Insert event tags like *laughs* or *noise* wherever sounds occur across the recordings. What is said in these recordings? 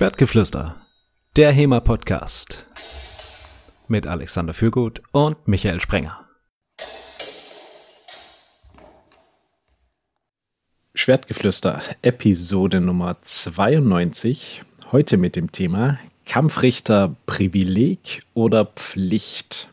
Schwertgeflüster, der HEMA-Podcast mit Alexander Fürgut und Michael Sprenger. Schwertgeflüster, Episode Nummer 92, heute mit dem Thema Kampfrichter Privileg oder Pflicht.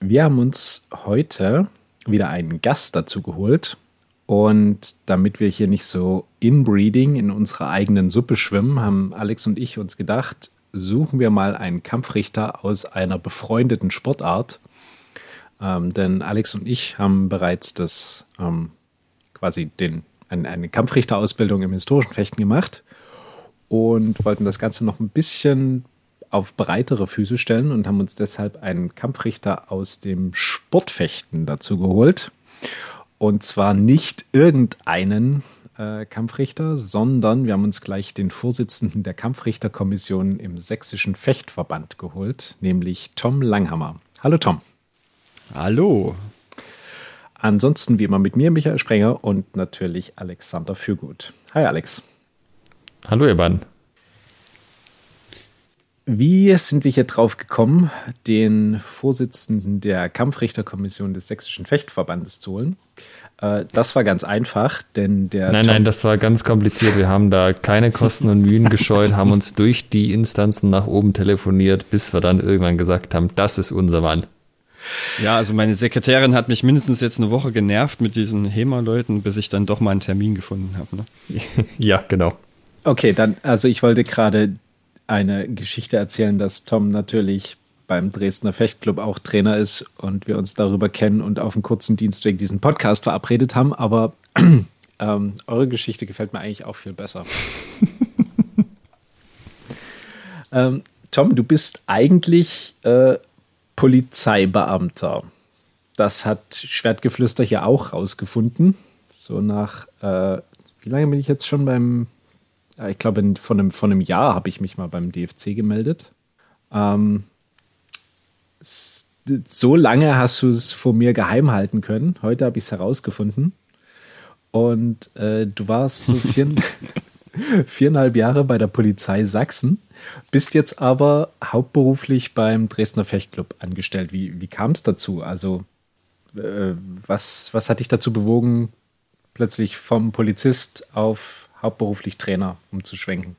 Wir haben uns heute wieder einen Gast dazu geholt und damit wir hier nicht so inbreeding in unserer eigenen Suppe schwimmen, haben Alex und ich uns gedacht, suchen wir mal einen Kampfrichter aus einer befreundeten Sportart. Ähm, denn Alex und ich haben bereits das ähm, quasi den, eine, eine Kampfrichterausbildung im historischen Fechten gemacht und wollten das Ganze noch ein bisschen auf breitere Füße stellen und haben uns deshalb einen Kampfrichter aus dem Sportfechten dazu geholt. Und zwar nicht irgendeinen äh, Kampfrichter, sondern wir haben uns gleich den Vorsitzenden der Kampfrichterkommission im Sächsischen Fechtverband geholt, nämlich Tom Langhammer. Hallo Tom. Hallo. Ansonsten wie immer mit mir, Michael Sprenger und natürlich Alexander Fürgut. Hi Alex. Hallo ihr beiden. Wie sind wir hier drauf gekommen, den Vorsitzenden der Kampfrichterkommission des Sächsischen Fechtverbandes zu holen? Äh, das war ganz einfach, denn der. Nein, Tom nein, das war ganz kompliziert. Wir haben da keine Kosten und Mühen gescheut, haben uns durch die Instanzen nach oben telefoniert, bis wir dann irgendwann gesagt haben, das ist unser Mann. Ja, also meine Sekretärin hat mich mindestens jetzt eine Woche genervt mit diesen HEMA-Leuten, bis ich dann doch mal einen Termin gefunden habe. Ne? *laughs* ja, genau. Okay, dann, also ich wollte gerade eine Geschichte erzählen, dass Tom natürlich beim Dresdner Fechtclub auch Trainer ist und wir uns darüber kennen und auf einen kurzen Dienstweg diesen Podcast verabredet haben. Aber *clears throat* ähm, eure Geschichte gefällt mir eigentlich auch viel besser. *laughs* ähm, Tom, du bist eigentlich äh, Polizeibeamter. Das hat Schwertgeflüster hier auch rausgefunden. So nach, äh, wie lange bin ich jetzt schon beim ich glaube, von einem, von einem Jahr habe ich mich mal beim DFC gemeldet. Ähm, so lange hast du es vor mir geheim halten können. Heute habe ich es herausgefunden. Und äh, du warst so vier, *laughs* viereinhalb Jahre bei der Polizei Sachsen, bist jetzt aber hauptberuflich beim Dresdner Fechtclub angestellt. Wie, wie kam es dazu? Also, äh, was, was hat dich dazu bewogen, plötzlich vom Polizist auf hauptberuflich Trainer umzuschwenken?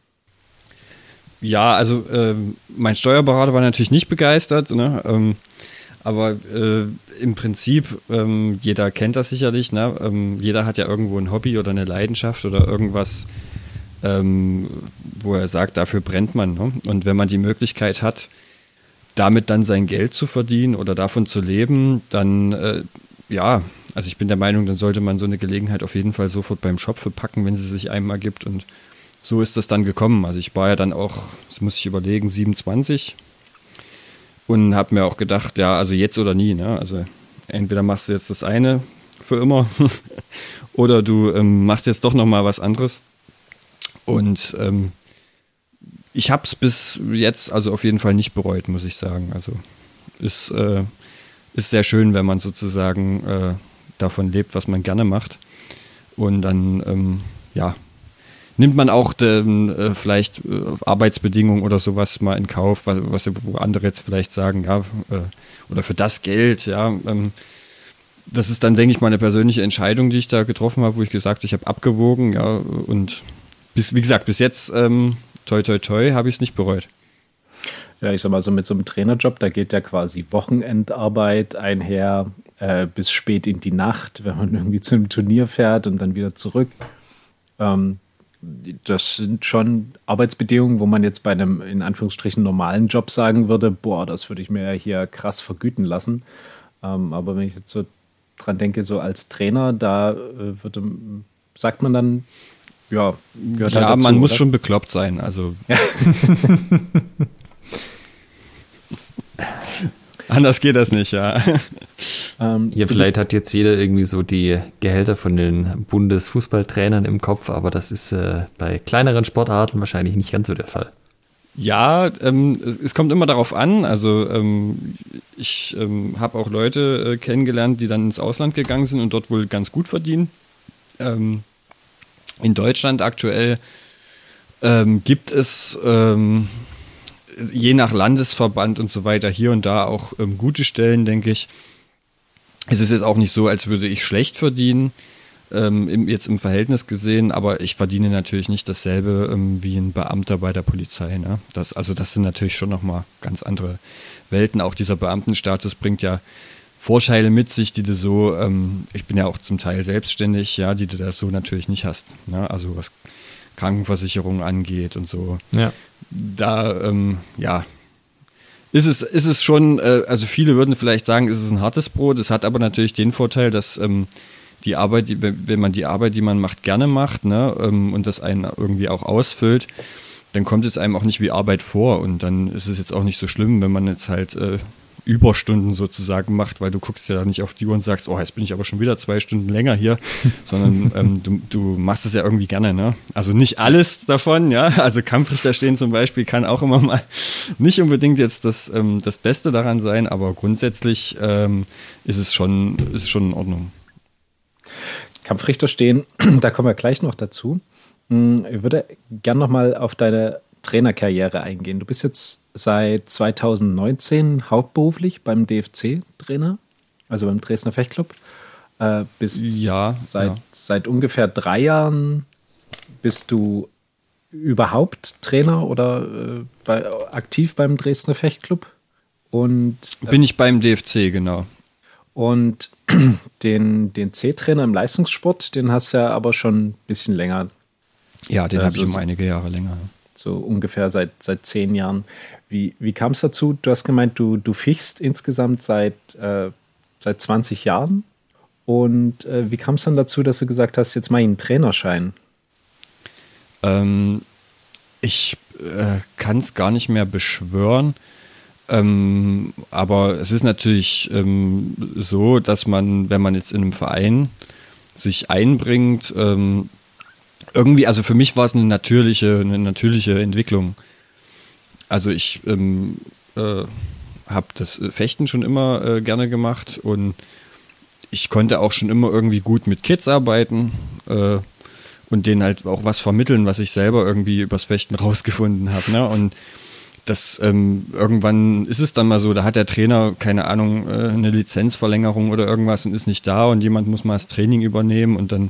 Ja, also äh, mein Steuerberater war natürlich nicht begeistert, ne? ähm, aber äh, im Prinzip, ähm, jeder kennt das sicherlich, ne? Ähm, jeder hat ja irgendwo ein Hobby oder eine Leidenschaft oder irgendwas, ähm, wo er sagt, dafür brennt man. Ne? Und wenn man die Möglichkeit hat, damit dann sein Geld zu verdienen oder davon zu leben, dann äh, ja, also ich bin der Meinung, dann sollte man so eine Gelegenheit auf jeden Fall sofort beim Schopfe packen, wenn sie sich einem ergibt. Und so ist das dann gekommen. Also ich war ja dann auch, das muss ich überlegen, 27 und habe mir auch gedacht, ja, also jetzt oder nie. Ne? Also entweder machst du jetzt das eine für immer *laughs* oder du ähm, machst jetzt doch noch mal was anderes. Und ähm, ich habe es bis jetzt also auf jeden Fall nicht bereut, muss ich sagen. Also ist, äh, ist sehr schön, wenn man sozusagen äh, davon lebt, was man gerne macht. Und dann, ähm, ja, nimmt man auch den, äh, vielleicht äh, Arbeitsbedingungen oder sowas mal in Kauf, was, was wo andere jetzt vielleicht sagen, ja, äh, oder für das Geld, ja. Ähm, das ist dann, denke ich, mal eine persönliche Entscheidung, die ich da getroffen habe, wo ich gesagt habe, ich habe abgewogen, ja, und bis, wie gesagt, bis jetzt, ähm, toi, toi, toi, habe ich es nicht bereut. Ja, ich sag mal so mit so einem Trainerjob, da geht ja quasi Wochenendarbeit einher, äh, bis spät in die Nacht, wenn man *laughs* irgendwie zu einem Turnier fährt und dann wieder zurück. Ähm, das sind schon Arbeitsbedingungen, wo man jetzt bei einem in Anführungsstrichen normalen Job sagen würde, boah, das würde ich mir ja hier krass vergüten lassen. Ähm, aber wenn ich jetzt so dran denke, so als Trainer, da äh, würde, sagt man dann, ja, ja, halt dazu, man muss oder? schon bekloppt sein. Also ja. *laughs* *laughs* Anders geht das nicht, ja. Ähm, ja, vielleicht hat jetzt jeder irgendwie so die Gehälter von den Bundesfußballtrainern im Kopf, aber das ist äh, bei kleineren Sportarten wahrscheinlich nicht ganz so der Fall. Ja, ähm, es, es, kommt immer darauf an. Also ähm, ich ähm, habe auch Leute äh, kennengelernt, die dann ins Ausland gegangen sind und dort wohl ganz gut verdienen. Ähm, in Deutschland aktuell ähm, gibt es ähm, je nach Landesverband und so weiter hier und da auch ähm, gute Stellen, denke ich. Es ist jetzt auch nicht so, als würde ich schlecht verdienen, ähm, im, jetzt im Verhältnis gesehen, aber ich verdiene natürlich nicht dasselbe ähm, wie ein Beamter bei der Polizei. Ne? Das, also das sind natürlich schon nochmal ganz andere Welten. Auch dieser Beamtenstatus bringt ja Vorteile mit sich, die du so, ähm, ich bin ja auch zum Teil selbstständig, ja, die du da so natürlich nicht hast. Ne? Also was Krankenversicherung angeht und so. Ja. Da, ähm, ja, ist es, ist es schon, äh, also viele würden vielleicht sagen, ist es ein hartes Brot. Es hat aber natürlich den Vorteil, dass ähm, die Arbeit, die, wenn man die Arbeit, die man macht, gerne macht ne, ähm, und das einen irgendwie auch ausfüllt, dann kommt es einem auch nicht wie Arbeit vor und dann ist es jetzt auch nicht so schlimm, wenn man jetzt halt äh, Überstunden sozusagen macht, weil du guckst ja nicht auf die Uhr und sagst, oh, jetzt bin ich aber schon wieder zwei Stunden länger hier, *laughs* sondern ähm, du, du, machst es ja irgendwie gerne. Ne? Also nicht alles davon, ja. Also Kampfrichter stehen zum Beispiel kann auch immer mal nicht unbedingt jetzt das, ähm, das Beste daran sein, aber grundsätzlich ähm, ist es schon, ist schon in Ordnung. Kampfrichter stehen, *clears throat* da kommen wir gleich noch dazu. Hm, ich würde gerne nochmal auf deine Trainerkarriere eingehen. Du bist jetzt seit 2019 hauptberuflich beim DFC-Trainer, also beim Dresdner Fechtclub. Äh, bist ja, seit, ja. seit ungefähr drei Jahren bist du überhaupt Trainer oder äh, bei, aktiv beim Dresdner Fechtclub? Und, äh, Bin ich beim DFC, genau. Und *clears throat* den, den C-Trainer im Leistungssport, den hast du ja aber schon ein bisschen länger. Ja, den also habe ich um einige Jahre länger. So ungefähr seit, seit zehn Jahren. Wie, wie kam es dazu? Du hast gemeint, du, du fichst insgesamt seit, äh, seit 20 Jahren. Und äh, wie kam es dann dazu, dass du gesagt hast, jetzt mal einen Trainerschein? Ähm, ich äh, kann es gar nicht mehr beschwören. Ähm, aber es ist natürlich ähm, so, dass man, wenn man jetzt in einem Verein sich einbringt, ähm, irgendwie, also für mich war es eine natürliche, eine natürliche Entwicklung. Also ich ähm, äh, habe das Fechten schon immer äh, gerne gemacht und ich konnte auch schon immer irgendwie gut mit Kids arbeiten äh, und denen halt auch was vermitteln, was ich selber irgendwie übers Fechten *laughs* rausgefunden habe. Ne? Und das ähm, irgendwann ist es dann mal so, da hat der Trainer, keine Ahnung, äh, eine Lizenzverlängerung oder irgendwas und ist nicht da und jemand muss mal das Training übernehmen und dann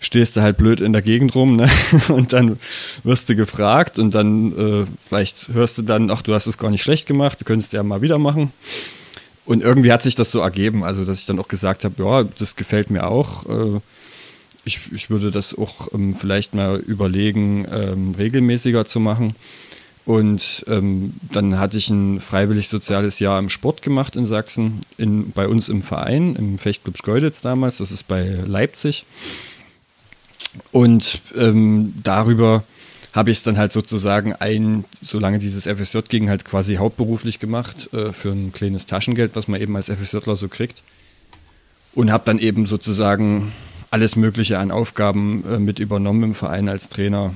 stehst du halt blöd in der Gegend rum ne? *laughs* und dann wirst du gefragt und dann äh, vielleicht hörst du dann, ach, du hast es gar nicht schlecht gemacht, du könntest ja mal wieder machen. Und irgendwie hat sich das so ergeben, also dass ich dann auch gesagt habe, ja, das gefällt mir auch. Äh, ich, ich würde das auch ähm, vielleicht mal überlegen, ähm, regelmäßiger zu machen. Und ähm, dann hatte ich ein freiwillig soziales Jahr im Sport gemacht in Sachsen, in, bei uns im Verein, im Fechtclub Schkeuditz damals, das ist bei Leipzig. Und ähm, darüber habe ich es dann halt sozusagen ein, solange dieses FSJ ging, halt quasi hauptberuflich gemacht äh, für ein kleines Taschengeld, was man eben als FSJler so kriegt. Und habe dann eben sozusagen alles Mögliche an Aufgaben äh, mit übernommen im Verein als Trainer.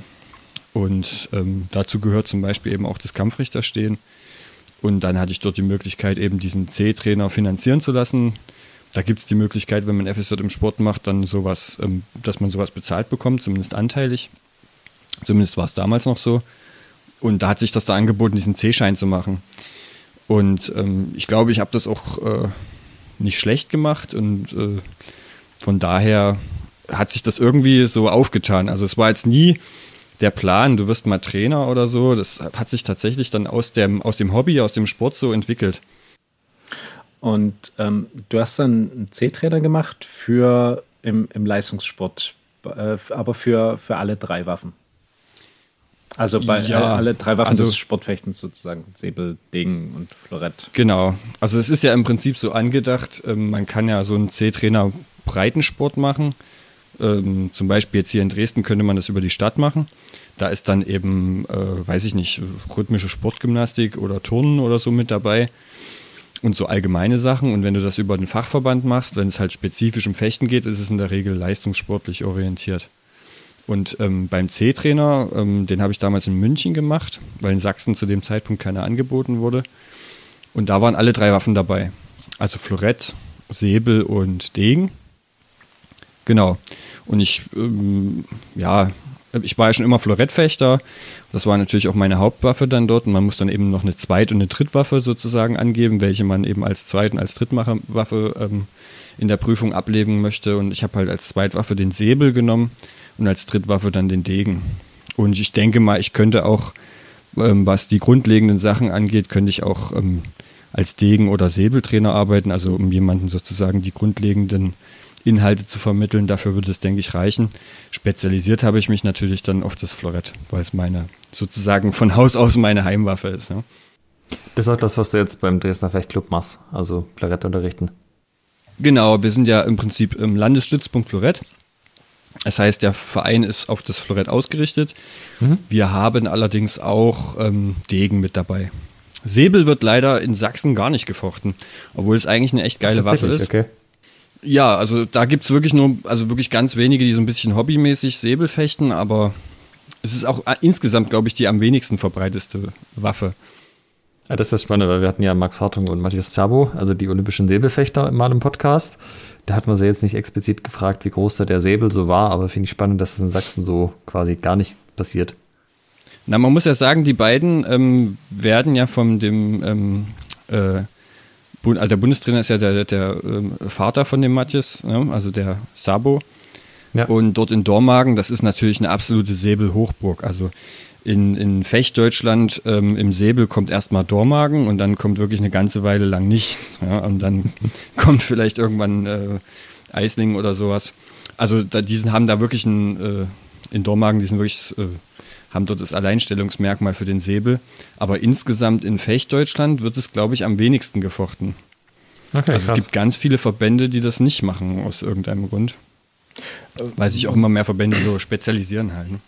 Und ähm, dazu gehört zum Beispiel eben auch das Kampfrichterstehen. Und dann hatte ich dort die Möglichkeit, eben diesen C-Trainer finanzieren zu lassen da gibt es die Möglichkeit, wenn man FSJ im Sport macht, dann sowas, ähm, dass man sowas bezahlt bekommt, zumindest anteilig. Zumindest war es damals noch so. Und da hat sich das da angeboten, diesen C-Schein zu machen. Und ähm, ich glaube, ich habe das auch äh, nicht schlecht gemacht und äh, von daher hat sich das irgendwie so aufgetan. Also es war jetzt nie der Plan, du wirst mal Trainer oder so. Das hat sich tatsächlich dann aus dem, aus dem Hobby, aus dem Sport so entwickelt. Und ähm, du hast dann einen C-Trainer gemacht für im, im Leistungssport, äh, aber für, für alle drei Waffen. Also bei ja, äh, alle drei Waffen also, des Sportfechtens sozusagen, Säbel, Degen und Florett. Genau. Also es ist ja im Prinzip so angedacht, ähm, man kann ja so einen C-Trainer Breitensport machen. Ähm, zum Beispiel jetzt hier in Dresden könnte man das über die Stadt machen. Da ist dann eben, äh, weiß ich nicht, rhythmische Sportgymnastik oder Turnen oder so mit dabei und so allgemeine Sachen. Und wenn du das über den Fachverband machst, wenn es halt spezifisch um Fechten geht, ist es in der Regel leistungssportlich orientiert. Und ähm, beim C-Trainer, ähm, den habe ich damals in München gemacht, weil in Sachsen zu dem Zeitpunkt keiner angeboten wurde. Und da waren alle drei Waffen dabei. Also Florett, Säbel und Degen. Genau. Und ich, ähm, ja, ich war ja schon immer Florettfechter. Das war natürlich auch meine Hauptwaffe dann dort. Und man muss dann eben noch eine Zweit- und eine Drittwaffe sozusagen angeben, welche man eben als Zweit- und als Drittwaffe ähm, in der Prüfung ablegen möchte. Und ich habe halt als Zweitwaffe den Säbel genommen und als Drittwaffe dann den Degen. Und ich denke mal, ich könnte auch, ähm, was die grundlegenden Sachen angeht, könnte ich auch ähm, als Degen- oder Säbeltrainer arbeiten, also um jemanden sozusagen die grundlegenden Inhalte zu vermitteln. Dafür würde es, denke ich, reichen. Spezialisiert habe ich mich natürlich dann auf das Florett, weil es meine, sozusagen von Haus aus meine Heimwaffe ist. Ja. Das ist auch das, was du jetzt beim Dresdner Fechtclub machst, also Florett unterrichten. Genau, wir sind ja im Prinzip im Landesstützpunkt Florett. Das heißt, der Verein ist auf das Florett ausgerichtet. Mhm. Wir haben allerdings auch ähm, Degen mit dabei. Säbel wird leider in Sachsen gar nicht gefochten, obwohl es eigentlich eine echt geile Waffe ist. Okay. Ja, also da gibt es wirklich nur, also wirklich ganz wenige, die so ein bisschen hobbymäßig Säbel fechten, aber es ist auch äh, insgesamt, glaube ich, die am wenigsten verbreiteste Waffe. Ja, das ist spannend, weil wir hatten ja Max Hartung und Matthias Zabo, also die olympischen Säbelfechter, mal im Podcast. Da hat man sie jetzt nicht explizit gefragt, wie groß da der Säbel so war, aber finde ich spannend, dass es in Sachsen so quasi gar nicht passiert. Na, man muss ja sagen, die beiden ähm, werden ja von dem, ähm, äh, also der Bundestrainer ist ja der, der ähm, Vater von dem Matthias, ne? also der Sabo. Ja. Und dort in Dormagen, das ist natürlich eine absolute Säbelhochburg. Also in, in Fechtdeutschland ähm, im Säbel kommt erstmal Dormagen und dann kommt wirklich eine ganze Weile lang nichts. Ja? Und dann *laughs* kommt vielleicht irgendwann äh, Eislingen oder sowas. Also da, die haben da wirklich ein, äh, in Dormagen, die sind wirklich äh, haben dort das Alleinstellungsmerkmal für den Säbel. Aber insgesamt in Fechtdeutschland wird es, glaube ich, am wenigsten gefochten. Okay, also krass. es gibt ganz viele Verbände, die das nicht machen, aus irgendeinem Grund. Weil sich auch immer mehr Verbände so spezialisieren halt. Ne?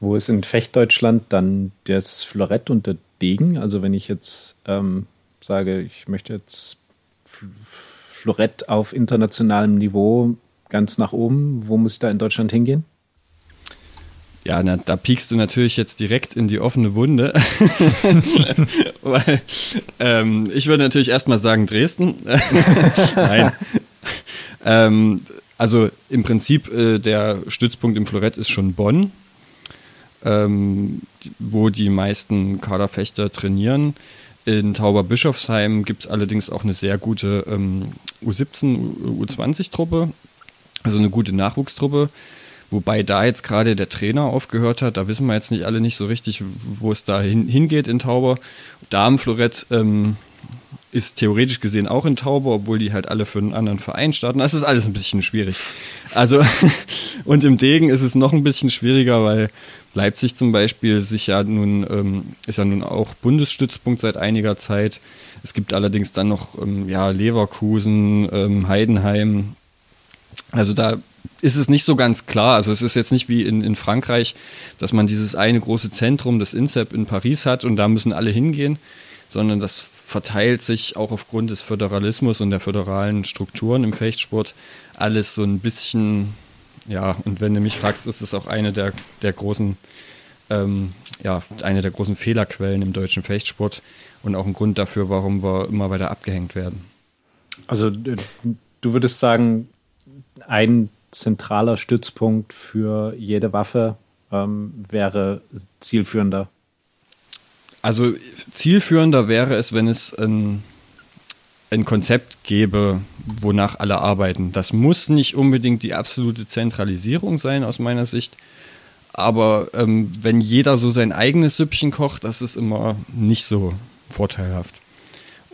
Wo ist in Fechtdeutschland dann das Florett und der Degen? Also wenn ich jetzt ähm, sage, ich möchte jetzt Florett auf internationalem Niveau ganz nach oben, wo muss ich da in Deutschland hingehen? Ja, na, da piekst du natürlich jetzt direkt in die offene Wunde. *laughs* Weil, ähm, ich würde natürlich erstmal sagen Dresden. *laughs* Nein. ähm, also im Prinzip äh, der Stützpunkt im Florett ist schon Bonn, ähm, wo die meisten Kaderfechter trainieren. In Tauberbischofsheim gibt es allerdings auch eine sehr gute ähm, U17, U20-Truppe, also eine gute Nachwuchstruppe. Wobei da jetzt gerade der Trainer aufgehört hat, da wissen wir jetzt nicht alle nicht so richtig, wo es da hin, hingeht in Tauber. Damenflorett ähm, ist theoretisch gesehen auch in Tauber, obwohl die halt alle für einen anderen Verein starten. Das ist alles ein bisschen schwierig. Also, *laughs* und im Degen ist es noch ein bisschen schwieriger, weil Leipzig zum Beispiel sich ja nun, ähm, ist ja nun auch Bundesstützpunkt seit einiger Zeit. Es gibt allerdings dann noch ähm, ja, Leverkusen, ähm, Heidenheim. Also da ist es nicht so ganz klar. Also es ist jetzt nicht wie in, in Frankreich, dass man dieses eine große Zentrum, das INSEP in Paris hat und da müssen alle hingehen, sondern das verteilt sich auch aufgrund des Föderalismus und der föderalen Strukturen im Fechtsport alles so ein bisschen, ja, und wenn du mich fragst, ist es auch eine der, der großen, ähm, ja, eine der großen Fehlerquellen im deutschen Fechtsport und auch ein Grund dafür, warum wir immer weiter abgehängt werden. Also du würdest sagen, ein zentraler Stützpunkt für jede Waffe ähm, wäre zielführender? Also zielführender wäre es, wenn es ein, ein Konzept gäbe, wonach alle arbeiten. Das muss nicht unbedingt die absolute Zentralisierung sein aus meiner Sicht. Aber ähm, wenn jeder so sein eigenes Süppchen kocht, das ist immer nicht so vorteilhaft.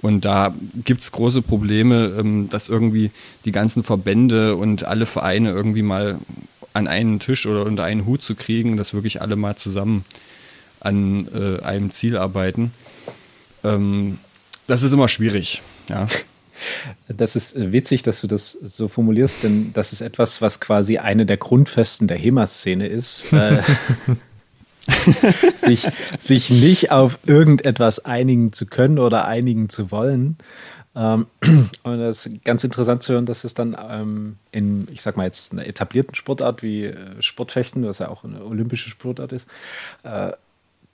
Und da gibt es große Probleme, ähm, dass irgendwie die ganzen Verbände und alle Vereine irgendwie mal an einen Tisch oder unter einen Hut zu kriegen, dass wirklich alle mal zusammen an äh, einem Ziel arbeiten. Ähm, das ist immer schwierig, ja. *laughs* Das ist witzig, dass du das so formulierst, denn das ist etwas, was quasi eine der Grundfesten der HEMA-Szene ist. *laughs* *laughs* Sich, sich nicht auf irgendetwas einigen zu können oder einigen zu wollen. Ähm, *clears throat* und das ist ganz interessant zu hören, dass es dann ähm, in, ich sag mal jetzt, einer etablierten Sportart wie äh, Sportfechten, was ja auch eine olympische Sportart ist, äh,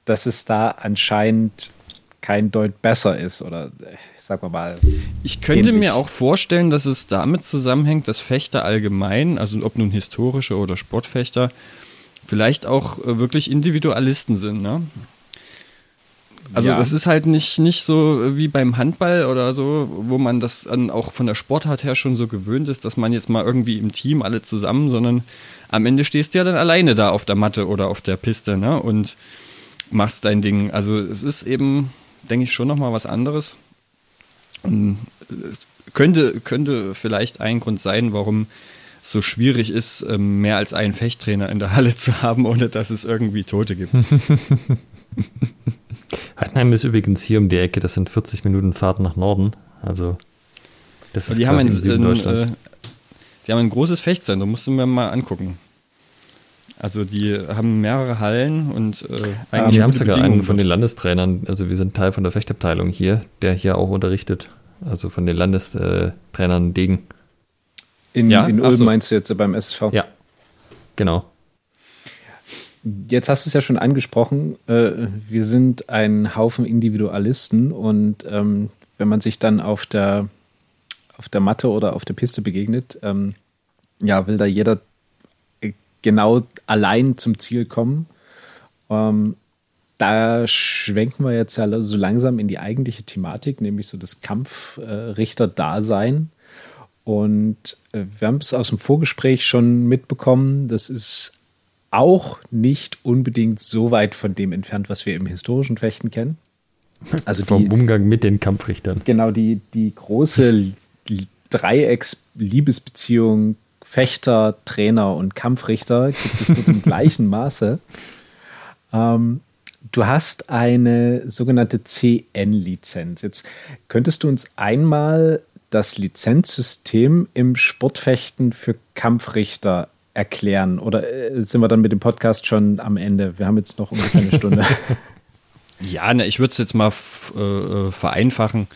dass es da anscheinend kein Deut besser ist oder ich sag mal. Ich könnte ähnlich. mir auch vorstellen, dass es damit zusammenhängt, dass Fechter allgemein, also ob nun historische oder Sportfechter, vielleicht auch äh, wirklich Individualisten sind, ne? Also Ja. das ist halt nicht, nicht so wie beim Handball oder so, wo man das dann auch von der Sportart her schon so gewöhnt ist, dass man jetzt mal irgendwie im Team alle zusammen, sondern am Ende stehst du ja dann alleine da auf der Matte oder auf der Piste, ne? Und machst dein Ding. Also es ist eben, denke ich, schon nochmal was anderes. Und es könnte, könnte vielleicht ein Grund sein, warum so schwierig ist, ähm, mehr als einen Fechttrainer in der Halle zu haben, ohne dass es irgendwie Tote gibt. *laughs* Heidenheim ist übrigens hier um die Ecke, das sind 40 Minuten Fahrt nach Norden. Also, das ist die haben, ein, Süden Deutschlands. äh, die haben ein großes Fechtzentrum, musst du mir mal angucken. Also die haben mehrere Hallen und äh, Ah, wir haben sogar einen von den. Landestrainern, also wir sind Teil von der Fechtabteilung hier, der hier auch unterrichtet. Also von den Landestrainern Degen. In, Ja? in Ulm so. meinst du jetzt beim SSV? Ja, genau. Jetzt hast du es ja schon angesprochen. Äh, wir sind ein Haufen Individualisten und ähm, wenn man sich dann auf der, auf der Matte oder auf der Piste begegnet, ähm, ja, will da jeder äh, genau allein zum Ziel kommen. Ähm, da schwenken wir jetzt ja so langsam in die eigentliche Thematik, nämlich so das Kampfrichter-Dasein. Und äh, wir haben es aus dem Vorgespräch schon mitbekommen, das ist auch nicht unbedingt so weit von dem entfernt, was wir im historischen Fechten kennen. *laughs* Also Vom die, Umgang mit den Kampfrichtern. genau die, die große Dreiecks-Liebesbeziehung Fechter, Trainer und Kampfrichter gibt es dort im *laughs* gleichen Maße. Ähm, du hast eine sogenannte CN-Lizenz. Jetzt könntest du uns einmal das Lizenzsystem im Sportfechten für Kampfrichter erklären? Oder äh, sind wir dann mit dem Podcast schon am Ende? Wir haben jetzt noch ungefähr eine Stunde. *laughs* Ja, ne, ich würde es jetzt mal äh, äh, vereinfachen.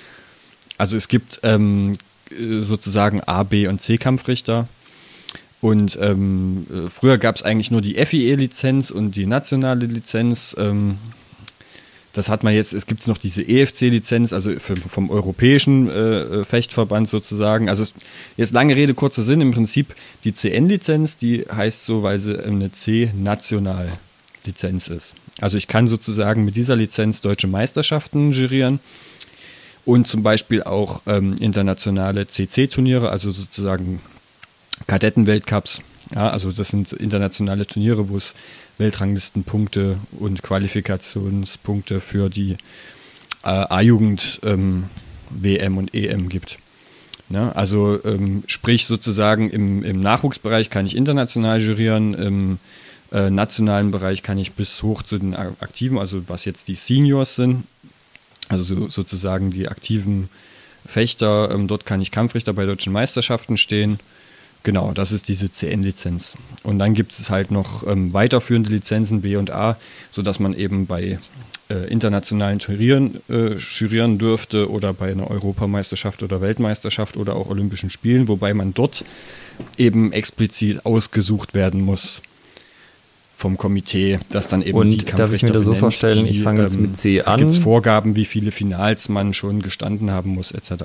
Also es gibt ähm, äh, sozusagen A, B und C-Kampfrichter. Und ähm, äh, früher gab es eigentlich nur die FIE-Lizenz und die nationale Lizenz. Ähm, das hat man jetzt, es gibt noch diese EFC-Lizenz, also für, vom europäischen äh, Fechtverband sozusagen. Also es, jetzt lange Rede, kurzer Sinn, im Prinzip die CN-Lizenz, die heißt so, weil sie eine C-National-Lizenz ist. Also ich kann sozusagen mit dieser Lizenz deutsche Meisterschaften jurieren und zum Beispiel auch ähm, internationale CC-Turniere, also sozusagen Kadettenweltcups. Ja, also das sind internationale Turniere, wo es Weltranglistenpunkte und Qualifikationspunkte für die äh, A-Jugend ähm, WM und EM gibt. Ne? Also ähm, sprich sozusagen im, im Nachwuchsbereich kann ich international jurieren, im äh, nationalen Bereich kann ich bis hoch zu den Aktiven, also was jetzt die Seniors sind, also so, sozusagen die aktiven Fechter, ähm, dort kann ich Kampfrichter bei deutschen Meisterschaften stehen. Genau, das ist diese CN-Lizenz. Und dann gibt es halt noch ähm, weiterführende Lizenzen B und A, sodass man eben bei äh, internationalen Turnieren äh, jurieren dürfte oder bei einer Europameisterschaft oder Weltmeisterschaft oder auch Olympischen Spielen, wobei man dort eben explizit ausgesucht werden muss vom Komitee, das dann eben Und die darf ich Kampfrichter mir das so benennt, vorstellen, die, ich fange jetzt mit C Da an. gibt es Vorgaben, wie viele Finals man schon gestanden haben muss, etc.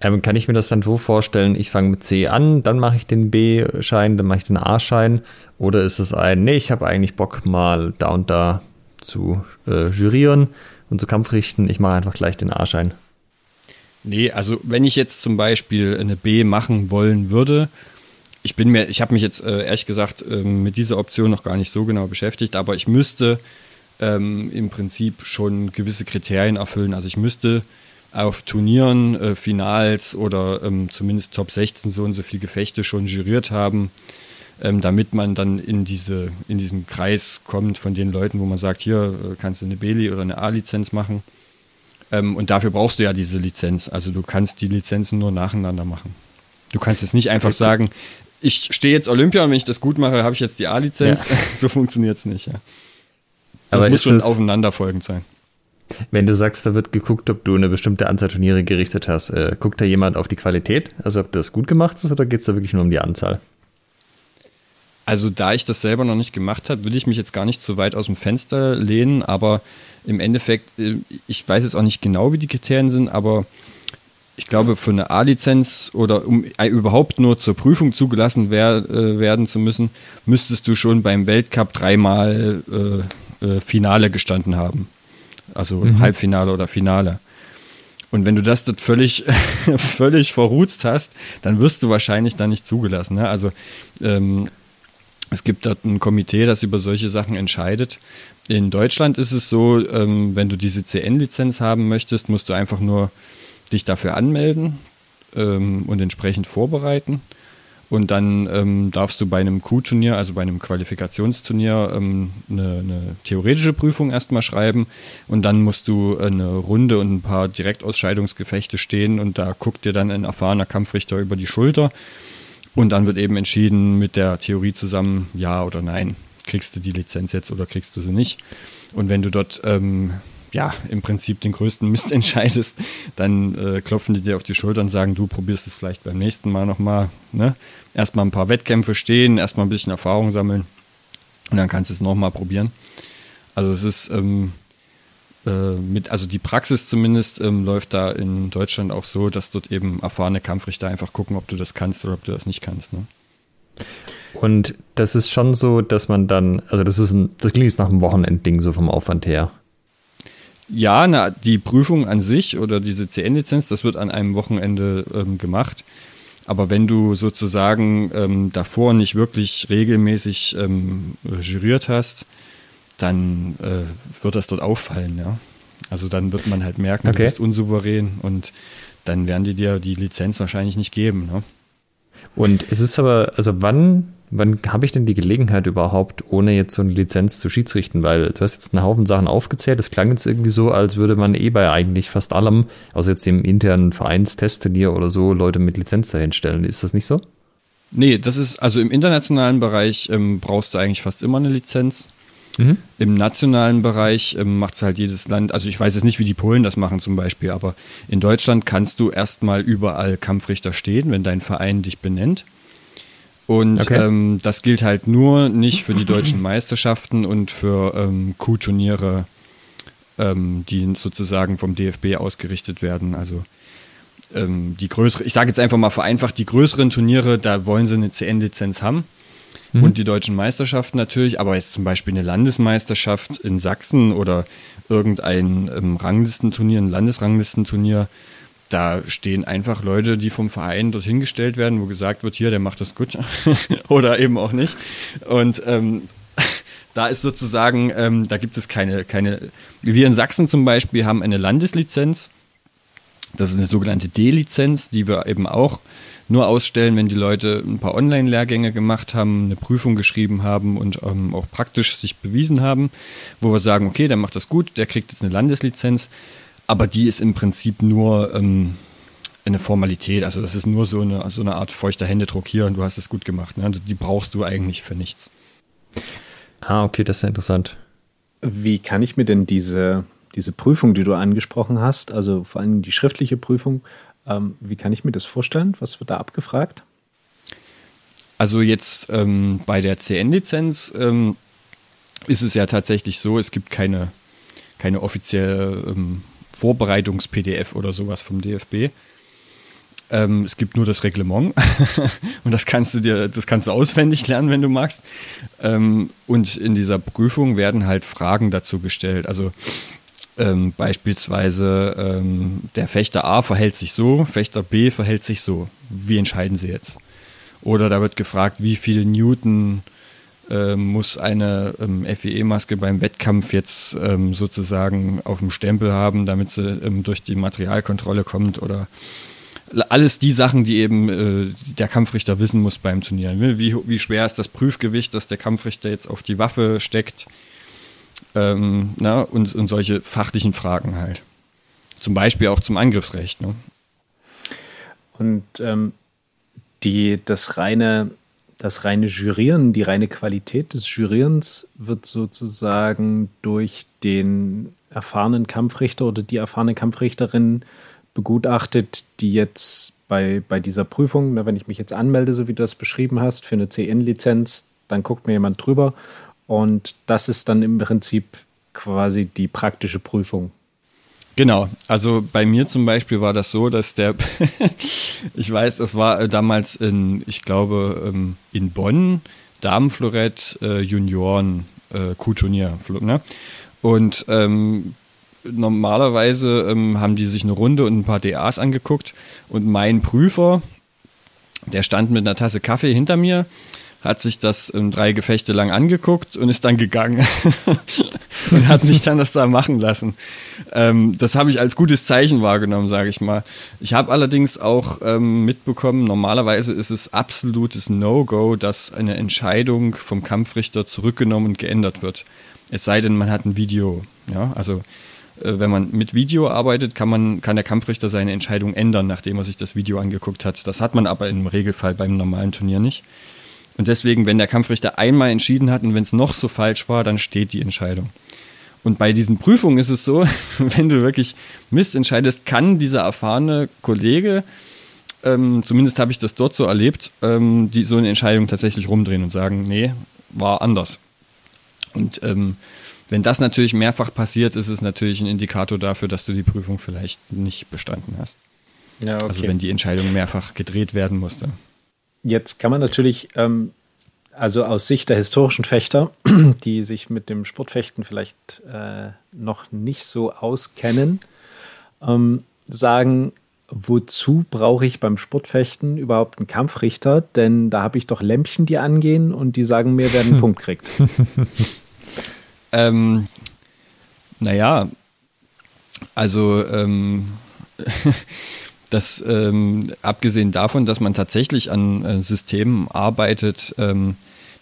Ähm, kann ich mir das dann so vorstellen, ich fange mit C an, dann mache ich den B-Schein, dann mache ich den A-Schein? Oder ist es ein, nee, ich habe eigentlich Bock mal da und da zu äh, jurieren und zu Kampfrichten, ich mache einfach gleich den A-Schein. Nee, also wenn ich jetzt zum Beispiel eine B machen wollen würde, ich bin mir, ich habe mich jetzt äh, ehrlich gesagt ähm, mit dieser Option noch gar nicht so genau beschäftigt, aber ich müsste ähm, im Prinzip schon gewisse Kriterien erfüllen. Also ich müsste auf Turnieren, äh, Finals oder ähm, zumindest Top 16 so und so viele Gefechte schon juriert haben, ähm, damit man dann in, diese, in diesen Kreis kommt von den Leuten, wo man sagt, hier äh, kannst du eine B- oder eine A-Lizenz machen. Ähm, und dafür brauchst du ja diese Lizenz. Also du kannst die Lizenzen nur nacheinander machen. Du kannst jetzt nicht einfach sagen, ich stehe jetzt Olympia und wenn ich das gut mache, habe ich jetzt die A-Lizenz. Ja. *laughs* so funktioniert es nicht. Ja. Das Aber muss schon das- aufeinanderfolgend sein. Wenn du sagst, da wird geguckt, ob du eine bestimmte Anzahl Turniere gerichtet hast, äh, guckt da jemand auf die Qualität? Also ob das gut gemacht ist oder geht es da wirklich nur um die Anzahl? Also da ich das selber noch nicht gemacht habe, will ich mich jetzt gar nicht so weit aus dem Fenster lehnen, aber im Endeffekt, äh, ich weiß jetzt auch nicht genau, wie die Kriterien sind, aber ich glaube, für eine A-Lizenz oder um überhaupt nur zur Prüfung zugelassen wer, äh, werden zu müssen, müsstest du schon beim Weltcup dreimal äh, äh, Finale gestanden haben. Also mhm. Halbfinale oder Finale. Und wenn du das dort völlig, *laughs* völlig verruzt hast, dann wirst du wahrscheinlich da nicht zugelassen. Ne? Also ähm, es gibt dort ein Komitee, das über solche Sachen entscheidet. In Deutschland ist es so, ähm, wenn du diese CN-Lizenz haben möchtest, musst du einfach nur dich dafür anmelden ähm, und entsprechend vorbereiten. Und dann ähm, darfst du bei einem Q-Turnier, also bei einem Qualifikationsturnier, ähm, eine, eine, theoretische Prüfung erstmal schreiben. Und dann musst du eine Runde und ein paar Direktausscheidungsgefechte stehen. Und da guckt dir dann ein erfahrener Kampfrichter über die Schulter. Und dann wird eben entschieden mit der Theorie zusammen, ja oder nein. Kriegst du die Lizenz jetzt oder kriegst du sie nicht? Und wenn du dort ähm, ja, im Prinzip den größten Mist *laughs* entscheidest, dann äh, klopfen die dir auf die Schulter und sagen, du probierst es vielleicht beim nächsten Mal nochmal. Ne? Erstmal ein paar Wettkämpfe stehen, erstmal ein bisschen Erfahrung sammeln und dann kannst du es nochmal probieren. Also es ist ähm, äh, mit, also die Praxis zumindest ähm, läuft da in Deutschland auch so, dass dort eben erfahrene Kampfrichter einfach gucken, ob du das kannst oder ob du das nicht kannst. Ne? Und das ist schon so, dass man dann, also das ist ein, das klingt jetzt nach einem Wochenendding so vom Aufwand her ja, na, die Prüfung an sich oder diese CN-Lizenz, das wird an einem Wochenende ähm, gemacht. Aber wenn du sozusagen ähm, davor nicht wirklich regelmäßig ähm, juriert hast, dann äh, wird das dort auffallen, ja. Also dann wird man halt merken, okay. du bist unsouverän und dann werden die dir die Lizenz wahrscheinlich nicht geben. Ne? Und es ist aber, also wann wann habe ich denn die Gelegenheit überhaupt, ohne jetzt so eine Lizenz zu schiedsrichten? Weil du hast jetzt einen Haufen Sachen aufgezählt. Das klang jetzt irgendwie so, als würde man eh bei eigentlich fast allem, außer jetzt dem internen Vereinstestturnier oder so, Leute mit Lizenz dahinstellen. Ist das nicht so? Nee, das ist, also im internationalen Bereich ähm, brauchst du eigentlich fast immer eine Lizenz. Mhm. Im nationalen Bereich ähm, macht es halt jedes Land, also ich weiß jetzt nicht, wie die Polen das machen zum Beispiel, aber in Deutschland kannst du erstmal überall Kampfrichter stehen, wenn dein Verein dich benennt. Und okay. ähm, das gilt halt nur nicht für die deutschen *clears throat* Meisterschaften und für ähm, Q-Turniere, ähm, die sozusagen vom DFB ausgerichtet werden. Also ähm, die größere, ich sage jetzt einfach mal vereinfacht, die größeren Turniere, da wollen sie eine CN-Lizenz haben. Mhm. Und die deutschen Meisterschaften natürlich, aber jetzt zum Beispiel eine Landesmeisterschaft in Sachsen oder irgendein ähm, Ranglistenturnier, ein Landesranglistenturnier, da stehen einfach Leute, die vom Verein dorthin gestellt werden, wo gesagt wird, hier, der macht das gut *laughs* oder eben auch nicht. Und ähm, *laughs* da ist sozusagen, ähm, da gibt es keine, keine, wir in Sachsen zum Beispiel haben eine Landeslizenz, das ist eine sogenannte D-Lizenz, die wir eben auch nur ausstellen, wenn die Leute ein paar Online-Lehrgänge gemacht haben, eine Prüfung geschrieben haben und ähm, auch praktisch sich bewiesen haben, wo wir sagen, okay, der macht das gut, der kriegt jetzt eine Landeslizenz aber die ist im Prinzip nur ähm, eine Formalität. Also das ist nur so eine, so eine Art feuchter Händedruck hier und du hast es gut gemacht. Ne? Die brauchst du eigentlich für nichts. Ah, okay, das ist ja interessant. Wie kann ich mir denn diese, diese Prüfung, die du angesprochen hast, also vor allem die schriftliche Prüfung, ähm, wie kann ich mir das vorstellen? Was wird da abgefragt? Also jetzt ähm, bei der CN-Lizenz ähm, ist es ja tatsächlich so, es gibt keine, keine offizielle ähm, Vorbereitungs-PDF oder sowas vom DFB. Ähm, es gibt nur das Reglement *laughs* und das kannst du dir, das kannst du auswendig lernen, wenn du magst. Ähm, und in dieser Prüfung werden halt Fragen dazu gestellt. Also ähm, beispielsweise ähm, der Fechter A verhält sich so, Fechter B verhält sich so. Wie entscheiden sie jetzt? Oder da wird gefragt, wie viel Newton äh, muss eine ähm, FEE-Maske beim Wettkampf jetzt ähm, sozusagen auf dem Stempel haben, damit sie ähm, durch die Materialkontrolle kommt oder alles die Sachen, die eben äh, der Kampfrichter wissen muss beim Turnier. Ne? Wie, wie schwer ist das Prüfgewicht, das der Kampfrichter jetzt auf die Waffe steckt? Ähm, na, und, und solche fachlichen Fragen halt. Zum Beispiel auch zum Angriffsrecht. Ne? Und ähm, die, das reine das reine Jurieren, die reine Qualität des Jurierens wird sozusagen durch den erfahrenen Kampfrichter oder die erfahrene Kampfrichterin begutachtet, die jetzt bei, bei dieser Prüfung, na, wenn ich mich jetzt anmelde, so wie du das beschrieben hast, für eine CN-Lizenz, dann guckt mir jemand drüber und das ist dann im Prinzip quasi die praktische Prüfung. Genau, also bei mir zum Beispiel war das so, dass der, *laughs* ich weiß, das war äh, damals in, ich glaube, ähm, in Bonn, Damenflorett äh, Junioren äh, Q-Turnier. Ne? Und ähm, normalerweise ähm, haben die sich eine Runde und ein paar DAs angeguckt und mein Prüfer, der stand mit einer Tasse Kaffee hinter mir hat sich das ähm, drei Gefechte lang angeguckt und ist dann gegangen *laughs* und hat mich dann das da machen lassen. Ähm, das habe ich als gutes Zeichen wahrgenommen, sage ich mal. Ich habe allerdings auch ähm, mitbekommen, normalerweise ist es absolutes No-Go, dass eine Entscheidung vom Kampfrichter zurückgenommen und geändert wird. Es sei denn, man hat ein Video. Ja, also äh, wenn man mit Video arbeitet, kann, man, kann der Kampfrichter seine Entscheidung ändern, nachdem er sich das Video angeguckt hat. Das hat man aber im Regelfall beim normalen Turnier nicht. Und deswegen, wenn der Kampfrichter einmal entschieden hat und wenn es noch so falsch war, dann steht die Entscheidung. Und bei diesen Prüfungen ist es so, *laughs* wenn du wirklich Mist entscheidest, kann dieser erfahrene Kollege, ähm, zumindest habe ich das dort so erlebt, ähm, die so eine Entscheidung tatsächlich rumdrehen und sagen, nee, war anders. Und ähm, wenn das natürlich mehrfach passiert, ist es natürlich ein Indikator dafür, dass du die Prüfung vielleicht nicht bestanden hast. Ja, okay. Also wenn die Entscheidung mehrfach gedreht werden musste. Jetzt kann man natürlich, ähm, also aus Sicht der historischen Fechter, *clears throat* die sich mit dem Sportfechten vielleicht äh, noch nicht so auskennen, ähm, sagen, wozu brauche ich beim Sportfechten überhaupt einen Kampfrichter? Denn da habe ich doch Lämpchen, die angehen und die sagen mir, wer einen *laughs* Punkt kriegt. ähm, naja, also ähm, *laughs* dass ähm, abgesehen davon, dass man tatsächlich an äh, Systemen arbeitet, ähm,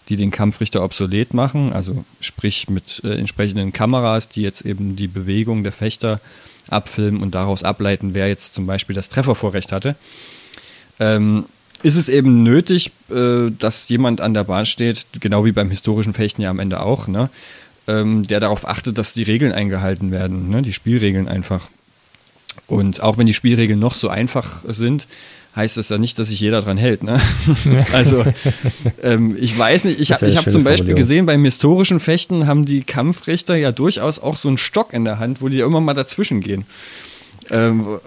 die den Kampfrichter obsolet machen, also sprich mit äh, entsprechenden Kameras, die jetzt eben die Bewegung der Fechter abfilmen und daraus ableiten, wer jetzt zum Beispiel das Treffervorrecht hatte, ähm, ist es eben nötig, äh, dass jemand an der Bahn steht, genau wie beim historischen Fechten ja am Ende auch, ne, ähm, der darauf achtet, dass die Regeln eingehalten werden, ne, die Spielregeln einfach. Und auch wenn die Spielregeln noch so einfach sind, heißt das ja nicht, dass sich jeder dran hält. Ne? *laughs* also ähm, ich weiß nicht, ich, ich habe zum Beispiel gesehen, beim historischen Fechten haben die Kampfrichter ja durchaus auch so einen Stock in der Hand, wo die ja immer mal dazwischen gehen. Ähm,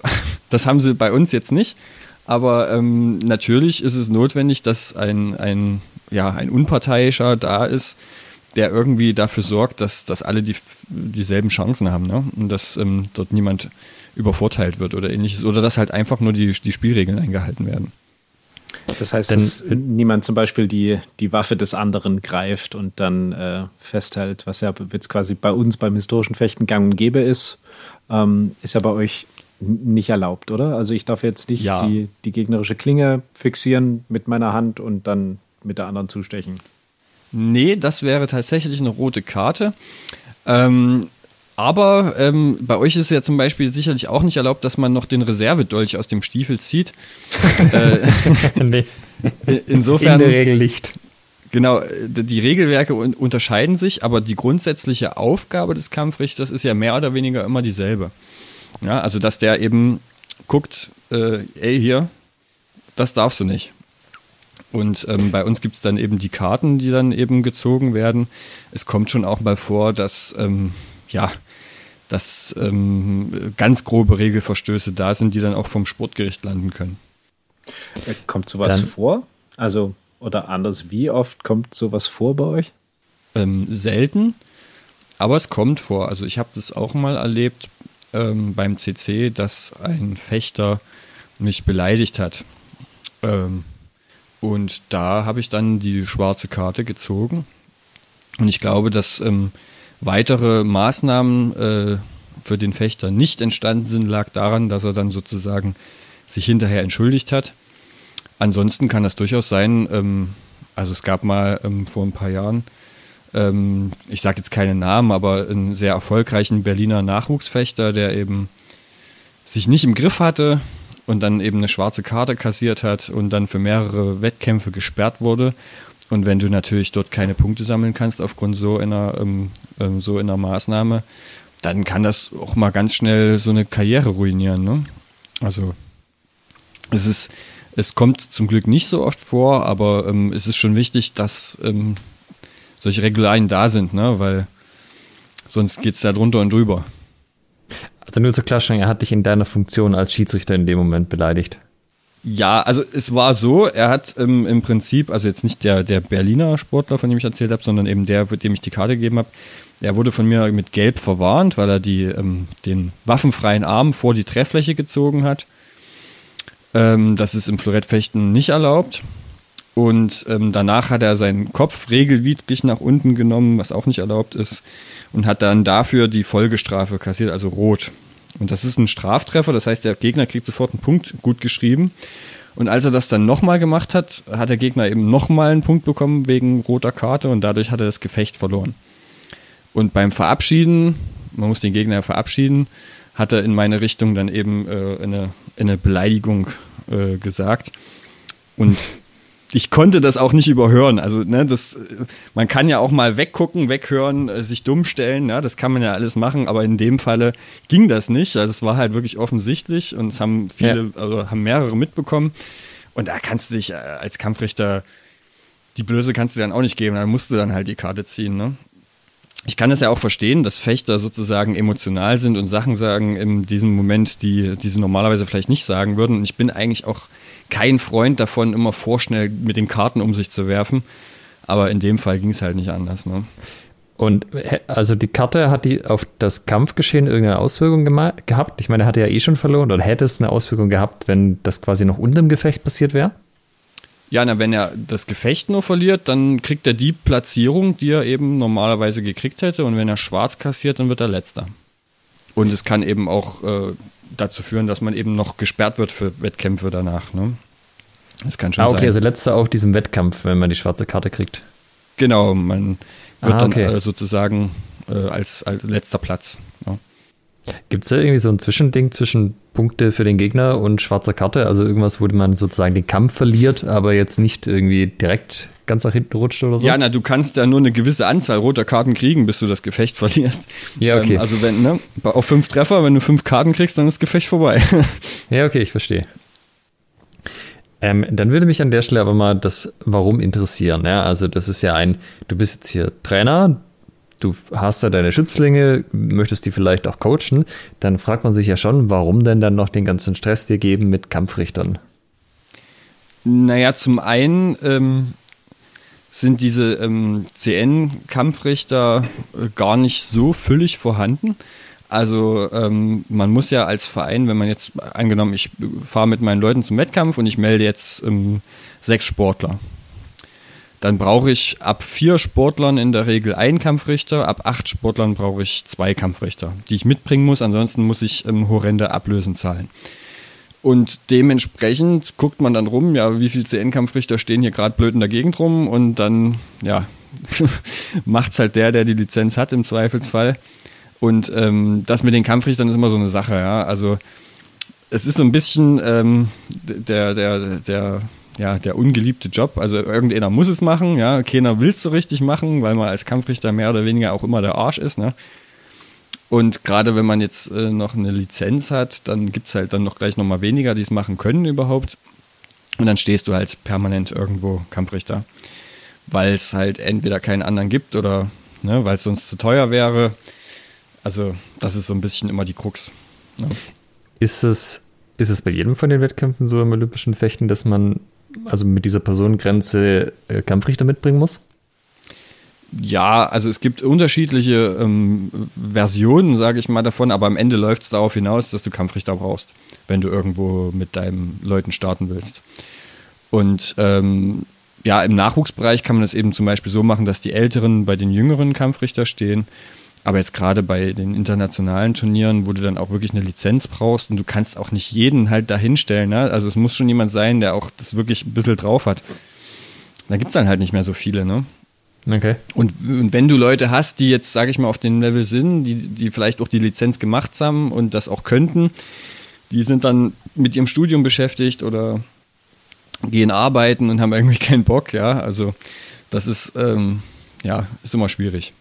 das haben sie bei uns jetzt nicht. Aber ähm, natürlich ist es notwendig, dass ein, ein, ja, ein Unparteiischer da ist, der irgendwie dafür sorgt, dass, dass alle die, dieselben Chancen haben ne? und dass ähm, dort niemand übervorteilt wird oder ähnliches. Oder dass halt einfach nur die, die Spielregeln eingehalten werden. Das heißt, Denn, dass niemand zum Beispiel die, die Waffe des anderen greift und dann äh, festhält, was ja jetzt quasi bei uns beim historischen Fechten gang und gäbe ist, ähm, ist ja bei euch nicht erlaubt, oder? Also ich darf jetzt nicht ja. die, die gegnerische Klinge fixieren mit meiner Hand und dann mit der anderen zustechen. Nee, das wäre tatsächlich eine rote Karte. Ähm, aber ähm, bei euch ist es ja zum Beispiel sicherlich auch nicht erlaubt, dass man noch den Reservedolch aus dem Stiefel zieht. *laughs* äh, nee. Insofern. In der Regel nicht. Genau, die Regelwerke unterscheiden sich, aber die grundsätzliche Aufgabe des Kampfrichters ist ja mehr oder weniger immer dieselbe. Ja, also dass der eben guckt, äh, ey, hier, das darfst du nicht. Und ähm, bei uns gibt es dann eben die Karten, die dann eben gezogen werden. Es kommt schon auch mal vor, dass ähm, ja, dass ähm, ganz grobe Regelverstöße da sind, die dann auch vom Sportgericht landen können. Äh, kommt sowas dann, vor? Also, oder anders, wie oft kommt sowas vor bei euch? Ähm, selten, aber es kommt vor. Also ich habe das auch mal erlebt ähm, beim CC, dass ein Fechter mich beleidigt hat. Ähm, und da habe ich dann die schwarze Karte gezogen. Und ich glaube, dass ähm, weitere Maßnahmen äh, für den Fechter nicht entstanden sind, lag daran, dass er dann sozusagen sich hinterher entschuldigt hat. Ansonsten kann das durchaus sein, ähm, also es gab mal ähm, vor ein paar Jahren, ähm, ich sage jetzt keine Namen, aber einen sehr erfolgreichen Berliner Nachwuchsfechter, der eben sich nicht im Griff hatte und dann eben eine schwarze Karte kassiert hat und dann für mehrere Wettkämpfe gesperrt wurde und wenn du natürlich dort keine Punkte sammeln kannst aufgrund so einer, ähm, ähm, so einer Maßnahme, dann kann das auch mal ganz schnell so eine Karriere ruinieren. Ne? Also es ist, es kommt zum Glück nicht so oft vor, aber ähm, es ist schon wichtig, dass ähm, solche Regularien da sind, ne? weil sonst geht es da drunter und drüber. Also nur zur Klarstellung, er hat dich in deiner Funktion als Schiedsrichter in dem Moment beleidigt. Ja, also es war so, er hat ähm, im Prinzip, also jetzt nicht der, der Berliner Sportler, von dem ich erzählt habe, sondern eben der, dem ich die Karte gegeben habe, er wurde von mir mit Gelb verwarnt, weil er die, ähm, den waffenfreien Arm vor die Trefffläche gezogen hat. Ähm, das ist im Florettfechten nicht erlaubt. Und ähm, danach hat er seinen Kopf regelwidrig nach unten genommen, was auch nicht erlaubt ist, und hat dann dafür die Folgestrafe kassiert, also rot. Und das ist ein Straftreffer, das heißt, der Gegner kriegt sofort einen Punkt gut geschrieben. Und als er das dann nochmal gemacht hat, hat der Gegner eben nochmal einen Punkt bekommen wegen roter Karte und dadurch hat er das Gefecht verloren. Und beim Verabschieden, man muss den Gegner verabschieden, hat er in meine Richtung dann eben äh, eine, eine Beleidigung äh, gesagt. Und ich konnte das auch nicht überhören. Also, ne, das, man kann ja auch mal weggucken, weghören, äh, sich dumm stellen, ja, das kann man ja alles machen, aber in dem Falle ging das nicht. Also es war halt wirklich offensichtlich und es haben viele, ja. also haben mehrere mitbekommen. Und da kannst du dich äh, als Kampfrichter, die Blöße kannst du dann auch nicht geben, da musst du dann halt die Karte ziehen, ne? ich kann es ja auch verstehen, dass Fechter sozusagen emotional sind und Sachen sagen in diesem Moment, die, die sie normalerweise vielleicht nicht sagen würden. Und ich bin eigentlich auch kein Freund davon, immer vorschnell mit den Karten um sich zu werfen. Aber in dem Fall ging es halt nicht anders. Ne? Und also die Karte hat die auf das Kampfgeschehen irgendeine Auswirkung gehabt? Ich meine, er hatte ja eh schon verloren oder hätte es eine Auswirkung gehabt, wenn das quasi noch unter dem Gefecht passiert wäre? Ja, na, wenn er das Gefecht nur verliert, dann kriegt er die Platzierung, die er eben normalerweise gekriegt hätte. Und wenn er schwarz kassiert, dann wird er letzter. Und es kann eben auch äh, dazu führen, dass man eben noch gesperrt wird für Wettkämpfe danach. Ne? Das kann schon ah, okay, sein. also letzter auf diesem Wettkampf, wenn man die schwarze Karte kriegt. Genau, man wird ah, okay. dann äh, sozusagen äh, als, als letzter Platz. Ja. Gibt es da irgendwie so ein Zwischending zwischen Punkte für den Gegner und schwarzer Karte? Also irgendwas, wo man sozusagen den Kampf verliert, aber jetzt nicht irgendwie direkt ganz nach hinten rutscht oder so? Ja, na, du kannst ja nur eine gewisse Anzahl roter Karten kriegen, bis du das Gefecht *laughs* verlierst. Ja, okay. Ähm, also wenn, ne, auf fünf Treffer, wenn du fünf Karten kriegst, dann ist das Gefecht vorbei. *laughs* ja, okay, ich verstehe. Ähm, dann würde mich an der Stelle aber mal das Warum interessieren. Ja? Also das ist ja ein, du bist jetzt hier Trainer, du hast da deine Schützlinge, möchtest die vielleicht auch coachen, dann fragt man sich ja schon, warum denn dann noch den ganzen Stress dir geben mit Kampfrichtern? Naja, zum einen ähm, sind diese ähm, CN-Kampfrichter äh, gar nicht so füllig vorhanden. Also ähm, man muss ja als Verein, wenn man jetzt angenommen, ich fahre mit meinen Leuten zum Wettkampf und ich melde jetzt ähm, sechs Sportler dann brauche ich ab vier Sportlern in der Regel einen Kampfrichter, ab acht Sportlern brauche ich zwei Kampfrichter, die ich mitbringen muss. Ansonsten muss ich ähm, horrende Ablösen zahlen. Und dementsprechend guckt man dann rum, ja, wie viele CN-Kampfrichter stehen hier gerade blöd in der Gegend rum und dann, ja, *laughs* macht es halt der, der die Lizenz hat im Zweifelsfall. Und ähm, das mit den Kampfrichtern ist immer so eine Sache, ja. Also es ist so ein bisschen ähm, der, der, der ja, der ungeliebte Job. Also irgendeiner muss es machen, ja, keiner will es so richtig machen, weil man als Kampfrichter mehr oder weniger auch immer der Arsch ist, ne? Und gerade wenn man jetzt äh, noch eine Lizenz hat, dann gibt es halt dann noch gleich nochmal weniger, die es machen können überhaupt. Und dann stehst du halt permanent irgendwo Kampfrichter. Weil es halt entweder keinen anderen gibt oder ne, weil es sonst zu teuer wäre. Also, das ist so ein bisschen immer die Krux. Ne? Ist es, ist es bei jedem von den Wettkämpfen so im olympischen Fechten, dass man also mit dieser Personengrenze äh, Kampfrichter mitbringen muss? Ja, also es gibt unterschiedliche ähm, Versionen, sage ich mal, davon, aber am Ende läuft es darauf hinaus, dass du Kampfrichter brauchst, wenn du irgendwo mit deinen Leuten starten willst. Und ähm, ja, im Nachwuchsbereich kann man das eben zum Beispiel so machen, dass die Älteren bei den jüngeren Kampfrichter stehen aber jetzt gerade bei den internationalen Turnieren, wo du dann auch wirklich eine Lizenz brauchst und du kannst auch nicht jeden halt dahinstellen. Ne? Also es muss schon jemand sein, der auch das wirklich ein bisschen drauf hat. Da gibt es dann halt nicht mehr so viele. Ne? Okay. Und, und, wenn du Leute hast, die jetzt, sage ich mal, auf dem Level sind, die, die vielleicht auch die Lizenz gemacht haben und das auch könnten, die sind dann mit ihrem Studium beschäftigt oder gehen arbeiten und haben irgendwie *laughs* keinen Bock, ja. Also das ist, ähm, ja, ist immer schwierig.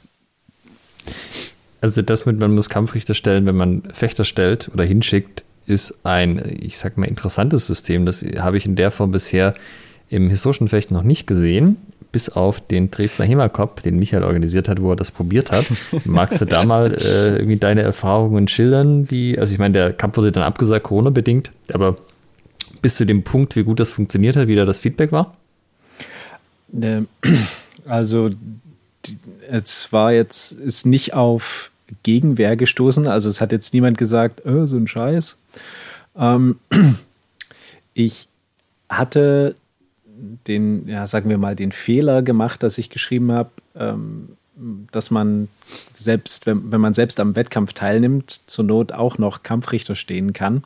Also das mit, man muss Kampfrichter stellen, wenn man Fechter stellt oder hinschickt, ist ein, ich sag mal, interessantes System. Das habe ich in der Form bisher im historischen Fechten noch nicht gesehen. Bis auf den Dresdner Cup, den Michael organisiert hat, wo er das probiert hat. Magst du da *laughs* mal äh, irgendwie deine Erfahrungen schildern? Wie, also ich meine, der Cup wurde dann abgesagt, Corona-bedingt, aber bis zu dem Punkt, wie gut das funktioniert hat, wie da das Feedback war? Ähm, also es war jetzt, ist nicht auf Gegenwehr gestoßen, also es hat jetzt niemand gesagt, oh, so ein Scheiß. Ähm, *clears throat* ich hatte den, ja, sagen wir mal, den Fehler gemacht, dass ich geschrieben habe, ähm, dass man selbst, wenn, wenn man selbst am Wettkampf teilnimmt, zur Not auch noch Kampfrichter stehen kann.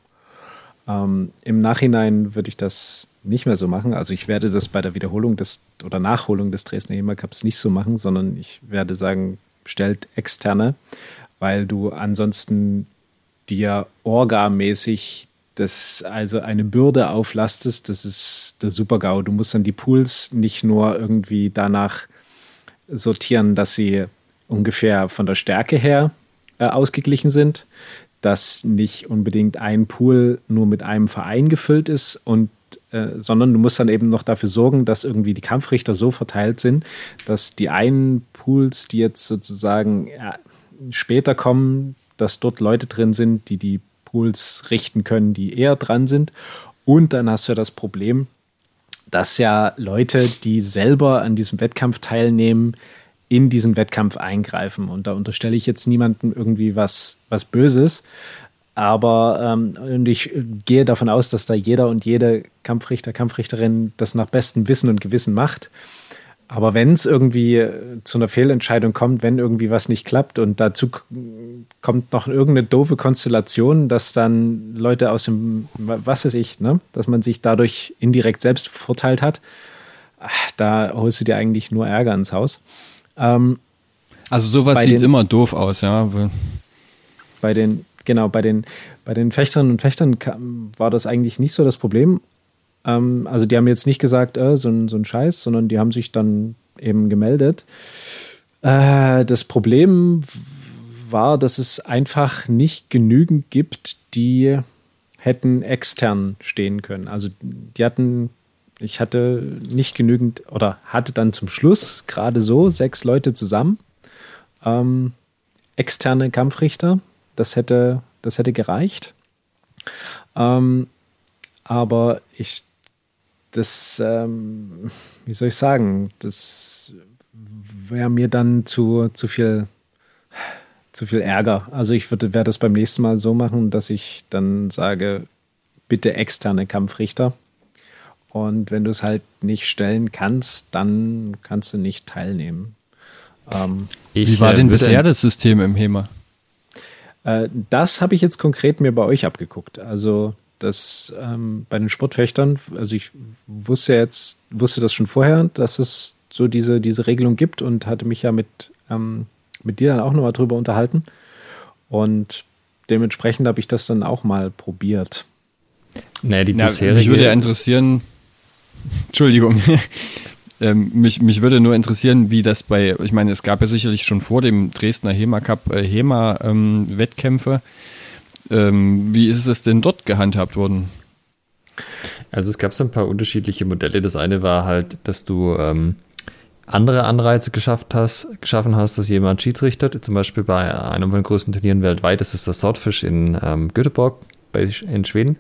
Ähm, Im Nachhinein würde ich das nicht mehr so machen. Also ich werde das bei der Wiederholung des oder Nachholung des Dresdner HEMA Cups nicht so machen, sondern ich werde sagen, stellt externe, weil du ansonsten dir orgamäßig das also eine Bürde auflastest, das ist der Super-GAU. Du musst dann die Pools nicht nur irgendwie danach sortieren, dass sie ungefähr von der Stärke her äh, ausgeglichen sind, dass nicht unbedingt ein Pool nur mit einem Verein gefüllt ist und äh, sondern du musst dann eben noch dafür sorgen, dass irgendwie die Kampfrichter so verteilt sind, dass die einen Pools, die jetzt sozusagen ja, später kommen, dass dort Leute drin sind, die die Pools richten können, die eher dran sind. Und dann hast du ja das Problem, dass ja Leute, die selber an diesem Wettkampf teilnehmen, in diesen Wettkampf eingreifen. Und da unterstelle ich jetzt niemandem irgendwie was, was Böses. Aber ähm, und ich gehe davon aus, dass da jeder und jede Kampfrichter, Kampfrichterin das nach bestem Wissen und Gewissen macht. Aber wenn es irgendwie äh, zu einer Fehlentscheidung kommt, wenn irgendwie was nicht klappt und dazu kommt noch irgendeine doofe Konstellation, dass dann Leute aus dem, was weiß ich, ne, dass man sich dadurch indirekt selbst verurteilt hat, da holst du dir eigentlich nur Ärger ins Haus. Ähm, also sowas sieht den, immer doof aus, ja. Bei den, genau, bei den, bei den Fechterinnen und Fechtern war das eigentlich nicht so das Problem. Ähm, also die haben jetzt nicht gesagt, äh, so, ein, so ein Scheiß, sondern die haben sich dann eben gemeldet. Äh, das Problem war, dass es einfach nicht genügend gibt, die hätten extern stehen können. Also die hatten, ich hatte nicht genügend oder hatte dann zum Schluss gerade so sechs Leute zusammen, ähm, externe Kampfrichter. Das hätte, das hätte gereicht. Ähm, aber ich das, ähm, wie soll ich sagen, das wäre mir dann zu, zu viel zu viel Ärger. Also ich würde werde das beim nächsten Mal so machen, dass ich dann sage, bitte externe Kampfrichter. Und wenn du es halt nicht stellen kannst, dann kannst du nicht teilnehmen. Ähm, Wie war denn bisher das System im HEMA? Äh, das habe ich jetzt konkret mir bei euch abgeguckt. Also dass ähm, bei den Sportfechtern, also ich wusste jetzt, wusste das schon vorher, dass es so diese, diese Regelung gibt und hatte mich ja mit, ähm, mit dir dann auch nochmal drüber unterhalten. Und dementsprechend habe ich das dann auch mal probiert. Naja, die Na, bisherige. Mich würde ja interessieren, Entschuldigung, *laughs* ähm, mich, mich würde nur interessieren, wie das bei, ich meine, es gab ja sicherlich schon vor dem Dresdner HEMA Cup äh, HEMA-Wettkämpfe. Ähm, ähm, wie ist es denn dort gehandhabt worden? Also es gab so ein paar unterschiedliche Modelle. Das eine war halt, dass du ähm, andere Anreize geschafft hast, geschaffen hast, dass jemand schiedsrichtert. Zum Beispiel bei einem von den größten Turnieren weltweit, das ist das Swordfish in ähm, Göteborg bei, in Schweden.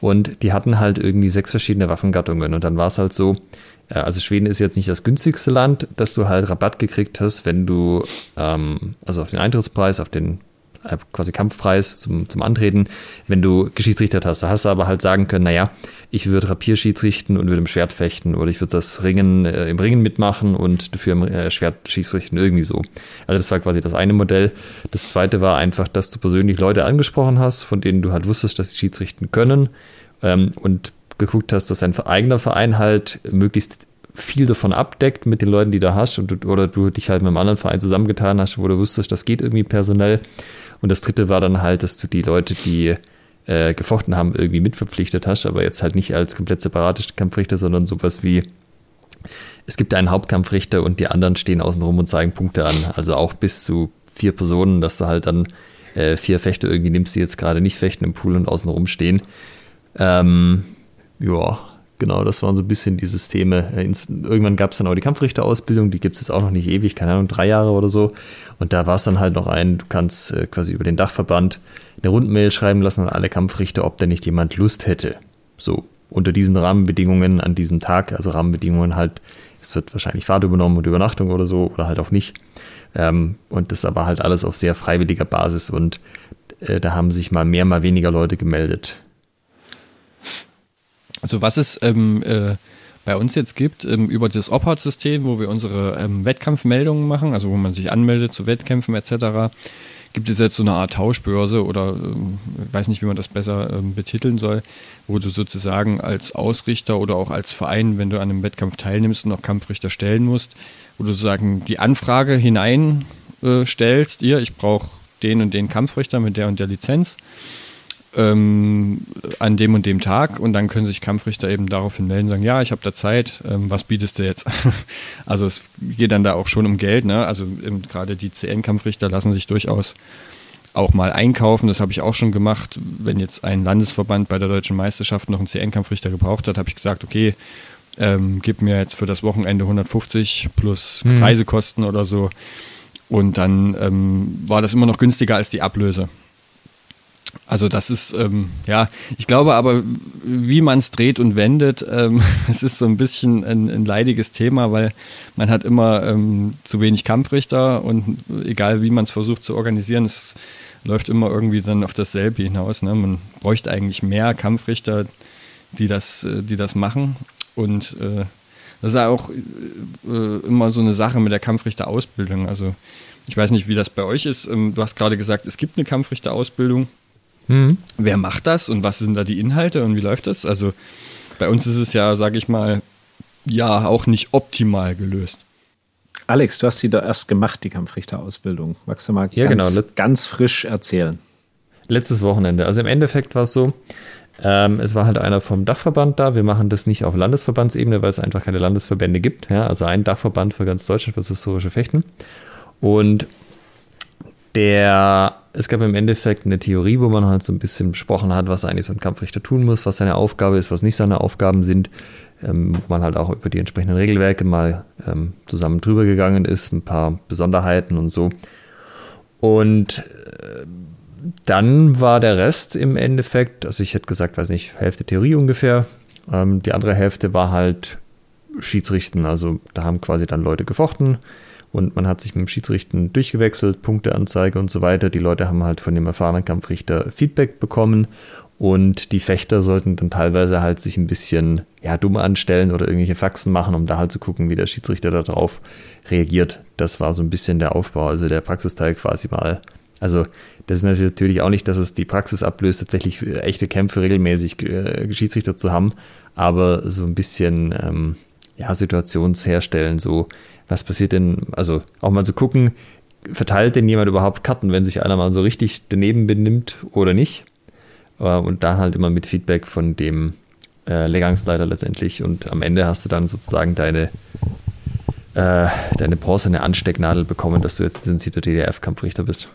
Und die hatten halt irgendwie sechs verschiedene Waffengattungen. Und dann war es halt so, äh, also Schweden ist jetzt nicht das günstigste Land, dass du halt Rabatt gekriegt hast, wenn du ähm, also auf den Eintrittspreis, auf den quasi Kampfpreis zum, zum Antreten, wenn du geschiedsrichtert hast. Da hast du aber halt sagen können, naja, ich würde Rapier schiedsrichten und würde im Schwert fechten oder ich würde das Ringen äh, im Ringen mitmachen und dafür im äh, Schwert schiedsrichten, irgendwie so. Also das war quasi das eine Modell. Das zweite war einfach, dass du persönlich Leute angesprochen hast, von denen du halt wusstest, dass sie schiedsrichten können ähm, und geguckt hast, dass dein eigener Verein halt möglichst viel davon abdeckt mit den Leuten, die du hast und du, oder du dich halt mit einem anderen Verein zusammengetan hast, wo du wusstest, das geht irgendwie personell und das dritte war dann halt, dass du die Leute, die äh, gefochten haben, irgendwie mitverpflichtet hast, aber jetzt halt nicht als komplett separate Kampfrichter, sondern sowas wie, es gibt einen Hauptkampfrichter und die anderen stehen außenrum und zeigen Punkte an. Also auch bis zu vier Personen, dass du halt dann äh, vier Fechter irgendwie nimmst, die jetzt gerade nicht fechten im Pool und außenrum stehen. Ähm, ja, Genau, das waren so ein bisschen die Systeme. Äh, irgendwann gab es dann auch die Kampfrichterausbildung, die gibt es jetzt auch noch nicht ewig, keine Ahnung, drei Jahre oder so. Und da war es dann halt noch ein, du kannst äh, quasi über den Dachverband eine Rundmail schreiben lassen an alle Kampfrichter, ob da nicht jemand Lust hätte. So, unter diesen Rahmenbedingungen an diesem Tag, also Rahmenbedingungen halt, es wird wahrscheinlich Fahrt übernommen und Übernachtung oder so, oder halt auch nicht. Ähm, und das aber halt alles auf sehr freiwilliger Basis und äh, da haben sich mal mehr, mal weniger Leute gemeldet. Also was es ähm, äh, bei uns jetzt gibt, ähm, über das Ophot-System, wo wir unsere ähm, Wettkampfmeldungen machen, also wo man sich anmeldet zu Wettkämpfen etc., gibt es jetzt so eine Art Tauschbörse oder ähm, ich weiß nicht, wie man das besser ähm, betiteln soll, wo du sozusagen als Ausrichter oder auch als Verein, wenn du an einem Wettkampf teilnimmst und auch Kampfrichter stellen musst, wo du sozusagen die Anfrage hineinstellst, äh, ihr, ich brauche den und den Kampfrichter mit der und der Lizenz ähm, an dem und dem Tag und dann können sich Kampfrichter eben daraufhin melden und sagen, ja, ich habe da Zeit, ähm, was bietest du jetzt? *laughs* also es geht dann da auch schon um Geld, ne? Also gerade die CN-Kampfrichter lassen sich durchaus auch mal einkaufen, das habe ich auch schon gemacht. Wenn jetzt ein Landesverband bei der deutschen Meisterschaft noch einen CN-Kampfrichter gebraucht hat, habe ich gesagt, okay, ähm, gib mir jetzt für das Wochenende 150 plus hm. Reisekosten oder so. Und dann ähm, war das immer noch günstiger als die Ablöse. Also das ist, ähm, ja, ich glaube aber, wie man es dreht und wendet, ähm, *laughs* es ist so ein bisschen ein, ein leidiges Thema, weil man hat immer ähm, zu wenig Kampfrichter und egal wie man es versucht zu organisieren, es läuft immer irgendwie dann auf dasselbe hinaus. Ne? Man bräuchte eigentlich mehr Kampfrichter, die das, äh, die das machen. Und äh, das ist auch äh, immer so eine Sache mit der Kampfrichterausbildung. Also ich weiß nicht, wie das bei euch ist. Ähm, du hast gerade gesagt, es gibt eine Kampfrichterausbildung. Mhm. Wer macht das und was sind da die Inhalte und wie läuft das? Also bei uns ist es ja, sage ich mal, ja auch nicht optimal gelöst. Alex, du hast sie da erst gemacht, die Kampfrichterausbildung. Magst du mal ja, ganz, genau. ganz frisch erzählen? Letztes Wochenende. Also im Endeffekt war es so, ähm, es war halt einer vom Dachverband da. Wir machen das nicht auf Landesverbandsebene, weil es einfach keine Landesverbände gibt. Ja? Also ein Dachverband für ganz Deutschland für das historische Fechten. Und der, es gab im Endeffekt eine Theorie, wo man halt so ein bisschen besprochen hat, was eigentlich so ein Kampfrichter tun muss, was seine Aufgabe ist, was nicht seine Aufgaben sind, ähm, wo man halt auch über die entsprechenden Regelwerke mal ähm, zusammen drüber gegangen ist, ein paar Besonderheiten und so. Und äh, dann war der Rest im Endeffekt, also ich hätte gesagt, weiß nicht, Hälfte Theorie ungefähr. Ähm, die andere Hälfte war halt Schiedsrichten. Also da haben quasi dann Leute gefochten und man hat sich mit dem Schiedsrichten durchgewechselt, Punkteanzeige und so weiter. Die Leute haben halt von dem erfahrenen Kampfrichter Feedback bekommen und die Fechter sollten dann teilweise halt sich ein bisschen ja, dumm anstellen oder irgendwelche Faxen machen, um da halt zu gucken, wie der Schiedsrichter darauf reagiert. Das war so ein bisschen der Aufbau, also der Praxisteil quasi mal. Also das ist natürlich auch nicht, dass es die Praxis ablöst, tatsächlich echte Kämpfe regelmäßig äh, Schiedsrichter zu haben, aber so ein bisschen ähm, ja, Situationsherstellen, so was passiert denn, also auch mal zu gucken, verteilt denn jemand überhaupt Karten, wenn sich einer mal so richtig daneben benimmt oder nicht? Äh, und dann halt immer mit Feedback von dem äh, Lehrgangsleiter letztendlich. Und am Ende hast du dann sozusagen deine, äh, deine bronzene Anstecknadel bekommen, dass du jetzt zensierter DDF-Kampfrichter bist.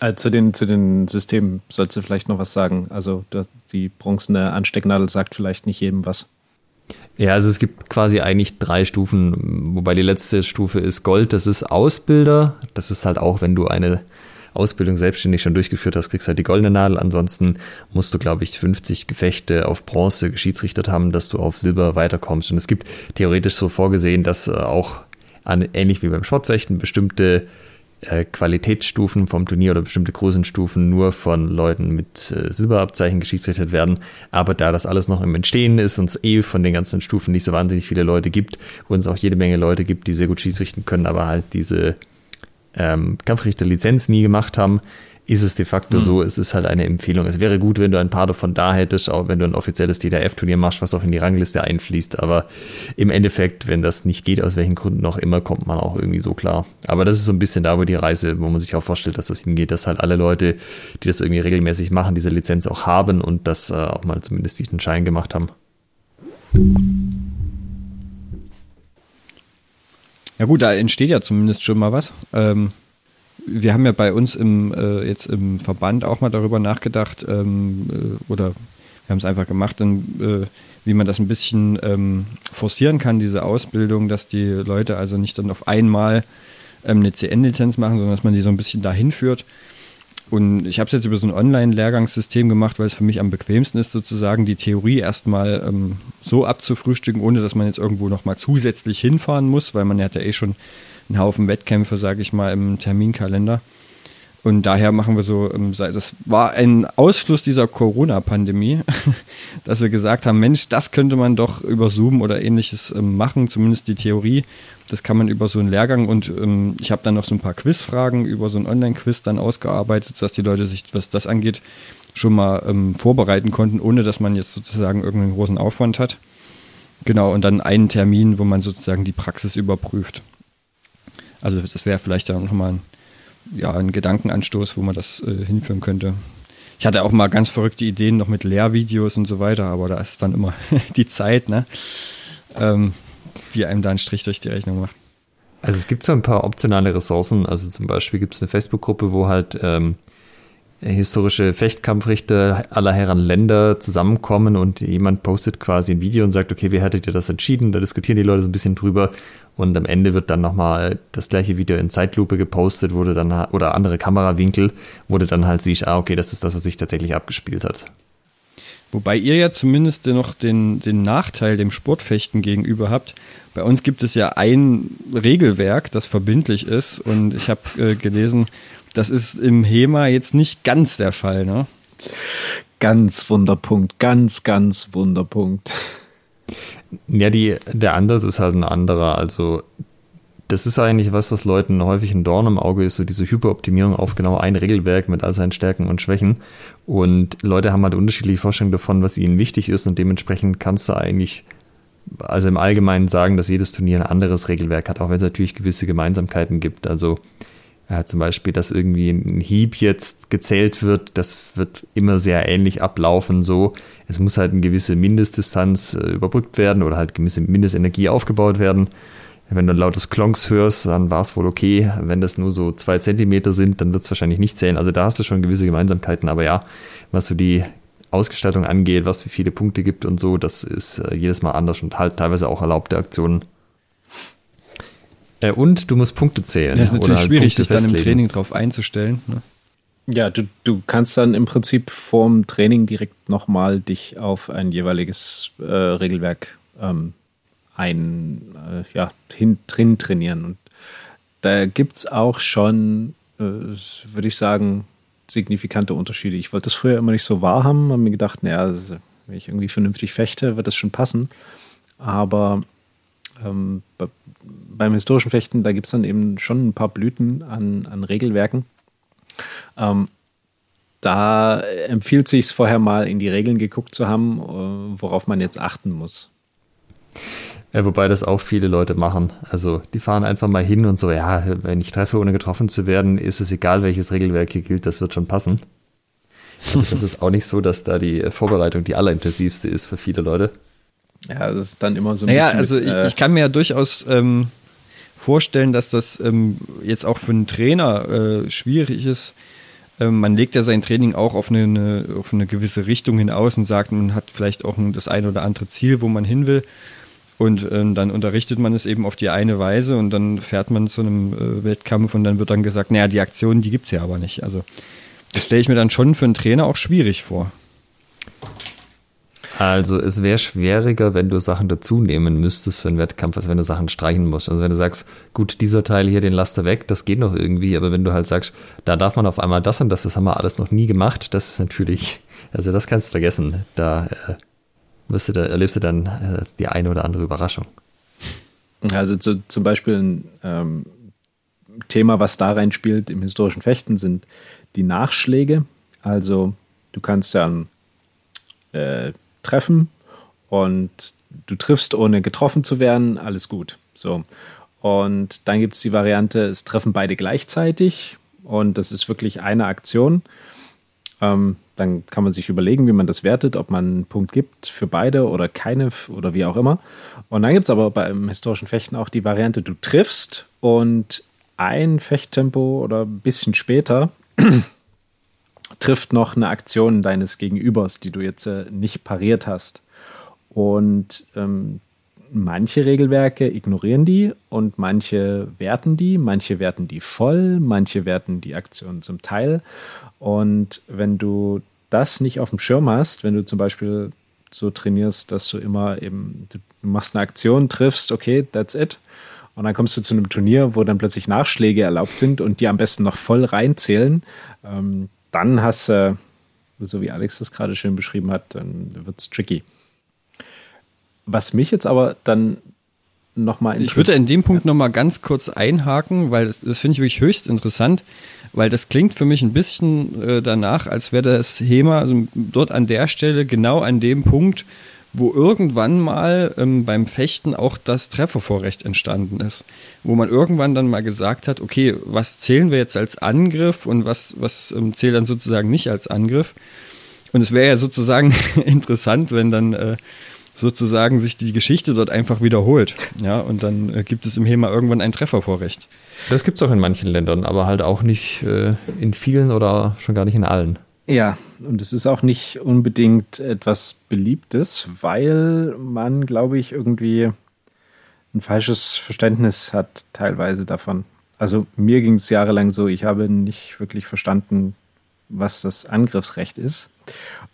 Also zu, den, zu den Systemen sollst du vielleicht noch was sagen. Also die bronzene Anstecknadel sagt vielleicht nicht jedem was. Ja, also es gibt quasi eigentlich drei Stufen, wobei die letzte Stufe ist Gold, das ist Ausbilder. Das ist halt auch, wenn du eine Ausbildung selbstständig schon durchgeführt hast, kriegst halt die goldene Nadel. Ansonsten musst du, glaube ich, 50 Gefechte auf Bronze geschiedsrichtet haben, dass du auf Silber weiterkommst. Und es gibt theoretisch so vorgesehen, dass äh, auch an, ähnlich wie beim Sportfechten bestimmte äh, Qualitätsstufen vom Turnier oder bestimmte Größenstufen nur von Leuten mit äh, Silberabzeichen geschiedsrichtet werden. Aber da das alles noch im Entstehen ist und es eh von den ganzen Stufen nicht so wahnsinnig viele Leute gibt und es auch jede Menge Leute gibt, die sehr gut schiedsrichten können, aber halt diese ähm, Kampfrichterlizenz nie gemacht haben, ist es de facto mhm. so, es ist halt eine Empfehlung. Es wäre gut, wenn du ein paar davon da hättest, auch wenn du ein offizielles DDF-Turnier machst, was auch in die Rangliste einfließt. Aber im Endeffekt, wenn das nicht geht, aus welchen Gründen auch immer, kommt man auch irgendwie so klar. Aber das ist so ein bisschen da, wo die Reise, wo man sich auch vorstellt, dass das hingeht, dass halt alle Leute, die das irgendwie regelmäßig machen, diese Lizenz auch haben und das äh, auch mal zumindest diesen Schein gemacht haben. Ja gut, da entsteht ja zumindest schon mal was. Ähm, wir haben ja bei uns im, äh, jetzt im Verband auch mal darüber nachgedacht ähm, äh, oder Wir haben es einfach gemacht, und, äh, wie man das ein bisschen ähm, forcieren kann, diese Ausbildung, dass die Leute also nicht dann auf einmal ähm, eine CN-Lizenz machen, sondern dass man die so ein bisschen dahin führt. Und ich habe es jetzt über so ein Online-Lehrgangssystem gemacht, weil es für mich am bequemsten ist, sozusagen die Theorie erstmal ähm, so abzufrühstücken, ohne dass man jetzt irgendwo nochmal zusätzlich hinfahren muss, weil man hat ja eh schon einen Haufen Wettkämpfe, sage ich mal, im Terminkalender. Und daher machen wir so, ähm, das war ein Ausfluss dieser Corona-Pandemie, *laughs* dass wir gesagt haben, Mensch, das könnte man doch über Zoom oder ähnliches ähm, machen, zumindest die Theorie. Das kann man über so einen Lehrgang und ähm, ich habe dann noch so ein paar Quizfragen über so ein Online-Quiz dann ausgearbeitet, dass die Leute sich, was das angeht, schon mal vorbereiten konnten, ohne dass man jetzt sozusagen irgendeinen großen Aufwand hat. Genau, und dann einen Termin, wo man sozusagen die Praxis überprüft. Also das wäre vielleicht dann nochmal ein ja, ein Gedankenanstoß, wo man das äh, hinführen könnte. Ich hatte auch mal ganz verrückte Ideen noch mit Lehrvideos und so weiter, aber da ist dann immer *laughs* die Zeit, ne? Ähm, die einem da einen Strich durch die Rechnung macht. Also es gibt so ein paar optionale Ressourcen. Also zum Beispiel gibt es eine Facebook-Gruppe, wo halt ähm, historische Fechtkampfrichter aller Herren Länder zusammenkommen und jemand postet quasi ein Video und sagt, okay, wie hättet ihr das entschieden? Da diskutieren die Leute so ein bisschen drüber und am Ende wird dann nochmal das gleiche Video in Zeitlupe gepostet, wurde dann oder andere Kamerawinkel, wurde dann halt siehst, ah, okay, das ist das, was sich tatsächlich abgespielt hat. Wobei ihr ja zumindest noch den, den Nachteil dem Sportfechten gegenüber habt. Bei uns gibt es ja ein Regelwerk, das verbindlich ist. Und ich habe äh, gelesen, das ist im HEMA jetzt nicht ganz der Fall, ne? Ganz Wunderpunkt, ganz, ganz Wunderpunkt. Ja, die, der Ansatz ist halt ein anderer. Also, das ist eigentlich was, was Leuten häufig ein Dorn im Auge ist, so diese Hyperoptimierung auf genau ein Regelwerk mit all seinen Stärken und Schwächen. Und Leute haben halt unterschiedliche Vorstellungen davon, was ihnen wichtig ist und dementsprechend kannst du eigentlich, also im Allgemeinen sagen, dass jedes Turnier ein anderes Regelwerk hat, auch wenn es natürlich gewisse Gemeinsamkeiten gibt. Also, ja, zum Beispiel, dass irgendwie ein Hieb jetzt gezählt wird, das wird immer sehr ähnlich ablaufen. So, es muss halt eine gewisse Mindestdistanz äh, überbrückt werden oder halt gewisse Mindestenergie aufgebaut werden. Wenn du lautes Klonks hörst, dann war es wohl okay. Wenn das nur so zwei Zentimeter sind, dann wird es wahrscheinlich nicht zählen. Also da hast du schon gewisse Gemeinsamkeiten. Aber ja, was so die Ausgestaltung angeht, was wie viele Punkte gibt und so, das ist äh, jedes Mal anders und halt teilweise auch erlaubte Aktionen. Äh, und du musst Punkte zählen. Das ist natürlich schwierig, sich dann im Training drauf einzustellen. Ne? Ja, du, du kannst dann im Prinzip vorm Training direkt nochmal dich auf ein jeweiliges äh, Regelwerk ähm, ein, äh, ja, hin, drin trainieren. Und da gibt es auch schon, äh, würde ich sagen, signifikante Unterschiede. Ich wollte das früher immer nicht so wahrhaben, habe mir gedacht, naja, wenn ich irgendwie vernünftig fechte, wird das schon passen. Aber ähm, beim historischen Fechten, da gibt es dann eben schon ein paar Blüten an, an Regelwerken. Ähm, da empfiehlt sich vorher mal in die Regeln geguckt zu haben, äh, worauf man jetzt achten muss. Ja, wobei das auch viele Leute machen. Also die fahren einfach mal hin und so, ja, wenn ich treffe, ohne getroffen zu werden, ist es egal, welches Regelwerk hier gilt, das wird schon passen. Also das ist auch nicht so, dass da die Vorbereitung die allerintensivste ist für viele Leute. Ja, das ist dann immer so ein naja, bisschen. also mit, äh ich, ich, kann mir ja durchaus ähm, vorstellen, dass das ähm, jetzt auch für einen Trainer äh, schwierig ist. Ähm, man legt ja sein Training auch auf eine, auf eine gewisse Richtung hinaus und sagt, man hat vielleicht auch ein, das ein oder andere Ziel, wo man hin will. Und ähm, dann unterrichtet man es eben auf die eine Weise und dann fährt man zu einem äh, Wettkampf und dann wird dann gesagt, naja, die Aktionen, die gibt es ja aber nicht. Also das stelle ich mir dann schon für einen Trainer auch schwierig vor. Also es wäre schwieriger, wenn du Sachen dazu nehmen müsstest für einen Wettkampf, als wenn du Sachen streichen musst. Also wenn du sagst, gut, dieser Teil hier, den lass da weg, das geht noch irgendwie, aber wenn du halt sagst, da darf man auf einmal das und das, das haben wir alles noch nie gemacht, das ist natürlich, also das kannst du vergessen. Da, äh, wirst du da erlebst du dann äh, die eine oder andere Überraschung. Also zu, zum Beispiel ein ähm, Thema, was da reinspielt im historischen Fechten, sind die Nachschläge. Also du kannst ja äh, treffen und du triffst, ohne getroffen zu werden, alles gut. So. Und dann gibt es die Variante, es treffen beide gleichzeitig und das ist wirklich eine Aktion. Ähm, dann kann man sich überlegen, wie man das wertet, ob man einen Punkt gibt für beide oder keine oder wie auch immer. Und dann gibt es aber beim historischen Fechten auch die Variante, du triffst und ein Fechttempo oder ein bisschen später trifft noch eine Aktion deines Gegenübers, die du jetzt äh, nicht pariert hast. Und ähm, manche Regelwerke ignorieren die und manche werten die, manche werten die voll, manche werten die Aktion zum Teil. Und wenn du das nicht auf dem Schirm hast, wenn du zum Beispiel so trainierst, dass du immer eben, du machst eine Aktion, triffst, okay, that's it. Und dann kommst du zu einem Turnier, wo dann plötzlich Nachschläge erlaubt sind und die am besten noch voll reinzählen. Ähm, dann hast du, so wie Alex das gerade schön beschrieben hat, dann wird es tricky. Was mich jetzt aber dann nochmal Ich würde in dem Punkt nochmal ganz kurz einhaken, weil das, das finde ich wirklich höchst interessant, weil das klingt für mich ein bisschen äh, danach, als wäre das HEMA also dort an der Stelle genau an dem Punkt, wo irgendwann mal ähm, beim Fechten auch das Treffervorrecht entstanden ist. Wo man irgendwann dann mal gesagt hat, okay, was zählen wir jetzt als Angriff und was, was ähm, zählt dann sozusagen nicht als Angriff. Und es wäre ja sozusagen *laughs* interessant, wenn dann äh, sozusagen sich die Geschichte dort einfach wiederholt. Ja, und dann äh, gibt es im HEMA irgendwann ein Treffervorrecht. Das gibt es auch in manchen Ländern, aber halt auch nicht äh, in vielen oder schon gar nicht in allen. Ja, und es ist auch nicht unbedingt etwas Beliebtes, weil man, glaube ich, irgendwie ein falsches Verständnis hat teilweise davon. Also mir ging es jahrelang so, ich habe nicht wirklich verstanden, was das Angriffsrecht ist.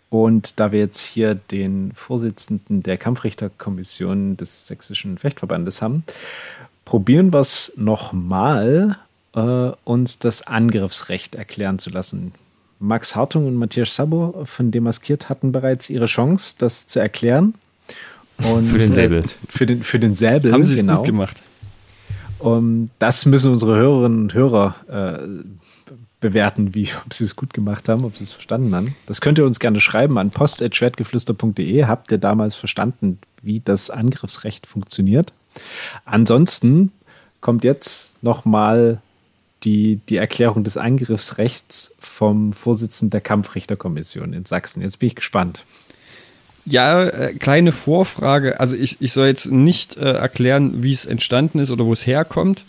Und da wir jetzt hier den Vorsitzenden der Kampfrichterkommission des Sächsischen Fechtverbandes haben, probieren wir es nochmal, äh, uns das Angriffsrecht erklären zu lassen. Max Hartung und Matthias Sabo von Demaskiert hatten bereits ihre Chance, das zu erklären. Und für den Säbel. Äh, für den, für den Säbel. Haben sie es genau. gut gemacht. Und das müssen unsere Hörerinnen und Hörer äh, bewerten, wie, ob sie es gut gemacht haben, ob sie es verstanden haben. Das könnt ihr uns gerne schreiben an post.schwertgeflüster.de. Habt ihr damals verstanden, wie das Angriffsrecht funktioniert? Ansonsten kommt jetzt nochmal die, die Erklärung des Angriffsrechts vom Vorsitzenden der Kampfrichterkommission in Sachsen. Jetzt bin ich gespannt. Ja, äh, kleine Vorfrage. Also ich, ich soll jetzt nicht äh, erklären, wie es entstanden ist oder wo es herkommt,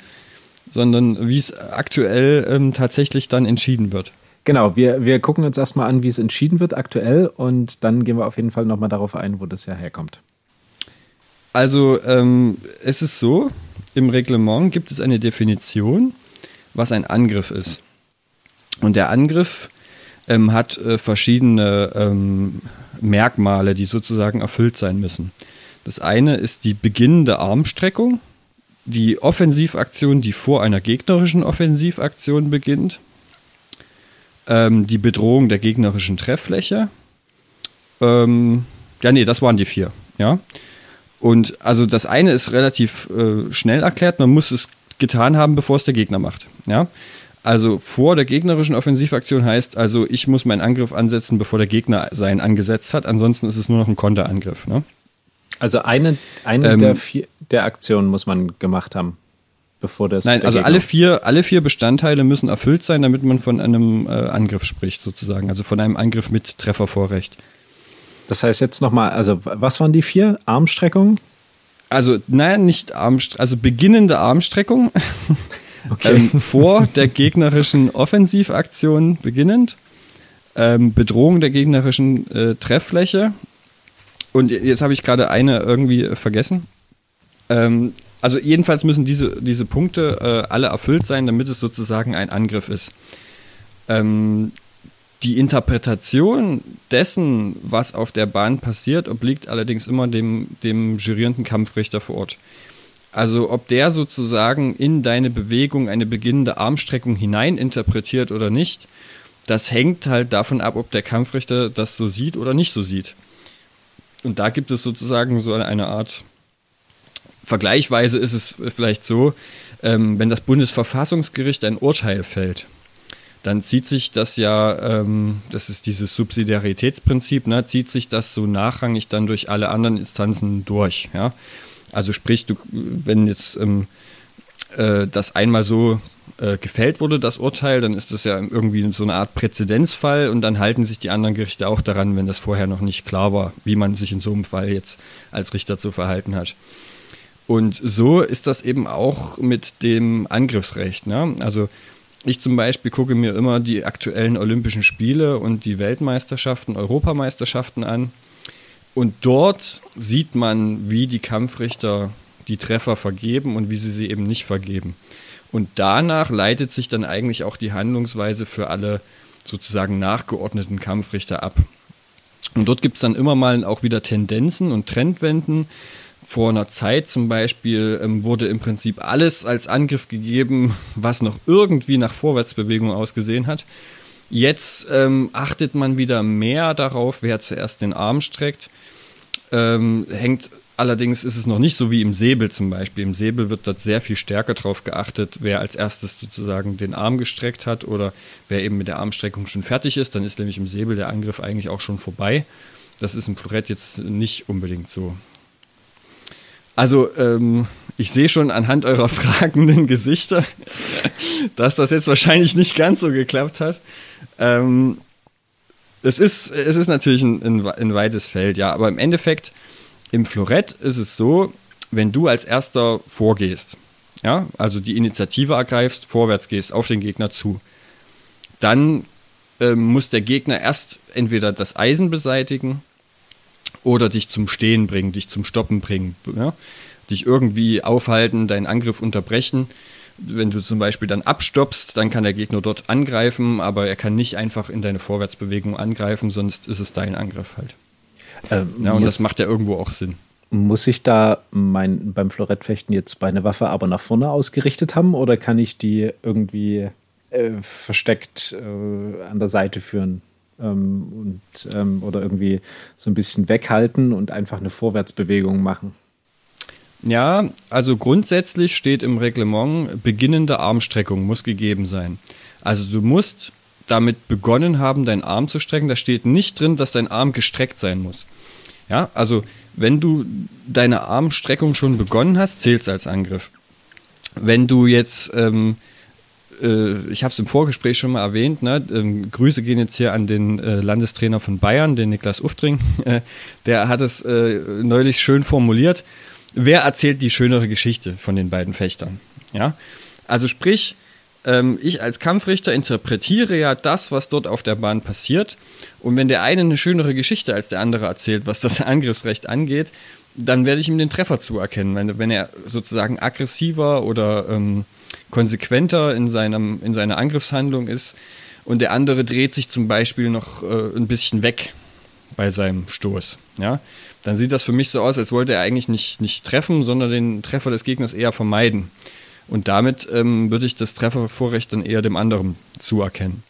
sondern wie es aktuell ähm, tatsächlich dann entschieden wird. Genau, wir, wir gucken uns erstmal an, wie es entschieden wird aktuell und dann gehen wir auf jeden Fall nochmal darauf ein, wo das ja herkommt. Also ähm, es ist so, im Reglement gibt es eine Definition was ein Angriff ist. Und der Angriff ähm, hat äh, verschiedene ähm, Merkmale, die sozusagen erfüllt sein müssen. Das eine ist die beginnende Armstreckung, die Offensivaktion, die vor einer gegnerischen Offensivaktion beginnt, ähm, die Bedrohung der gegnerischen Trefffläche. Ähm, ja, nee, das waren die vier. Ja. Und also das eine ist relativ äh, schnell erklärt, man muss es getan haben, bevor es der Gegner macht. Ja? Also vor der gegnerischen Offensivaktion heißt also, ich muss meinen Angriff ansetzen, bevor der Gegner seinen angesetzt hat. Ansonsten ist es nur noch ein Konterangriff. Ne? Also eine, eine ähm, der, vier, der Aktionen muss man gemacht haben, bevor das. Nein, also alle vier, alle vier Bestandteile müssen erfüllt sein, damit man von einem äh, Angriff spricht, sozusagen. Also von einem Angriff mit Treffervorrecht. Das heißt jetzt nochmal, also was waren die vier? Armstreckung? Also, nein, nicht Armstreckung, also beginnende Armstreckung. *laughs* Okay. Ähm, vor der gegnerischen Offensivaktion beginnend. Ähm, Bedrohung der gegnerischen äh, Trefffläche. Und jetzt habe ich gerade eine irgendwie äh, vergessen. Ähm, also jedenfalls müssen diese, diese Punkte äh, alle erfüllt sein, damit es sozusagen ein Angriff ist. Ähm, die Interpretation dessen, was auf der Bahn passiert, obliegt allerdings immer dem, dem jurierenden Kampfrichter vor Ort. Also ob der sozusagen in deine Bewegung eine beginnende Armstreckung hinein interpretiert oder nicht, das hängt halt davon ab, ob der Kampfrichter das so sieht oder nicht so sieht. Und da gibt es sozusagen so eine Art, vergleichweise ist es vielleicht so, ähm, wenn das Bundesverfassungsgericht ein Urteil fällt, dann zieht sich das ja, ähm, das ist dieses Subsidiaritätsprinzip, ne, zieht sich das so nachrangig dann durch alle anderen Instanzen durch. Ja? Also sprich, du, wenn jetzt ähm, äh, das einmal so äh, gefällt wurde, das Urteil, dann ist das ja irgendwie so eine Art Präzedenzfall und dann halten sich die anderen Gerichte auch daran, wenn das vorher noch nicht klar war, wie man sich in so einem Fall jetzt als Richter zu verhalten hat. Und so ist das eben auch mit dem Angriffsrecht. Ne? Also ich zum Beispiel gucke mir immer die aktuellen Olympischen Spiele und die Weltmeisterschaften, Europameisterschaften an. Und dort sieht man, wie die Kampfrichter die Treffer vergeben und wie sie sie eben nicht vergeben. Und danach leitet sich dann eigentlich auch die Handlungsweise für alle sozusagen nachgeordneten Kampfrichter ab. Und dort gibt es dann immer mal auch wieder Tendenzen und Trendwenden. Vor einer Zeit zum Beispiel ähm, wurde im Prinzip alles als Angriff gegeben, was noch irgendwie nach Vorwärtsbewegung ausgesehen hat. Jetzt ähm, achtet man wieder mehr darauf, wer zuerst den Arm streckt. Ähm, hängt allerdings ist es noch nicht so wie im Säbel zum Beispiel. Im Säbel wird dort sehr viel stärker darauf geachtet, wer als erstes sozusagen den Arm gestreckt hat oder wer eben mit der Armstreckung schon fertig ist. Dann ist nämlich im Säbel der Angriff eigentlich auch schon vorbei. Das ist im Florett jetzt nicht unbedingt so. Also, ähm, ich sehe schon anhand eurer *laughs* fragenden Gesichter, dass das jetzt wahrscheinlich nicht ganz so geklappt hat. Ähm, es, ist, es ist natürlich ein, ein, ein weites Feld, ja, aber im Endeffekt, im Florett ist es so, wenn du als erster vorgehst, ja, also die Initiative ergreifst, vorwärts gehst, auf den Gegner zu, dann ähm, muss der Gegner erst entweder das Eisen beseitigen oder dich zum Stehen bringen, dich zum Stoppen bringen, ja? dich irgendwie aufhalten, deinen Angriff unterbrechen. Wenn du zum Beispiel dann abstoppst, dann kann der Gegner dort angreifen, aber er kann nicht einfach in deine Vorwärtsbewegung angreifen, sonst ist es dein Angriff halt. Ähm, ja, und das macht ja irgendwo auch Sinn. Muss ich da mein, beim Florettfechten jetzt meine Waffe aber nach vorne ausgerichtet haben oder kann ich die irgendwie äh, versteckt äh, an der Seite führen? Ähm, und, ähm, oder irgendwie so ein bisschen weghalten und einfach eine Vorwärtsbewegung machen. Ja, also grundsätzlich steht im Reglement, beginnende Armstreckung muss gegeben sein. Also du musst damit begonnen haben, deinen Arm zu strecken. Da steht nicht drin, dass dein Arm gestreckt sein muss. Ja, also wenn du deine Armstreckung schon begonnen hast, zählt es als Angriff. Wenn du jetzt ähm, äh, ich habe es im Vorgespräch schon mal erwähnt, ne? ähm, Grüße gehen jetzt hier an den äh, Landestrainer von Bayern, den Niklas Uftring. *laughs* Äh, der hat es äh, neulich schön formuliert. Wer erzählt die schönere Geschichte von den beiden Fechtern? Ja? Also sprich, ähm, ich als Kampfrichter interpretiere ja das, was dort auf der Bahn passiert. Und wenn der eine eine schönere Geschichte als der andere erzählt, was das *laughs* Angriffsrecht angeht, dann werde ich ihm den Treffer zuerkennen. Wenn, wenn er sozusagen aggressiver oder ähm, konsequenter in, seinem, in seiner Angriffshandlung ist und der andere dreht sich zum Beispiel noch äh, ein bisschen weg bei seinem Stoß. Ja? Dann sieht das für mich so aus, als wollte er eigentlich nicht, nicht treffen, sondern den Treffer des Gegners eher vermeiden. Und damit ähm, würde ich das Treffervorrecht dann eher dem anderen zuerkennen.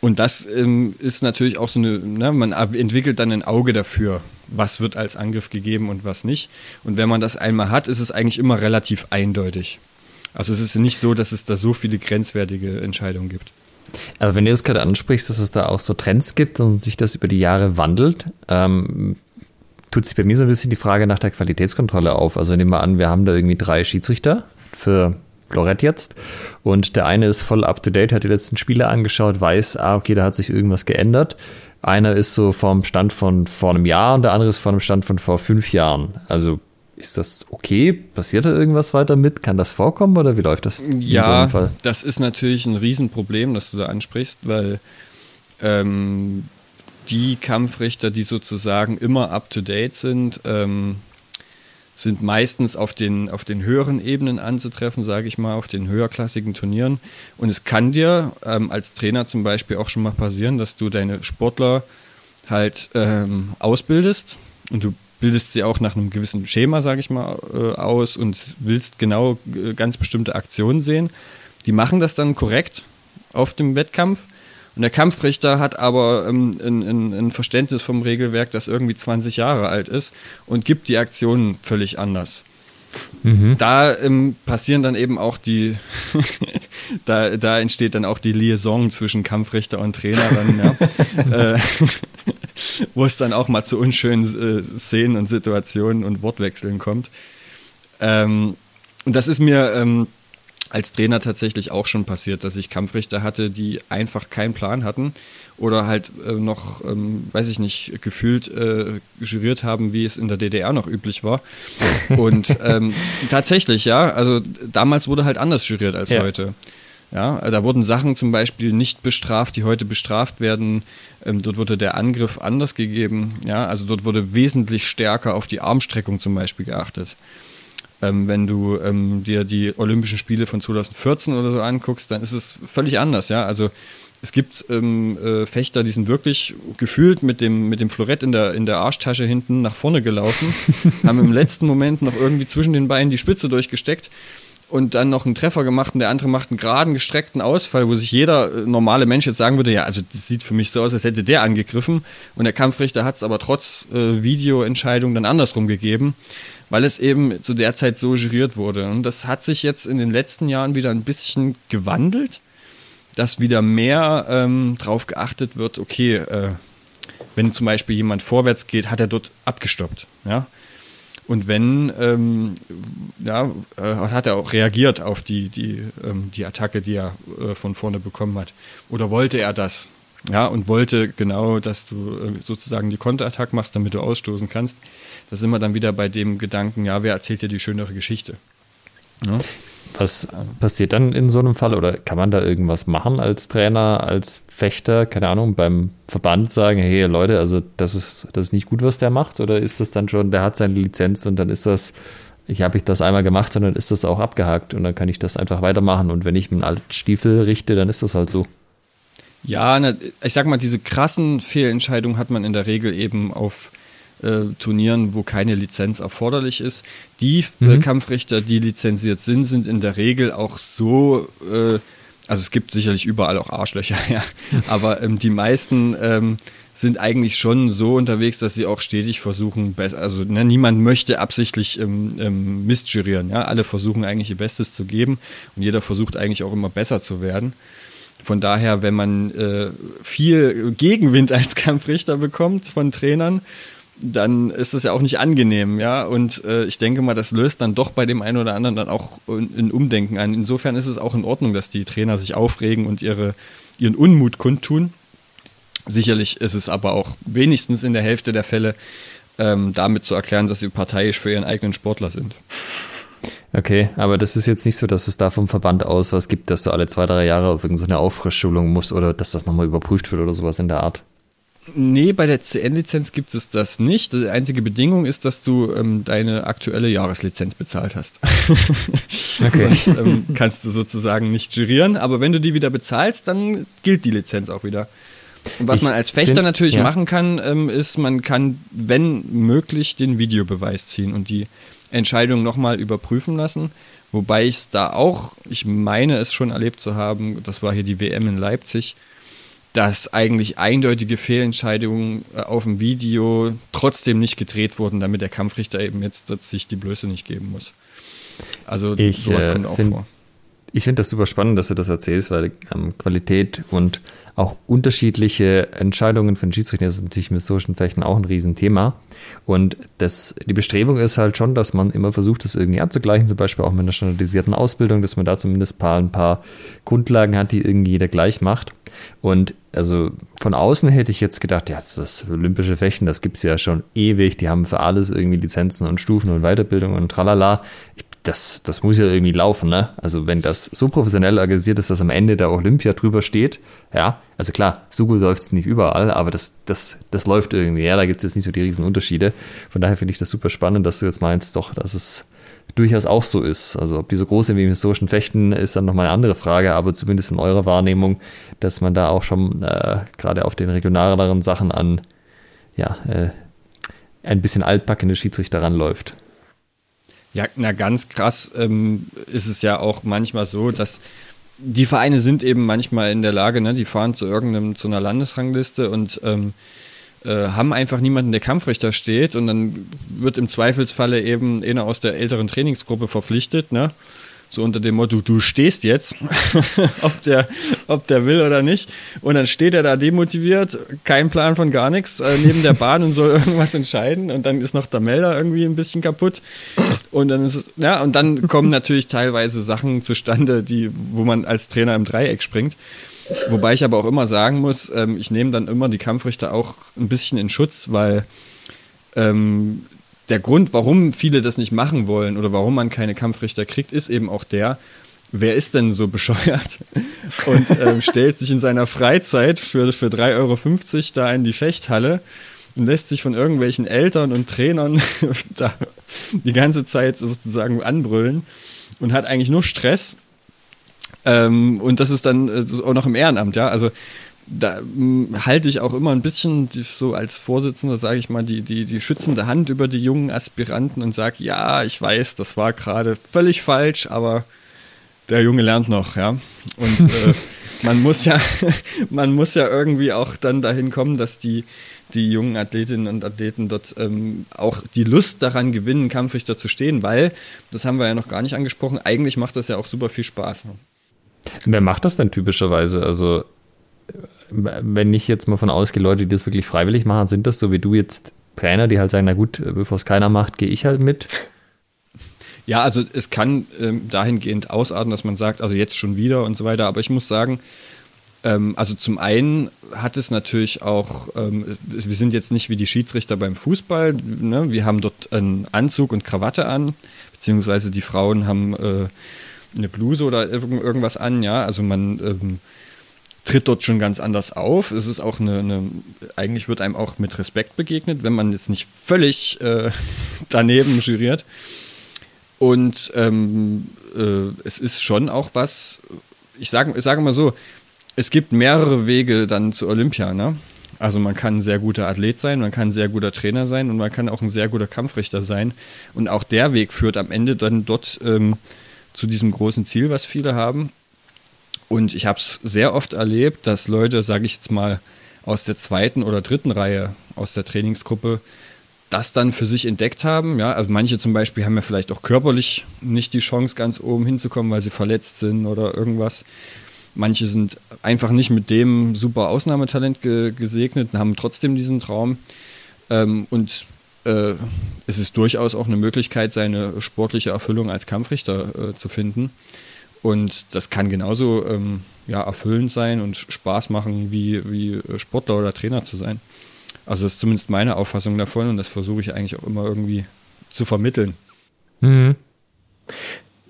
Und das ähm, ist natürlich auch so eine, ne, man entwickelt dann ein Auge dafür, was wird als Angriff gegeben und was nicht. Und wenn man das einmal hat, ist es eigentlich immer relativ eindeutig. Also es ist nicht so, dass es da so viele grenzwertige Entscheidungen gibt. Aber wenn du das gerade ansprichst, dass es da auch so Trends gibt und sich das über die Jahre wandelt, ähm, tut sich bei mir so ein bisschen die Frage nach der Qualitätskontrolle auf. Also nehmen wir an, wir haben da irgendwie drei Schiedsrichter für Florett jetzt und der eine ist voll up to date, hat die letzten Spiele angeschaut, weiß, ah, okay, da hat sich irgendwas geändert. Einer ist so vom Stand von vor einem Jahr und der andere ist einem Stand von vor fünf Jahren. Also ist das okay? Passiert da irgendwas weiter mit? Kann das vorkommen oder wie läuft das? Ja, so das ist natürlich ein Riesenproblem, das du da ansprichst, weil ähm, die Kampfrichter, die sozusagen immer up-to-date sind, ähm, sind meistens auf den, auf den höheren Ebenen anzutreffen, sage ich mal, auf den höherklassigen Turnieren. Und es kann dir ähm, als Trainer zum Beispiel auch schon mal passieren, dass du deine Sportler halt ähm, ausbildest und du bildest sie auch nach einem gewissen Schema, sage ich mal, äh, aus und willst genau äh, ganz bestimmte Aktionen sehen. Die machen das dann korrekt auf dem Wettkampf. Und der Kampfrichter hat aber ähm, ein, ein, ein, Verständnis vom Regelwerk, das irgendwie 20 Jahre alt ist und gibt die Aktionen völlig anders. Mhm. Da ähm, passieren dann eben auch die, *laughs* da, da entsteht dann auch die Liaison zwischen Kampfrichter und Trainer dann, ja. *laughs* äh, *laughs* wo es dann auch mal zu unschönen äh, Szenen und Situationen und Wortwechseln kommt. Ähm, und das ist mir ähm, als Trainer tatsächlich auch schon passiert, dass ich Kampfrichter hatte, die einfach keinen Plan hatten oder halt äh, noch, ähm, weiß ich nicht, gefühlt äh, juriert haben, wie es in der DDR noch üblich war. *laughs* Und ähm, tatsächlich, ja, also damals wurde halt anders juriert als ja. heute. Ja, da wurden Sachen zum Beispiel nicht bestraft, die heute bestraft werden. Ähm, dort wurde der Angriff anders gegeben. Ja, also dort wurde wesentlich stärker auf die Armstreckung zum Beispiel geachtet. Ähm, wenn du ähm, dir die Olympischen Spiele von 2014 oder so anguckst, dann ist es völlig anders. Ja, also es gibt ähm, äh, Fechter, die sind wirklich gefühlt mit dem, mit dem Florett in der, in der Arschtasche hinten nach vorne gelaufen, *laughs* haben im letzten Moment noch irgendwie zwischen den Beinen die Spitze durchgesteckt und dann noch einen Treffer gemacht und der andere macht einen geraden, gestreckten Ausfall, wo sich jeder äh, normale Mensch jetzt sagen würde, ja, also das sieht für mich so aus, als hätte der angegriffen. Und der Kampfrichter hat es aber trotz äh, Videoentscheidung dann andersrum gegeben, weil es eben zu der Zeit so geriert wurde. Und das hat sich jetzt in den letzten Jahren wieder ein bisschen gewandelt, dass wieder mehr ähm, drauf geachtet wird, okay, äh, wenn zum Beispiel jemand vorwärts geht, hat er dort abgestoppt. Ja? Und wenn, ähm, ja, äh, hat er auch reagiert auf die, die, ähm, die Attacke, die er äh, von vorne bekommen hat. Oder wollte er das? Ja, und wollte genau, dass du äh, sozusagen die Konterattack machst, damit du ausstoßen kannst. Da sind wir dann wieder bei dem Gedanken, ja, wer erzählt dir die schönere Geschichte? Ja? Was passiert dann in so einem Fall? Oder kann man da irgendwas machen als Trainer, als Fechter, keine Ahnung, beim Verband sagen, hey Leute, also das ist, das ist nicht gut, was der macht? Oder ist das dann schon, der hat seine Lizenz und dann ist das, ich habe ich das einmal gemacht und dann ist das auch abgehakt und dann kann ich das einfach weitermachen. Und wenn ich einen alten Stiefel richte, dann ist das halt so. Ja, ich sag mal, diese krassen Fehlentscheidungen hat man in der Regel eben auf äh, Turnieren, wo keine Lizenz erforderlich ist. Die mhm. Kampfrichter, die lizenziert sind, sind in der Regel auch so, äh, also es gibt sicherlich überall auch Arschlöcher, *laughs* ja, aber ähm, die meisten ähm, sind eigentlich schon so unterwegs, dass sie auch stetig versuchen, also ne, niemand möchte absichtlich ähm, ähm, missgerieren, ja, alle versuchen eigentlich ihr Bestes zu geben und jeder versucht eigentlich auch immer besser zu werden. Von daher, wenn man äh, viel Gegenwind *laughs* als Kampfrichter bekommt von Trainern, dann ist das ja auch nicht angenehm, ja. Und äh, ich denke mal, das löst dann doch bei dem einen oder anderen dann auch ein Umdenken ein. Insofern ist es auch in Ordnung, dass die Trainer sich aufregen und ihre, ihren Unmut kundtun. Sicherlich ist es aber auch wenigstens in der Hälfte der Fälle ähm, damit zu erklären, dass sie parteiisch für ihren eigenen Sportler sind. Okay, aber das ist jetzt nicht so, dass es da vom Verband aus was gibt, dass du alle zwei, drei Jahre auf irgendeine Auffrischschulung musst oder dass das nochmal überprüft wird oder sowas in der Art. Nee, bei der CN-Lizenz gibt es das nicht. Die einzige Bedingung ist, dass du ähm, deine aktuelle Jahreslizenz bezahlt hast. *laughs* Okay. Sonst ähm, kannst du sozusagen nicht jurieren, aber wenn du die wieder bezahlst, dann gilt die Lizenz auch wieder. Und was ich man als Fechter find, natürlich ja. machen kann, ähm, ist, man kann, wenn möglich, den Videobeweis ziehen und die Entscheidung nochmal überprüfen lassen. Wobei ich es da auch, ich meine es schon erlebt zu haben, das war hier die WM in Leipzig, dass eigentlich eindeutige Fehlentscheidungen äh, auf dem Video trotzdem nicht gedreht wurden, damit der Kampfrichter eben jetzt sich die Blöße nicht geben muss. Also ich, sowas kommt äh, auch find, vor. Ich finde das super spannend, dass du das erzählst, weil ähm, Qualität und auch unterschiedliche Entscheidungen von Schiedsrichtern ist natürlich mit solchen Fechten auch ein Riesenthema. Und das, die Bestrebung ist halt schon, dass man immer versucht, das irgendwie anzugleichen, zum Beispiel auch mit einer standardisierten Ausbildung, dass man da zumindest ein paar, ein paar Grundlagen hat, die irgendwie jeder gleich macht. Und also von außen hätte ich jetzt gedacht, ja, das, das olympische Fechten, das gibt es ja schon ewig, die haben für alles irgendwie Lizenzen und Stufen und Weiterbildung und tralala. Ich das, das muss ja irgendwie laufen, ne? Also wenn das so professionell organisiert ist, dass am Ende der Olympia drüber steht, ja, also klar, so gut läuft es nicht überall, aber das, das, das läuft irgendwie, ja, da gibt es jetzt nicht so die riesen Unterschiede. Von daher finde ich das super spannend, dass du jetzt meinst, doch, dass es durchaus auch so ist. Also ob die so groß sind wie im historischen Fechten, ist dann nochmal eine andere Frage, aber zumindest in eurer Wahrnehmung, dass man da auch schon äh, gerade auf den regionaleren Sachen an, ja, äh, ein bisschen altbackene Schiedsrichter ranläuft. Ja, na ganz krass ähm, ist es ja auch manchmal so, dass die Vereine sind eben manchmal in der Lage, ne, die fahren zu irgendeinem, zu einer Landesrangliste und ähm, äh, haben einfach niemanden, der Kampfrichter steht und dann wird im Zweifelsfalle eben einer aus der älteren Trainingsgruppe verpflichtet, ne? So unter dem Motto, du stehst jetzt, *laughs* ob, der, ob der will oder nicht. Und dann steht er da demotiviert, kein Plan von gar nichts, äh, neben der Bahn und soll *laughs* irgendwas entscheiden. Und dann ist noch der Melder irgendwie ein bisschen kaputt. Und dann ist es, ja, und dann kommen natürlich teilweise Sachen zustande, die, wo man als Trainer im Dreieck springt. Wobei ich aber auch immer sagen muss, ähm, ich nehme dann immer die Kampfrichter auch ein bisschen in Schutz, weil ähm, der Grund, warum viele das nicht machen wollen oder warum man keine Kampfrichter kriegt, ist eben auch der, wer ist denn so bescheuert *laughs* und ähm, stellt sich in seiner Freizeit für, für 3,50 Euro da in die Fechthalle und lässt sich von irgendwelchen Eltern und Trainern *laughs* da die ganze Zeit sozusagen anbrüllen und hat eigentlich nur Stress. Ähm, und das ist dann äh, auch noch im Ehrenamt, ja. Also da mh, halte ich auch immer ein bisschen die, so als Vorsitzender, sage ich mal, die, die, die schützende Hand über die jungen Aspiranten und sage, ja, ich weiß, das war gerade völlig falsch, aber der Junge lernt noch, ja. Und äh, *laughs* man muss ja, *laughs* man muss ja irgendwie auch dann dahin kommen, dass die, die jungen Athletinnen und Athleten dort ähm, auch die Lust daran gewinnen, Kampfrichter zu stehen, weil, das haben wir ja noch gar nicht angesprochen, eigentlich macht das ja auch super viel Spaß. Ne? Wer macht das denn typischerweise? Also, wenn ich jetzt mal von ausgehe, Leute, die das wirklich freiwillig machen, sind das so wie du jetzt Trainer, die halt sagen, na gut, bevor es keiner macht, gehe ich halt mit? Ja, also es kann ähm, dahingehend ausarten, dass man sagt, also jetzt schon wieder und so weiter, aber ich muss sagen, ähm, also zum einen hat es natürlich auch, ähm, wir sind jetzt nicht wie die Schiedsrichter beim Fußball, ne? wir haben dort einen Anzug und Krawatte an, beziehungsweise die Frauen haben äh, eine Bluse oder irgendwas an, ja, also man ähm, tritt dort schon ganz anders auf. Es ist auch eine, eine, eigentlich wird einem auch mit Respekt begegnet, wenn man jetzt nicht völlig äh, *laughs* daneben juriert. Und ähm, äh, es ist schon auch was, ich sage ich sag mal so, es gibt mehrere Wege dann zu Olympia. Ne? Also man kann ein sehr guter Athlet sein, man kann ein sehr guter Trainer sein und man kann auch ein sehr guter Kampfrichter sein. Und auch der Weg führt am Ende dann dort ähm, zu diesem großen Ziel, was viele haben. Und ich habe es sehr oft erlebt, dass Leute, sage ich jetzt mal, aus der zweiten oder dritten Reihe aus der Trainingsgruppe das dann für sich entdeckt haben. Ja, also manche zum Beispiel haben ja vielleicht auch körperlich nicht die Chance, ganz oben hinzukommen, weil sie verletzt sind oder irgendwas. Manche sind einfach nicht mit dem super Ausnahmetalent ge gesegnet und haben trotzdem diesen Traum. Ähm, und äh, es ist durchaus auch eine Möglichkeit, seine sportliche Erfüllung als Kampfrichter äh, zu finden. Und das kann genauso ähm, ja, erfüllend sein und Spaß machen, wie, wie Sportler oder Trainer zu sein. Also das ist zumindest meine Auffassung davon und das versuche ich eigentlich auch immer irgendwie zu vermitteln. Mhm.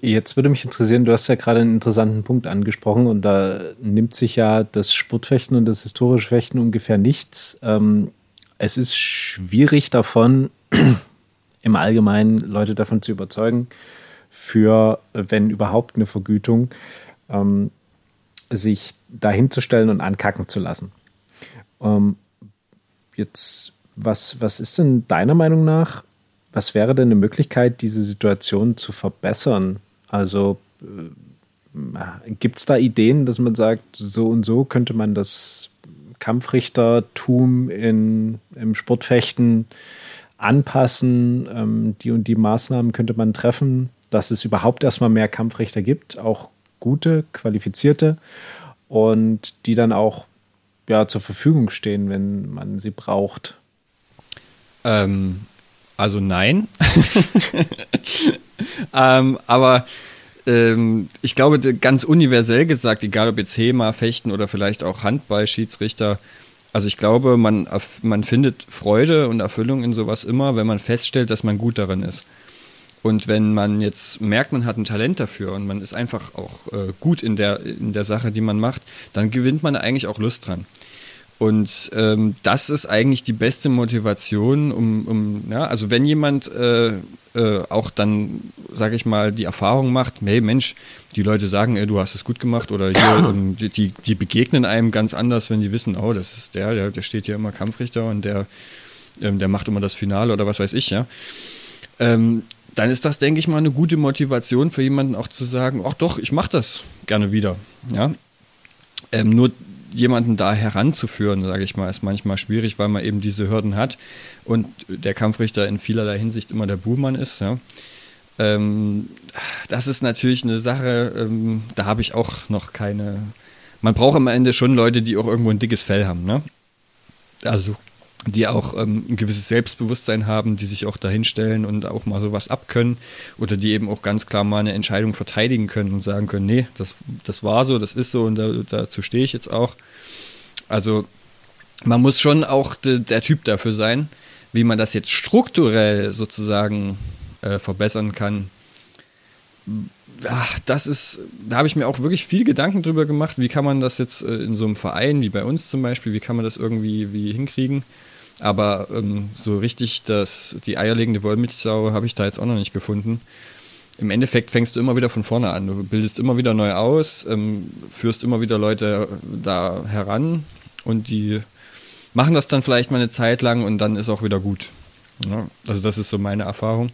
Jetzt würde mich interessieren, du hast ja gerade einen interessanten Punkt angesprochen und da nimmt sich ja das Sportfechten und das historische Fechten ungefähr nichts. Ähm, es ist schwierig davon, *clears throat* im Allgemeinen Leute davon zu überzeugen, für, wenn überhaupt, eine Vergütung, ähm, sich dahinzustellen und ankacken zu lassen. Ähm, jetzt, was, was ist denn deiner Meinung nach, was wäre denn eine Möglichkeit, diese Situation zu verbessern? Also äh, gibt es da Ideen, dass man sagt, so und so könnte man das Kampfrichtertum in, im Sportfechten anpassen? Ähm, die und die Maßnahmen könnte man treffen, dass es überhaupt erstmal mehr Kampfrichter gibt, auch gute, qualifizierte und die dann auch ja, zur Verfügung stehen, wenn man sie braucht? Ähm, also nein. *laughs* ähm, aber ähm, ich glaube, ganz universell gesagt, egal ob jetzt HEMA, Fechten oder vielleicht auch Handball-Schiedsrichter, also ich glaube, man, man findet Freude und Erfüllung in sowas immer, wenn man feststellt, dass man gut darin ist. Und wenn man jetzt merkt, man hat ein Talent dafür und man ist einfach auch äh, gut in der, in der Sache, die man macht, dann gewinnt man eigentlich auch Lust dran. Und ähm, das ist eigentlich die beste Motivation, um, um ja, also wenn jemand äh, äh, auch dann, sage ich mal, die Erfahrung macht, hey Mensch, die Leute sagen, ey, du hast es gut gemacht oder hier, *clears throat* ähm, die, die begegnen einem ganz anders, wenn die wissen, oh, das ist der, der, der steht hier immer Kampfrichter und der, ähm, der macht immer das Finale oder was weiß ich, ja. Dann ist das, denke ich mal, eine gute Motivation für jemanden auch zu sagen, ach doch, ich mache das gerne wieder. Ja? Ähm, nur jemanden da heranzuführen, sage ich mal, ist manchmal schwierig, weil man eben diese Hürden hat und der Kampfrichter in vielerlei Hinsicht immer der Buhmann ist. Ja? Ähm, das ist natürlich eine Sache, ähm, da habe ich auch noch keine. Man braucht am Ende schon Leute, die auch irgendwo ein dickes Fell haben. Ne? Also die auch ähm, ein gewisses Selbstbewusstsein haben, die sich auch dahinstellen und auch mal sowas abkönnen oder die eben auch ganz klar mal eine Entscheidung verteidigen können und sagen können, nee, das, das war so, das ist so und da, dazu stehe ich jetzt auch. Also man muss schon auch de, der Typ dafür sein, wie man das jetzt strukturell sozusagen äh, verbessern kann ach, das ist, da habe ich mir auch wirklich viel Gedanken drüber gemacht, wie kann man das jetzt äh, in so einem Verein wie bei uns zum Beispiel, wie kann man das irgendwie wie hinkriegen. Aber ähm, so richtig das, die eierlegende Wollmilchsau habe ich da jetzt auch noch nicht gefunden. Im Endeffekt fängst du immer wieder von vorne an. Du bildest immer wieder neu aus, ähm, führst immer wieder Leute da heran und die machen das dann vielleicht mal eine Zeit lang und dann ist auch wieder gut. Ja, also das ist so meine Erfahrung.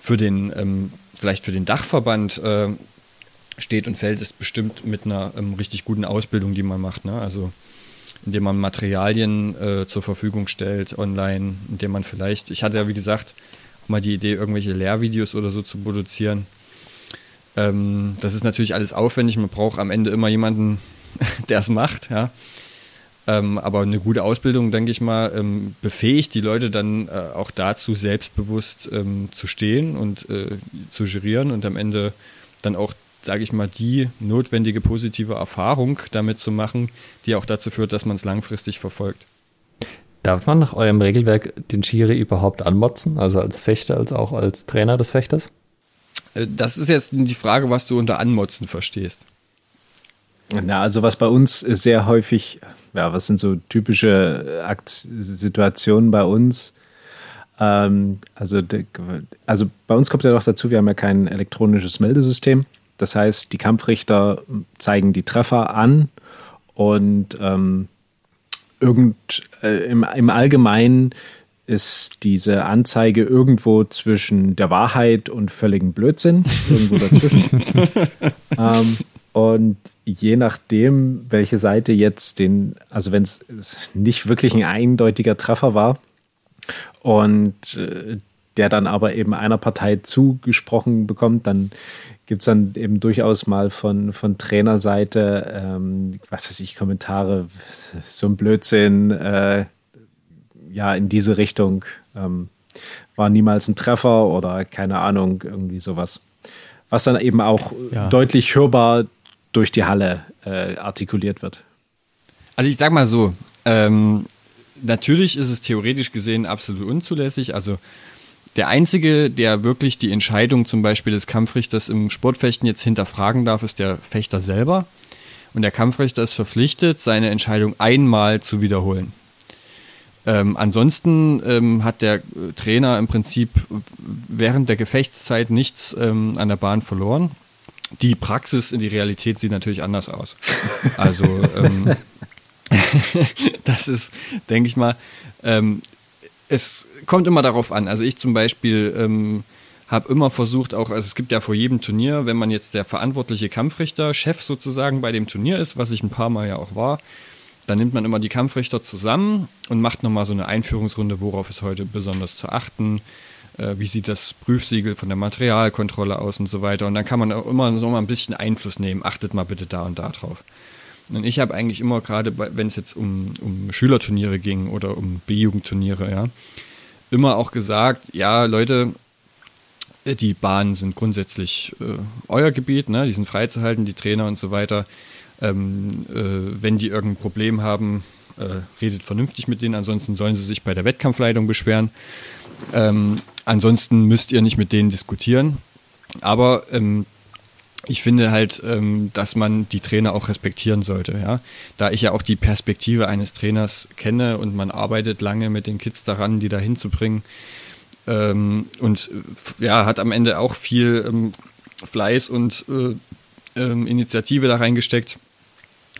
Für den, ähm, vielleicht für den Dachverband äh, steht und fällt es bestimmt mit einer ähm, richtig guten Ausbildung, die man macht. Ne? Also indem man Materialien äh, zur Verfügung stellt online, indem man vielleicht, ich hatte ja wie gesagt mal die Idee, irgendwelche Lehrvideos oder so zu produzieren. Ähm, das ist natürlich alles aufwendig, man braucht am Ende immer jemanden, *laughs* der es macht, ja. Ähm, aber eine gute Ausbildung, denke ich mal, ähm, befähigt die Leute dann äh, auch dazu, selbstbewusst ähm, zu stehen und äh, zu gerieren und am Ende dann auch sage ich mal, die notwendige positive Erfahrung damit zu machen, die auch dazu führt, dass man es langfristig verfolgt. Darf man nach eurem Regelwerk den Schiri überhaupt anmotzen, also als Fechter, als auch als Trainer des Fechters? Äh, das ist jetzt die Frage, was du unter Anmotzen verstehst. Na, also was bei uns sehr häufig, ja, was sind so typische Akt Situationen bei uns? Ähm, also, also bei uns kommt ja noch dazu, wir haben ja kein elektronisches Meldesystem. Das heißt, die Kampfrichter zeigen die Treffer an und ähm, irgend, äh, im, im Allgemeinen ist diese Anzeige irgendwo zwischen der Wahrheit und völligem Blödsinn, irgendwo dazwischen. *laughs* ähm, und je nachdem, welche Seite jetzt den, also wenn es nicht wirklich ein eindeutiger Treffer war und äh, der dann aber eben einer Partei zugesprochen bekommt, dann gibt es dann eben durchaus mal von, von Trainerseite, ähm, was weiß ich, Kommentare, so ein Blödsinn, äh, ja, in diese Richtung ähm, war niemals ein Treffer oder keine Ahnung, irgendwie sowas. Was dann eben auch ja. deutlich hörbar durch die Halle äh, artikuliert wird. Also ich sag mal so, ähm, natürlich ist es theoretisch gesehen absolut unzulässig. Also der Einzige, der wirklich die Entscheidung zum Beispiel des Kampfrichters im Sportfechten jetzt hinterfragen darf, ist der Fechter selber. Und der Kampfrichter ist verpflichtet, seine Entscheidung einmal zu wiederholen. Ähm, ansonsten ähm, hat der Trainer im Prinzip während der Gefechtszeit nichts ähm, an der Bahn verloren. Die Praxis in die Realität sieht natürlich anders aus. Also ähm, *laughs* das ist, denke ich mal, ähm, es kommt immer darauf an. Also ich zum Beispiel ähm, habe immer versucht, auch, also es gibt ja vor jedem Turnier, wenn man jetzt der verantwortliche Kampfrichter, Chef sozusagen bei dem Turnier ist, was ich ein paar Mal ja auch war, dann nimmt man immer die Kampfrichter zusammen und macht nochmal so eine Einführungsrunde, worauf ist heute besonders zu achten, äh, wie sieht das Prüfsiegel von der Materialkontrolle aus und so weiter. Und dann kann man auch immer so mal ein bisschen Einfluss nehmen, achtet mal bitte da und da drauf. Und ich habe eigentlich immer gerade, wenn es jetzt um, um Schülerturniere ging oder um B-Jugendturniere, ja, immer auch gesagt, ja, Leute, äh, die Bahnen sind grundsätzlich äh, euer Gebiet, ne? die sind freizuhalten, die Trainer und so weiter. Ähm, äh, wenn die irgendein Problem haben, äh, redet vernünftig mit denen, ansonsten sollen sie sich bei der Wettkampfleitung beschweren. Ähm, ansonsten müsst ihr nicht mit denen diskutieren. Aber ähm, ich finde halt, ähm, dass man die Trainer auch respektieren sollte. Ja? Da ich ja auch die Perspektive eines Trainers kenne und man arbeitet lange mit den Kids daran, die da hinzubringen. Ähm, und äh, ja, hat am Ende auch viel ähm, Fleiß und äh, Initiative da reingesteckt.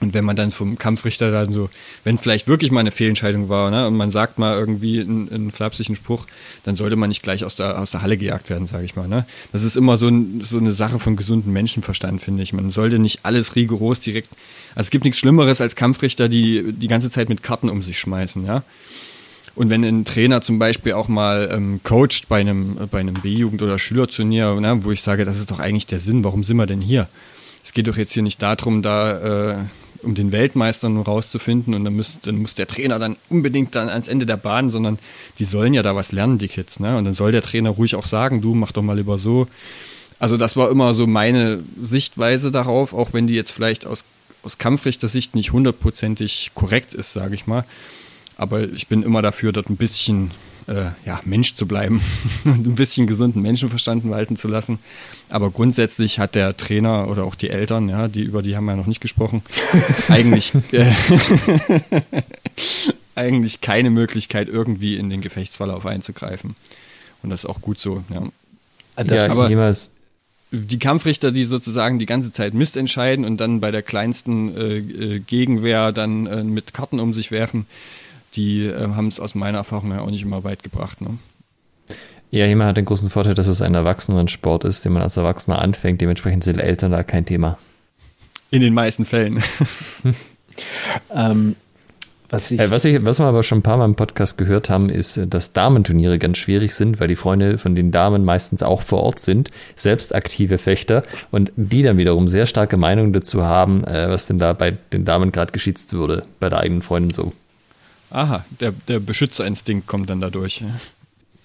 Und wenn man dann vom Kampfrichter dann so, wenn vielleicht wirklich mal eine Fehlentscheidung war, ne, und man sagt mal irgendwie einen, einen flapsigen Spruch, dann sollte man nicht gleich aus der, aus der Halle gejagt werden, sage ich mal. Ne? Das ist immer so, ein, so eine Sache von gesundem Menschenverstand, finde ich. Man sollte nicht alles rigoros direkt. Also es gibt nichts Schlimmeres als Kampfrichter, die die ganze Zeit mit Karten um sich schmeißen, ja. Und wenn ein Trainer zum Beispiel auch mal ähm, coacht bei einem, bei einem B-Jugend- oder Schülerturnier, ne, wo ich sage, das ist doch eigentlich der Sinn, warum sind wir denn hier? Es geht doch jetzt hier nicht darum, da äh, um den Weltmeister nur rauszufinden und dann muss, dann muss der Trainer dann unbedingt dann ans Ende der Bahn, sondern die sollen ja da was lernen, die Kids. Ne? Und dann soll der Trainer ruhig auch sagen, du mach doch mal lieber so. Also das war immer so meine Sichtweise darauf, auch wenn die jetzt vielleicht aus, aus Kampfrichter-Sicht nicht hundertprozentig korrekt ist, sage ich mal. Aber ich bin immer dafür, dort ein bisschen äh, ja, Mensch zu bleiben *laughs* und ein bisschen gesunden Menschenverstand walten zu lassen. Aber grundsätzlich hat der Trainer oder auch die Eltern, ja, die über die haben wir ja noch nicht gesprochen, *laughs* eigentlich, äh, *laughs* eigentlich keine Möglichkeit, irgendwie in den Gefechtsverlauf einzugreifen. Und das ist auch gut so. Ja. Ah, das ja, ist niemals die Kampfrichter, die sozusagen die ganze Zeit Mist entscheiden und dann bei der kleinsten äh, äh Gegenwehr dann äh, mit Karten um sich werfen, die äh, haben es aus meiner Erfahrung ja auch nicht immer weit gebracht. Ne? Ja, jemand hat den großen Vorteil, dass es ein Erwachsenensport ist, den man als Erwachsener anfängt. Dementsprechend sind Eltern da kein Thema. In den meisten Fällen. *laughs* ähm, was, ich, äh, was, ich, was wir aber schon ein paar Mal im Podcast gehört haben, ist, dass Damenturniere ganz schwierig sind, weil die Freunde von den Damen meistens auch vor Ort sind, selbst aktive Fechter und die dann wiederum sehr starke Meinungen dazu haben, äh, was denn da bei den Damen gerade geschießt würde, bei der eigenen Freundin so. Aha, der, der Beschützerinstinkt kommt dann dadurch.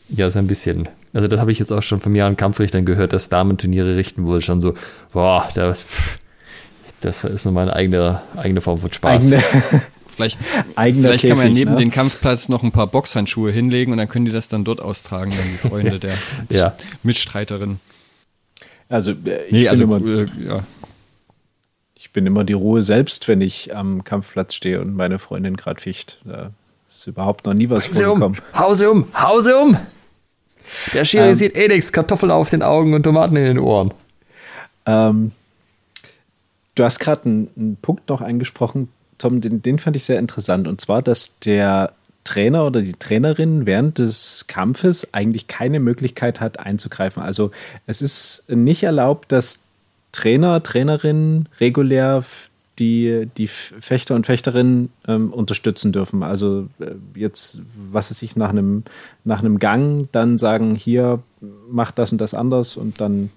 Ja, so ein bisschen. Also das habe ich jetzt auch schon von mehreren Kampfrichtern gehört, dass Damenturniere richten wohl schon so, boah, das, das ist nochmal eine eigene, eigene Form von Spaß. Eigene. *laughs* Vielleicht, *laughs* vielleicht kann man neben ne? den Kampfplatz noch ein paar Boxhandschuhe hinlegen und dann können die das dann dort austragen, dann die Freunde *laughs* der ja. Mitstreiterin. Also, äh, ich nee, also, immer, äh, ja. Bin immer die Ruhe selbst, wenn ich am Kampfplatz stehe und meine Freundin gerade ficht. Da ist überhaupt noch nie was Hause vorgekommen. Um, Hause um, Hause um! Der Schiri ähm, sieht eh nichts, Kartoffeln auf den Augen und Tomaten in den Ohren. Ähm, du hast gerade einen, einen, Punkt noch angesprochen, Tom, den, den fand ich sehr interessant. Und zwar, dass der Trainer oder die Trainerin während des Kampfes eigentlich keine Möglichkeit hat einzugreifen. Also es ist nicht erlaubt, dass Trainer, Trainerinnen regulär die, die Fechter und Fechterinnen ähm, unterstützen dürfen. Also äh, jetzt, was weiß ich, nach einem, nach einem Gang dann sagen, hier, mach das und das anders und dann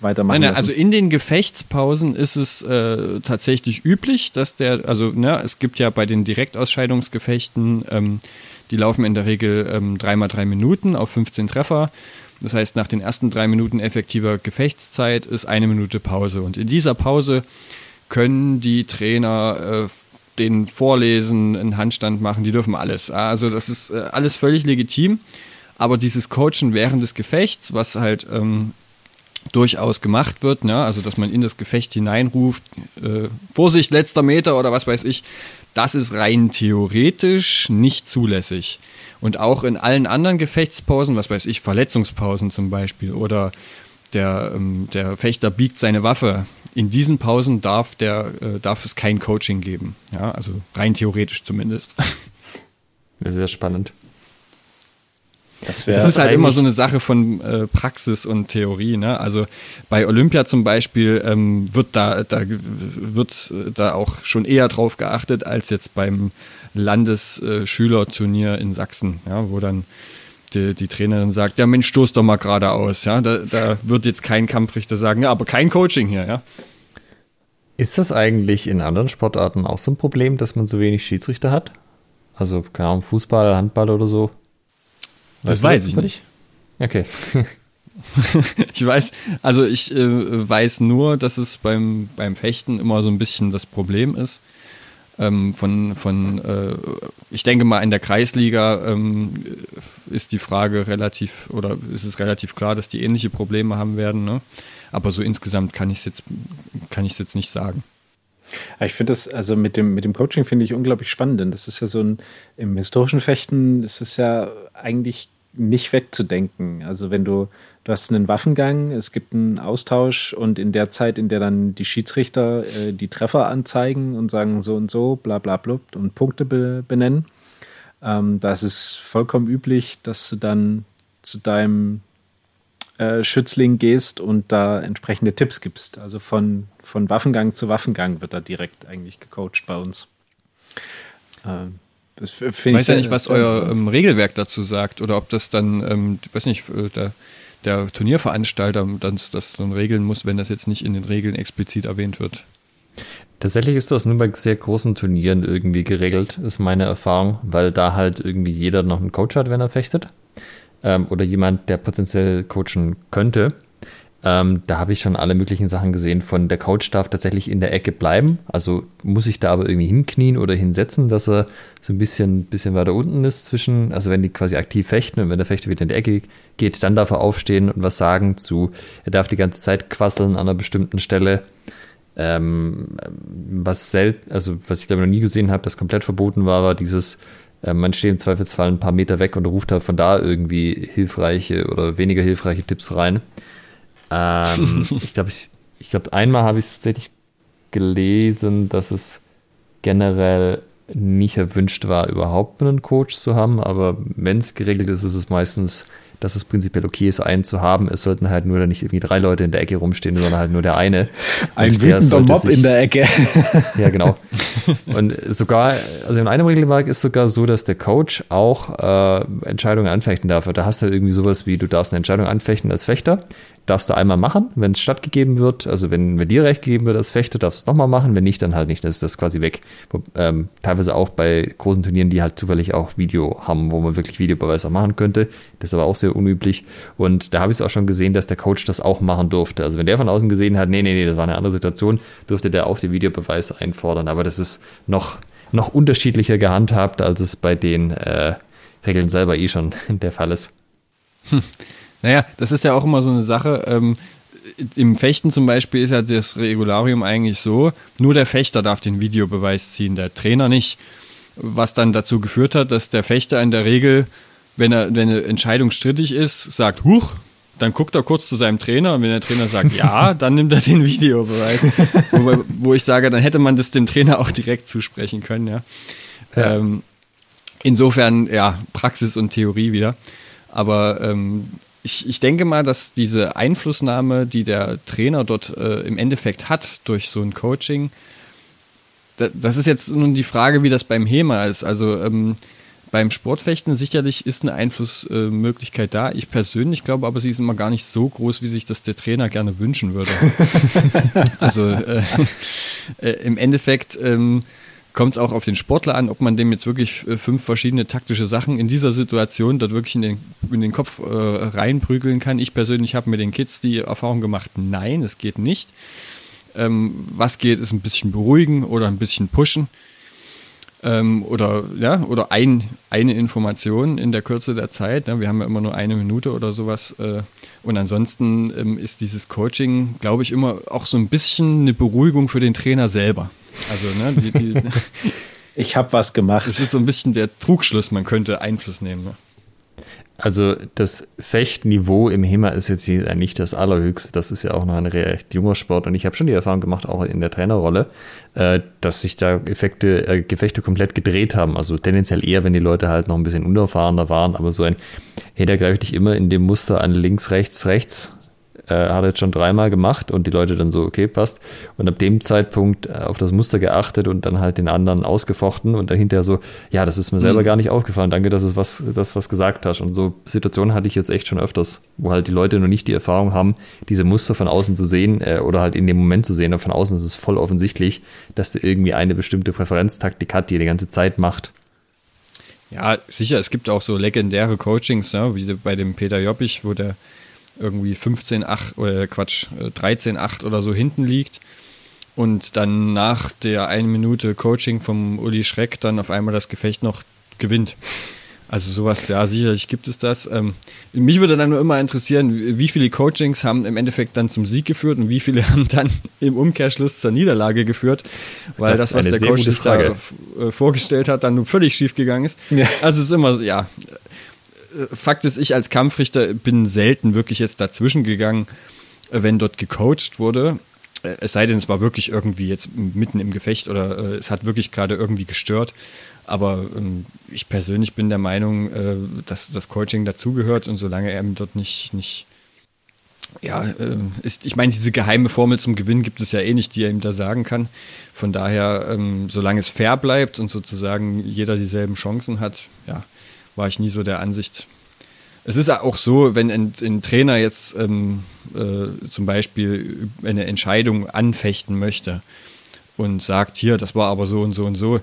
weitermachen. Nein, also in den Gefechtspausen ist es äh, tatsächlich üblich, dass der, also ne, es gibt ja bei den Direktausscheidungsgefechten, ähm, die laufen in der Regel ähm, dreimal drei Minuten auf 15 Treffer. Das heißt, nach den ersten drei Minuten effektiver Gefechtszeit ist eine Minute Pause. Und in dieser Pause können die Trainer äh, den vorlesen, einen Handstand machen, die dürfen alles. Also das ist äh, alles völlig legitim. Aber dieses Coachen während des Gefechts, was halt ähm, durchaus gemacht wird, ne? also dass man in das Gefecht hineinruft, äh, Vorsicht, letzter Meter oder was weiß ich, das ist rein theoretisch nicht zulässig. Und auch in allen anderen Gefechtspausen, was weiß ich, Verletzungspausen zum Beispiel oder der, ähm, der Fechter biegt seine Waffe. In diesen Pausen darf, der, äh, darf es kein Coaching geben. Ja, also rein theoretisch zumindest. *laughs* Das ist sehr spannend. Das, das ist halt immer so eine Sache von äh, Praxis und Theorie. Ne? Also bei Olympia zum Beispiel ähm, wird da, da wird da auch schon eher drauf geachtet als jetzt beim Landesschülerturnier in Sachsen, ja, wo dann die, die, Trainerin sagt, ja Mensch, stoß doch mal geradeaus. Ja? Da, da wird jetzt kein Kampfrichter sagen, ja, aber kein Coaching hier. Ja? Ist das eigentlich in anderen Sportarten auch so ein Problem, dass man so wenig Schiedsrichter hat? Also, keine Ahnung, Fußball, Handball oder so? Das weiß ich nicht. Okay. *laughs* ich weiß, also ich äh, weiß nur, dass es beim, beim Fechten immer so ein bisschen das Problem ist. Ähm, von, von äh, ich denke mal, in der Kreisliga ähm, ist die Frage relativ, oder ist es relativ klar, dass die ähnliche Probleme haben werden. Ne? Aber so insgesamt kann ich es jetzt, jetzt nicht sagen. Ich finde das, also mit dem, mit dem Coaching finde ich unglaublich spannend, denn das ist ja so ein, im historischen Fechten ist es ja eigentlich nicht wegzudenken. Also wenn du, du hast einen Waffengang, es gibt einen Austausch und in der Zeit, in der dann die Schiedsrichter äh, die Treffer anzeigen und sagen so und so, bla bla bla und Punkte be benennen, ähm, da ist es vollkommen üblich, dass du dann zu deinem äh, Schützling gehst und da entsprechende Tipps gibst. Also von, von Waffengang zu Waffengang wird da direkt eigentlich gecoacht bei uns. Ähm, das ich weiß ja nicht, was euer ähm, Regelwerk dazu sagt oder ob das dann, ähm, ich weiß nicht, äh, der, der Turnierveranstalter das, das dann regeln muss, wenn das jetzt nicht in den Regeln explizit erwähnt wird. Tatsächlich ist das nur bei sehr großen Turnieren irgendwie geregelt, ist meine Erfahrung, weil da halt irgendwie jeder noch einen Coach hat, wenn er fechtet. Ähm, oder jemand, der potenziell coachen könnte. Ähm, da habe ich schon alle möglichen Sachen gesehen. Von der Coach darf tatsächlich in der Ecke bleiben. Also muss ich da aber irgendwie hinknien oder hinsetzen, dass er so ein bisschen, bisschen weiter unten ist zwischen, also wenn die quasi aktiv fechten und wenn der Fechter wieder in die Ecke geht, dann darf er aufstehen und was sagen zu, er darf die ganze Zeit quasseln an einer bestimmten Stelle. Ähm, was selten, also was ich glaube noch nie gesehen habe, das komplett verboten war, war dieses, äh, man steht im Zweifelsfall ein paar Meter weg und ruft halt von da irgendwie hilfreiche oder weniger hilfreiche Tipps rein. Ähm, *laughs* ich glaube, ich, ich glaube, einmal habe ich tatsächlich gelesen, dass es generell nicht erwünscht war, überhaupt einen Coach zu haben, aber wenn es geregelt ist, ist es meistens dass es prinzipiell okay ist, einen zu haben. Es sollten halt nur nicht irgendwie drei Leute in der Ecke rumstehen, sondern halt nur der eine. *laughs* Ein wütender Mob sich, in der Ecke. *laughs* ja, genau. Und sogar, also in einem Regelwerk ist sogar so, dass der Coach auch äh, Entscheidungen anfechten darf. Da hast du halt irgendwie sowas wie, du darfst eine Entscheidung anfechten als Fechter darfst du einmal machen, wenn es stattgegeben wird. Also wenn, wenn dir recht gegeben wird als Fechter, darfst du es nochmal machen. Wenn nicht, dann halt nicht. Das ist das quasi weg. Ähm, teilweise auch bei großen Turnieren, die halt zufällig auch Video haben, wo man wirklich Videobeweis auch machen könnte. Das ist aber auch sehr unüblich. Und da habe ich es auch schon gesehen, dass der Coach das auch machen durfte. Also wenn der von außen gesehen hat, nee, nee, nee, das war eine andere Situation, durfte der auch den Videobeweis einfordern. Aber das ist noch, noch unterschiedlicher gehandhabt, als es bei den äh, Regeln selber eh schon *laughs* der Fall ist. Hm. Naja, das ist ja auch immer so eine Sache. Ähm, Im Fechten zum Beispiel ist ja das Regularium eigentlich so, nur der Fechter darf den Videobeweis ziehen, der Trainer nicht. Was dann dazu geführt hat, dass der Fechter in der Regel, wenn, er, wenn eine Entscheidung strittig ist, sagt, huch, dann guckt er kurz zu seinem Trainer und wenn der Trainer sagt *laughs* ja, dann nimmt er den Videobeweis. wo, wo, ich sage, dann hätte man das dem Trainer auch direkt zusprechen können, ja. ja. Ähm, insofern, ja, Praxis und Theorie wieder. Aber ähm, ich, ich denke mal, dass diese Einflussnahme, die der Trainer dort äh, im Endeffekt hat durch so ein Coaching, da, das ist jetzt nun die Frage, wie das beim HEMA ist. Also ähm, beim Sportfechten sicherlich ist eine Einflussmöglichkeit da. Ich persönlich glaube aber, sie ist immer gar nicht so groß, wie sich das der Trainer gerne wünschen würde. *laughs* also äh, *laughs* äh, im Endeffekt ähm, kommt es auch auf den Sportler an, ob man dem jetzt wirklich äh, fünf verschiedene taktische Sachen in dieser Situation dort wirklich in den, in den Kopf äh, reinprügeln kann. Ich persönlich habe mit den Kids die Erfahrung gemacht, nein, es geht nicht. Ähm, was geht, ist ein bisschen beruhigen oder ein bisschen pushen. Ähm, oder ja, oder ein, eine Information in der Kürze der Zeit. Ne? Wir haben ja immer nur eine Minute oder sowas. Äh, und ansonsten ähm, ist dieses Coaching, glaube ich, immer auch so ein bisschen eine Beruhigung für den Trainer selber. Also, ne, die, die *laughs* ich habe was gemacht. Es ist so ein bisschen der Trugschluss, man könnte Einfluss nehmen. Ne? Also das Fechtniveau im HEMA ist jetzt nicht das allerhöchste. Das ist ja auch noch ein recht junger Sport. Und ich habe schon die Erfahrung gemacht, auch in der Trainerrolle, äh, dass sich da Effekte, äh, Gefechte komplett gedreht haben. Also tendenziell eher, wenn die Leute halt noch ein bisschen unerfahrener waren. Aber so ein, hey, da greife ich dich immer in dem Muster an links, rechts, rechts äh, hat er jetzt schon dreimal gemacht und die Leute dann so, okay, passt. Und ab dem Zeitpunkt äh, auf das Muster geachtet und dann halt den anderen ausgefochten und dann hinterher so, ja, das ist mir selber mhm. gar nicht aufgefallen, danke, dass es was, das was gesagt hast. Und so Situationen hatte ich jetzt echt schon öfters, wo halt die Leute noch nicht die Erfahrung haben, diese Muster von außen zu sehen äh, oder halt in dem Moment zu sehen. Und von außen ist es voll offensichtlich, dass der irgendwie eine bestimmte Präferenztaktik hat, die er die ganze Zeit macht. Ja, sicher, es gibt auch so legendäre Coachings, ja, wie bei dem Peter Joppich, wo der irgendwie 15-8 oder Quatsch, 13-8 äh, oder so hinten liegt und dann nach der eine Minute Coaching vom Uli Schreck dann auf einmal das Gefecht noch gewinnt. Also sowas, ja, sicherlich gibt es das. Ähm, mich würde dann nur immer interessieren, wie viele Coachings haben im Endeffekt dann zum Sieg geführt und wie viele *laughs* haben dann im Umkehrschluss zur Niederlage geführt, weil das, das was der Coach sich da äh, vorgestellt hat, dann nur völlig schief gegangen ist. Ja. Also es ist immer, ja, Fakt ist, ich als Kampfrichter bin selten wirklich jetzt dazwischen gegangen, äh, wenn dort gecoacht wurde. Äh, es sei denn, es war wirklich irgendwie jetzt mitten im Gefecht oder äh, es hat wirklich gerade irgendwie gestört. Aber ähm, ich persönlich bin der Meinung, äh, dass das Coaching dazugehört und solange er dort nicht, nicht ja, äh, ist, ich meine, diese geheime Formel zum Gewinn gibt es ja eh nicht, die er ihm da sagen kann. Von daher, ähm, solange es fair bleibt und sozusagen jeder dieselben Chancen hat, ja, war ich nie so der Ansicht. Es ist auch so, wenn ein, ein Trainer jetzt ähm, äh, zum Beispiel eine Entscheidung anfechten möchte und sagt, hier, das war aber so und so und so,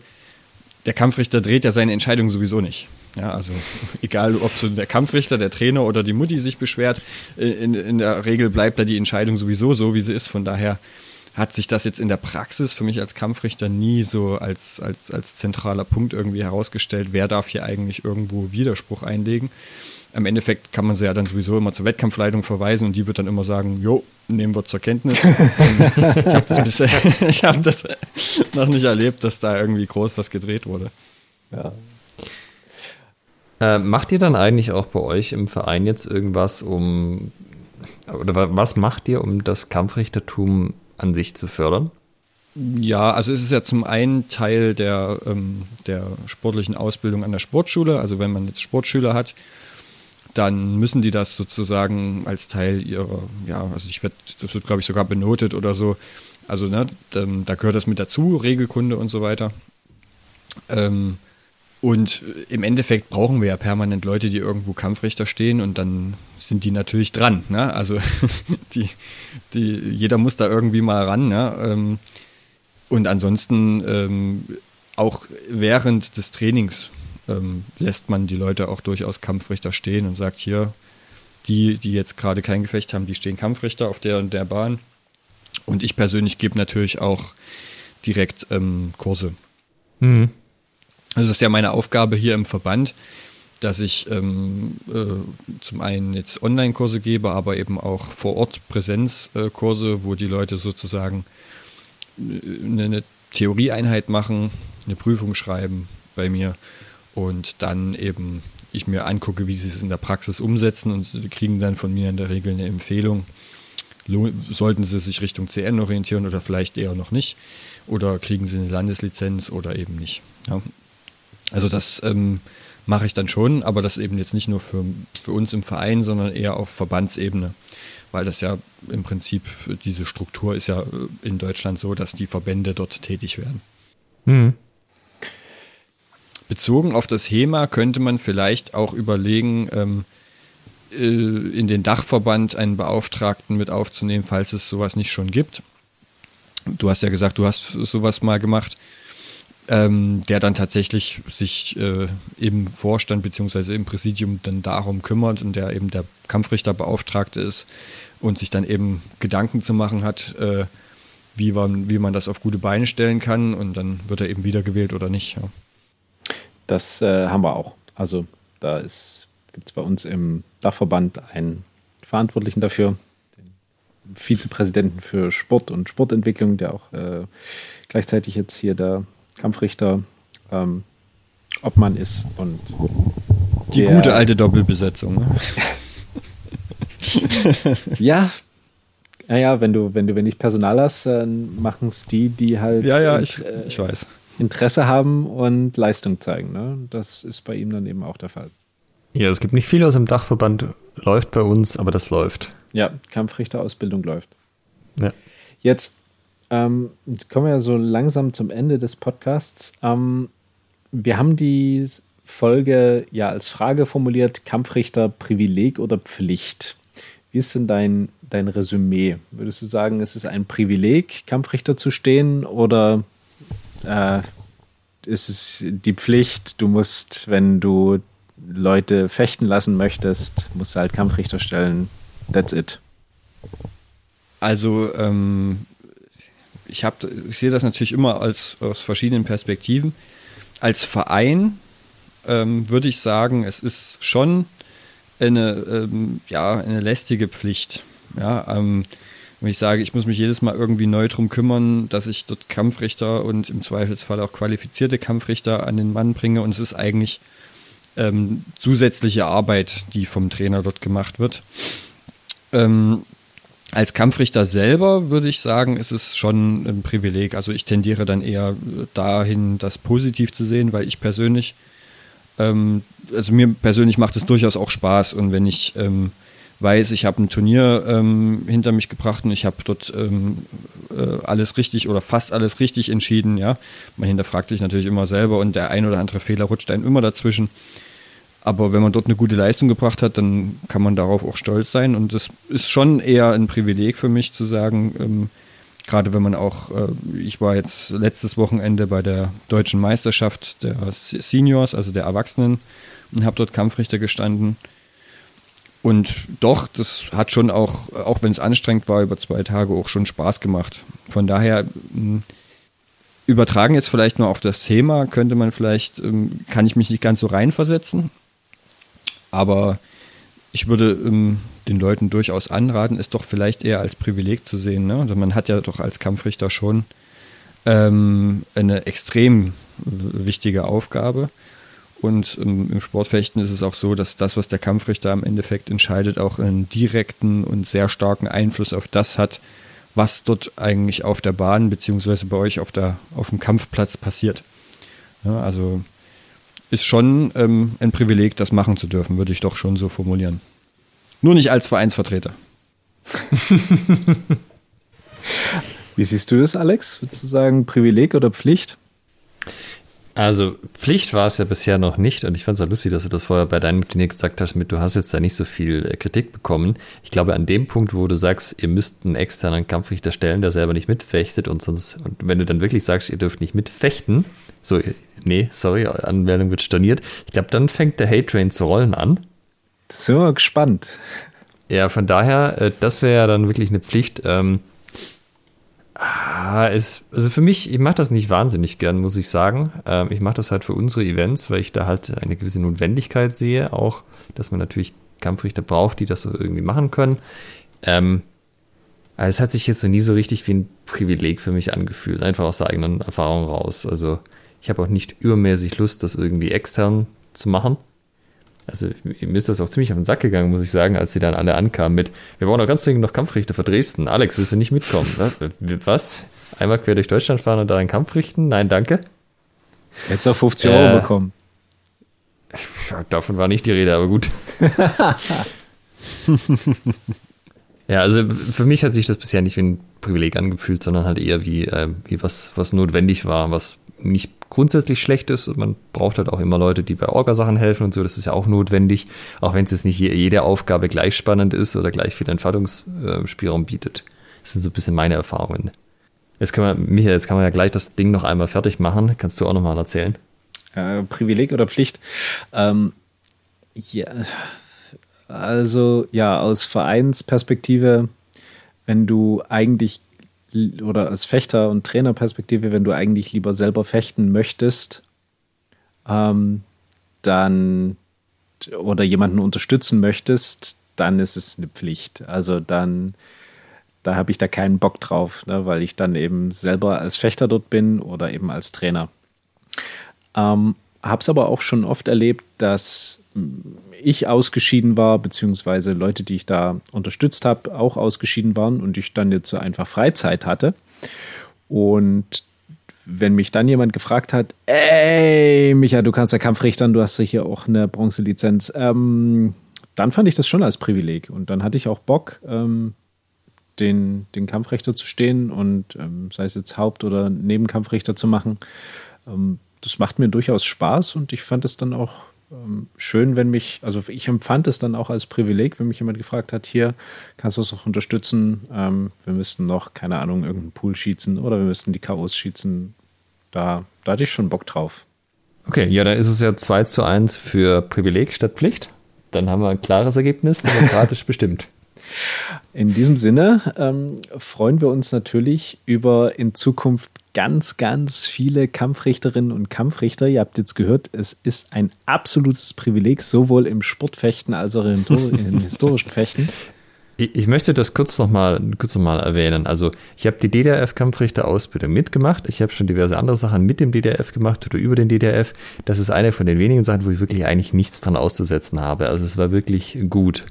der Kampfrichter dreht ja seine Entscheidung sowieso nicht. Ja, also *laughs* egal, ob so der Kampfrichter, der Trainer oder die Mutti sich beschwert, in, in der Regel bleibt da die Entscheidung sowieso so, wie sie ist. Von daher hat sich das jetzt in der Praxis für mich als Kampfrichter nie so als, als, als zentraler Punkt irgendwie herausgestellt, wer darf hier eigentlich irgendwo Widerspruch einlegen. Im Endeffekt kann man sie ja dann sowieso immer zur Wettkampfleitung verweisen und die wird dann immer sagen, jo, nehmen wir zur Kenntnis. *laughs* ich habe das, bisher, *laughs* hab das noch nicht erlebt, dass da irgendwie groß was gedreht wurde. Ja. Äh, macht ihr dann eigentlich auch bei euch im Verein jetzt irgendwas, um, oder was macht ihr, um das Kampfrichtertum an sich zu fördern? Ja, also es ist ja zum einen Teil der, ähm, der sportlichen Ausbildung an der Sportschule. Also wenn man jetzt Sportschüler hat, dann müssen die das sozusagen als Teil ihrer, ja, also ich werde, das wird glaube ich sogar benotet oder so. Also ne, da gehört das mit dazu, Regelkunde und so weiter. Ähm, und im Endeffekt brauchen wir ja permanent Leute, die irgendwo Kampfrichter stehen und dann sind die natürlich dran. Ne? Also *laughs* die, die, jeder muss da irgendwie mal ran. Ne? Ähm, und ansonsten ähm, auch während des Trainings ähm, lässt man die Leute auch durchaus Kampfrichter stehen und sagt hier, die, die jetzt gerade kein Gefecht haben, die stehen Kampfrichter auf der und der Bahn. Und ich persönlich gebe natürlich auch direkt Kurse. Mhm. Also das ist ja meine Aufgabe hier im Verband, dass ich ähm, äh, zum einen jetzt Online-Kurse gebe, aber eben auch vor Ort Präsenzkurse, wo die Leute sozusagen eine, eine Theorieeinheit machen, eine Prüfung schreiben bei mir und dann eben ich mir angucke, wie sie es in der Praxis umsetzen und sie kriegen dann von mir in der Regel eine Empfehlung. Sollten sie sich Richtung CN orientieren oder vielleicht eher noch nicht? Oder kriegen sie eine Landeslizenz oder eben nicht? Ja. Also das ähm, mache ich dann schon, aber das eben jetzt nicht nur für, für uns im Verein, sondern eher auf Verbandsebene. Weil das ja im Prinzip, diese Struktur ist ja äh, in Deutschland so, dass die Verbände dort tätig werden. Mhm. Bezogen auf das HEMA könnte man vielleicht auch überlegen, ähm, äh, in den Dachverband einen Beauftragten mit aufzunehmen, falls es sowas nicht schon gibt. Du hast ja gesagt, du hast sowas mal gemacht ähm, der dann tatsächlich sich äh, im Vorstand bzw. im Präsidium dann darum kümmert und der eben der Kampfrichterbeauftragte ist und sich dann eben Gedanken zu machen hat, äh, wie, man, wie man das auf gute Beine stellen kann und dann wird er eben wiedergewählt oder nicht. Ja. Das äh, haben wir auch. Also da gibt es bei uns im Dachverband einen Verantwortlichen dafür, den Vizepräsidenten für Sport und Sportentwicklung, der auch äh, gleichzeitig jetzt hier der Kampfrichter ähm, Obmann ist und die der, gute alte Doppelbesetzung. Ne? *laughs* ja, naja, wenn du, wenn du wenig Personal hast, dann machen es die, die halt ja, ja, ich, äh, ich weiß. Interesse haben und Leistung zeigen. Ne? Das ist bei ihm dann eben auch der Fall. Ja, es gibt nicht viel aus dem Dachverband, läuft bei uns, aber das läuft. Ja, Kampfrichterausbildung läuft. Ja. Jetzt ähm, kommen wir ja so langsam zum Ende des Podcasts. Ähm, wir haben die Folge ja als Frage formuliert: Kampfrichter Privileg oder Pflicht? Wie ist denn dein, dein Resümee? Würdest du sagen, es ist ein Privileg, Kampfrichter zu stehen oder äh, ist es die Pflicht, du musst, wenn du Leute fechten lassen möchtest, musst du halt Kampfrichter stellen. That's it. Also ähm, ich, hab, ich sehe das natürlich immer als, aus verschiedenen Perspektiven. Als Verein ähm, würde ich sagen, es ist schon eine, ähm, ja, eine lästige Pflicht. Ja, ähm, wenn ich sage, ich muss mich jedes Mal irgendwie neu drum kümmern, dass ich dort Kampfrichter und im Zweifelsfall auch qualifizierte Kampfrichter an den Mann bringe und es ist eigentlich ähm, zusätzliche Arbeit, die vom Trainer dort gemacht wird. Ähm, als Kampfrichter selber würde ich sagen, ist es schon ein Privileg. Also ich tendiere dann eher dahin, das positiv zu sehen, weil ich persönlich, ähm, also mir persönlich macht es durchaus auch Spaß. Und wenn ich ähm, weiß, ich habe ein Turnier ähm, hinter mich gebracht und ich habe dort ähm, äh, alles richtig oder fast alles richtig entschieden, ja, man hinterfragt sich natürlich immer selber und der ein oder andere Fehler rutscht einem immer dazwischen. Aber wenn man dort eine gute Leistung gebracht hat, dann kann man darauf auch stolz sein. Und das ist schon eher ein Privileg für mich zu sagen, ähm, Gerade wenn man auch, äh, ich war jetzt letztes Wochenende bei der deutschen Meisterschaft der Seniors, also der Erwachsenen, und habe dort Kampfrichter gestanden. Und doch, das hat schon auch, auch wenn es anstrengend war, über zwei Tage auch schon Spaß gemacht. Von daher hm, übertragen jetzt vielleicht nur auf das Thema, könnte man vielleicht, ähm, kann ich mich nicht ganz so reinversetzen. Aber ich würde ähm, den Leuten durchaus anraten, es doch vielleicht eher als Privileg zu sehen. Ne? Also man hat ja doch als Kampfrichter schon ähm, eine extrem wichtige Aufgabe. Und ähm, im Sportfechten ist es auch so, dass das, was der Kampfrichter am Endeffekt entscheidet, auch einen direkten und sehr starken Einfluss auf das hat, was dort eigentlich auf der Bahn beziehungsweise bei euch auf, der, auf dem Kampfplatz passiert. Ja, also ist schon ähm, ein Privileg, das machen zu dürfen, würde ich doch schon so formulieren. Nur nicht als Vereinsvertreter. *laughs* Wie siehst du das, Alex? Würdest du sagen, Privileg oder Pflicht? Also Pflicht war es ja bisher noch nicht und ich fand es auch lustig, dass du das vorher bei deinem Turnier gesagt hast, mit du hast jetzt da nicht so viel äh, Kritik bekommen. Ich glaube, an dem Punkt, wo du sagst, ihr müsst einen externen Kampfrichter stellen, der selber nicht mitfechtet und sonst, und wenn du dann wirklich sagst, ihr dürft nicht mitfechten, so, nee, sorry, Anmeldung wird storniert, ich glaube, dann fängt der Hate Train zu rollen an. Wir gespannt. Ja, von daher, äh, das wäre ja dann wirklich eine Pflicht. Ähm, Ah, ist, also für mich, ich mache das nicht wahnsinnig gern, muss ich sagen. Ähm, ich mache das halt für unsere Events, weil ich da halt eine gewisse Notwendigkeit sehe, auch, dass man natürlich Kampfrichter braucht, die das so irgendwie machen können. Ähm, aber es hat sich jetzt noch nie so richtig wie ein Privileg für mich angefühlt, einfach aus der eigenen Erfahrung raus. Also ich habe auch nicht übermäßig Lust, das irgendwie extern zu machen also mir ist das auch ziemlich auf den Sack gegangen, muss ich sagen, als sie dann alle ankamen mit, wir brauchen doch ganz dringend noch Kampfrichter für Dresden. Alex, willst du nicht mitkommen? Was? Einmal quer durch Deutschland fahren und da einen Kampf richten? Nein, danke. Jetzt auf 50 Euro äh, bekommen. Davon war nicht die Rede, aber gut. *laughs* ja, also für mich hat sich das bisher nicht wie ein Privileg angefühlt, sondern halt eher wie, äh, wie was, was notwendig war, was nicht grundsätzlich schlecht ist. Man braucht halt auch immer Leute, die bei Orga-Sachen helfen und so. Das ist ja auch notwendig, auch wenn es jetzt nicht jede Aufgabe gleich spannend ist oder gleich viel Entfaltungsspielraum bietet. Das sind so ein bisschen meine Erfahrungen. Jetzt kann man, Michael, jetzt kann man ja gleich das Ding noch einmal fertig machen. Kannst du auch nochmal erzählen? Äh, Privileg oder Pflicht? Ähm, ja, also ja, aus Vereinsperspektive, wenn du eigentlich oder als Fechter- und Trainerperspektive, wenn du eigentlich lieber selber fechten möchtest, ähm, dann oder jemanden unterstützen möchtest, dann ist es eine Pflicht. Also dann, da habe ich da keinen Bock drauf, ne, weil ich dann eben selber als Fechter dort bin oder eben als Trainer. Ähm, habe es aber auch schon oft erlebt, dass ich ausgeschieden war, beziehungsweise Leute, die ich da unterstützt habe, auch ausgeschieden waren und ich dann jetzt so einfach Freizeit hatte. Und wenn mich dann jemand gefragt hat, ey, Micha, du kannst ja Kampf richtern, du hast ja hier auch eine Bronzelizenz, ähm, dann fand ich das schon als Privileg. Und dann hatte ich auch Bock, ähm, den, den Kampfrichter zu stehen und ähm, sei es jetzt Haupt- oder Nebenkampfrichter zu machen. Ähm, das macht mir durchaus Spaß und ich fand es dann auch ähm, schön, wenn mich, also ich empfand es dann auch als Privileg, wenn mich jemand gefragt hat, hier kannst du es auch unterstützen, ähm, wir müssten noch, keine Ahnung, irgendeinen Pool schießen oder wir müssten die Chaos schießen. Da, da hatte ich schon Bock drauf. Okay, ja, dann ist es ja 2 zu 1 für Privileg statt Pflicht. Dann haben wir ein klares Ergebnis, demokratisch *laughs* bestimmt. In diesem Sinne ähm, freuen wir uns natürlich über in Zukunft ganz, ganz viele Kampfrichterinnen und Kampfrichter. Ihr habt jetzt gehört, es ist ein absolutes Privileg, sowohl im Sportfechten als auch im, *laughs* im historischen Fechten. Ich möchte das kurz nochmal kurz noch mal erwähnen. Also, ich habe die DDRF-Kampfrichter-Ausbildung mitgemacht. Ich habe schon diverse andere Sachen mit dem DDRF gemacht oder über den DDRF. Das ist eine von den wenigen Sachen, wo ich wirklich eigentlich nichts dran auszusetzen habe. Also, es war wirklich gut.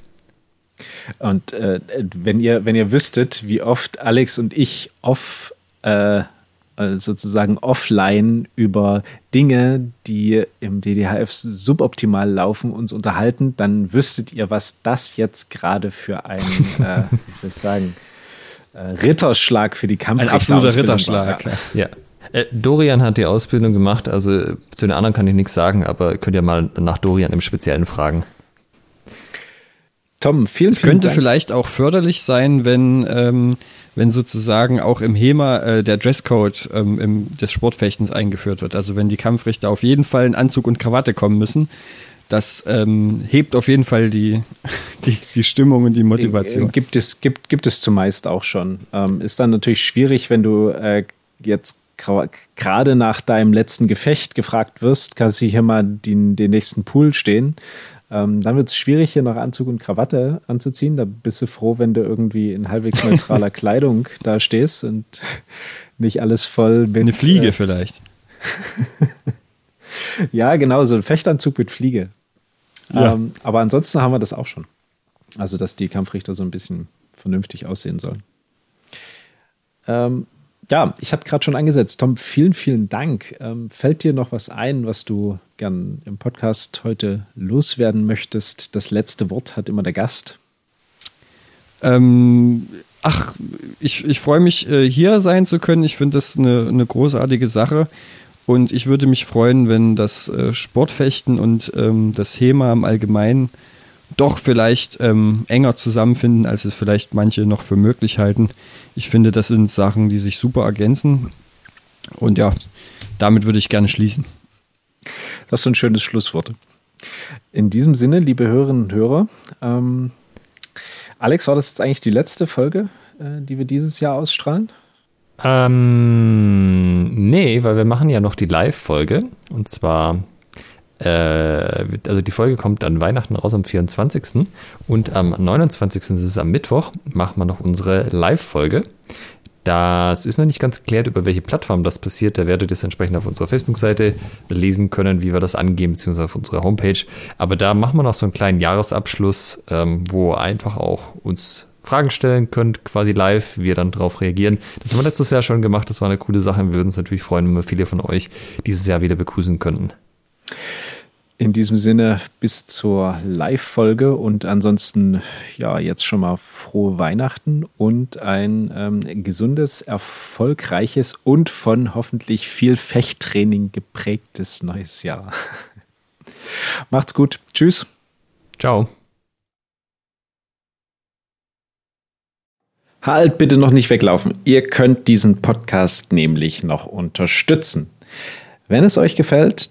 Und äh, wenn, ihr, wenn ihr wüsstet, wie oft Alex und ich off äh, sozusagen offline über Dinge, die im DDHF suboptimal laufen, uns unterhalten, dann wüsstet ihr, was das jetzt gerade für ein, *laughs* äh, wie soll ich sagen, äh, Ritterschlag für die Kampf Ein absoluter Ritterschlag. War, ja. ja. Äh, Dorian hat die Ausbildung gemacht, also zu den anderen kann ich nichts sagen, aber könnt ihr mal nach Dorian im Speziellen fragen. Tom, vielen, vielen Es könnte Dank. vielleicht auch förderlich sein, wenn ähm, wenn sozusagen auch im HEMA äh, der Dresscode ähm, im, des Sportfechtens eingeführt wird. Also wenn die Kampfrichter auf jeden Fall in Anzug und Krawatte kommen müssen, das ähm, hebt auf jeden Fall die, *laughs* die, die, Stimmung und die Motivation. Gibt es, gibt, gibt es zumeist auch schon. Ähm, ist dann natürlich schwierig, wenn du äh, jetzt gerade nach deinem letzten Gefecht gefragt wirst, kannst du hier mal den, den nächsten Pool stehen. Ähm, dann wird es schwierig, hier noch Anzug und Krawatte anzuziehen. Da bist du froh, wenn du irgendwie in halbwegs neutraler *laughs* Kleidung da stehst und nicht alles voll mit. Eine Fliege äh, vielleicht. *laughs* ja, genau, so ein Fechtanzug mit Fliege. Ja. Ähm, aber ansonsten haben wir das auch schon. Also, dass die Kampfrichter so ein bisschen vernünftig aussehen sollen. Ähm, ja, ich hatte gerade schon angesetzt. Tom, vielen, vielen Dank. Ähm, fällt dir noch was ein, was du gern im Podcast heute loswerden möchtest? Das letzte Wort hat immer der Gast. Ähm, ach, ich, ich freue mich, äh, hier sein zu können. Ich finde das eine, eine großartige Sache. Und ich würde mich freuen, wenn das äh, Sportfechten und ähm, das HEMA im Allgemeinen doch vielleicht ähm, enger zusammenfinden, als es vielleicht manche noch für möglich halten. Ich finde, das sind Sachen, die sich super ergänzen. Und ja, damit würde ich gerne schließen. Das ist ein schönes Schlusswort. In diesem Sinne, liebe Hörerinnen und Hörer, ähm, Alex, war das jetzt eigentlich die letzte Folge, äh, die wir dieses Jahr ausstrahlen? Ähm, nee, weil wir machen ja noch die Live-Folge. Und zwar äh, also die Folge kommt an Weihnachten raus am 24. Und am 29. ist es am Mittwoch, machen wir noch unsere Live-Folge. Das ist noch nicht ganz geklärt, über welche Plattform das passiert. Da werdet ihr es entsprechend auf unserer Facebook-Seite lesen können, wie wir das angehen, beziehungsweise auf unserer Homepage. Aber da machen wir noch so einen kleinen Jahresabschluss, ähm, wo einfach auch uns Fragen stellen könnt, quasi live, wir dann darauf reagieren. Das haben wir letztes Jahr schon gemacht, das war eine coole Sache. Wir würden uns natürlich freuen, wenn wir viele von euch dieses Jahr wieder begrüßen könnten. In diesem Sinne bis zur Live-Folge und ansonsten ja jetzt schon mal frohe Weihnachten und ein ähm, gesundes, erfolgreiches und von hoffentlich viel Fechttraining geprägtes neues Jahr. *laughs* Macht's gut. Tschüss. Ciao. Halt bitte noch nicht weglaufen. Ihr könnt diesen Podcast nämlich noch unterstützen. Wenn es euch gefällt,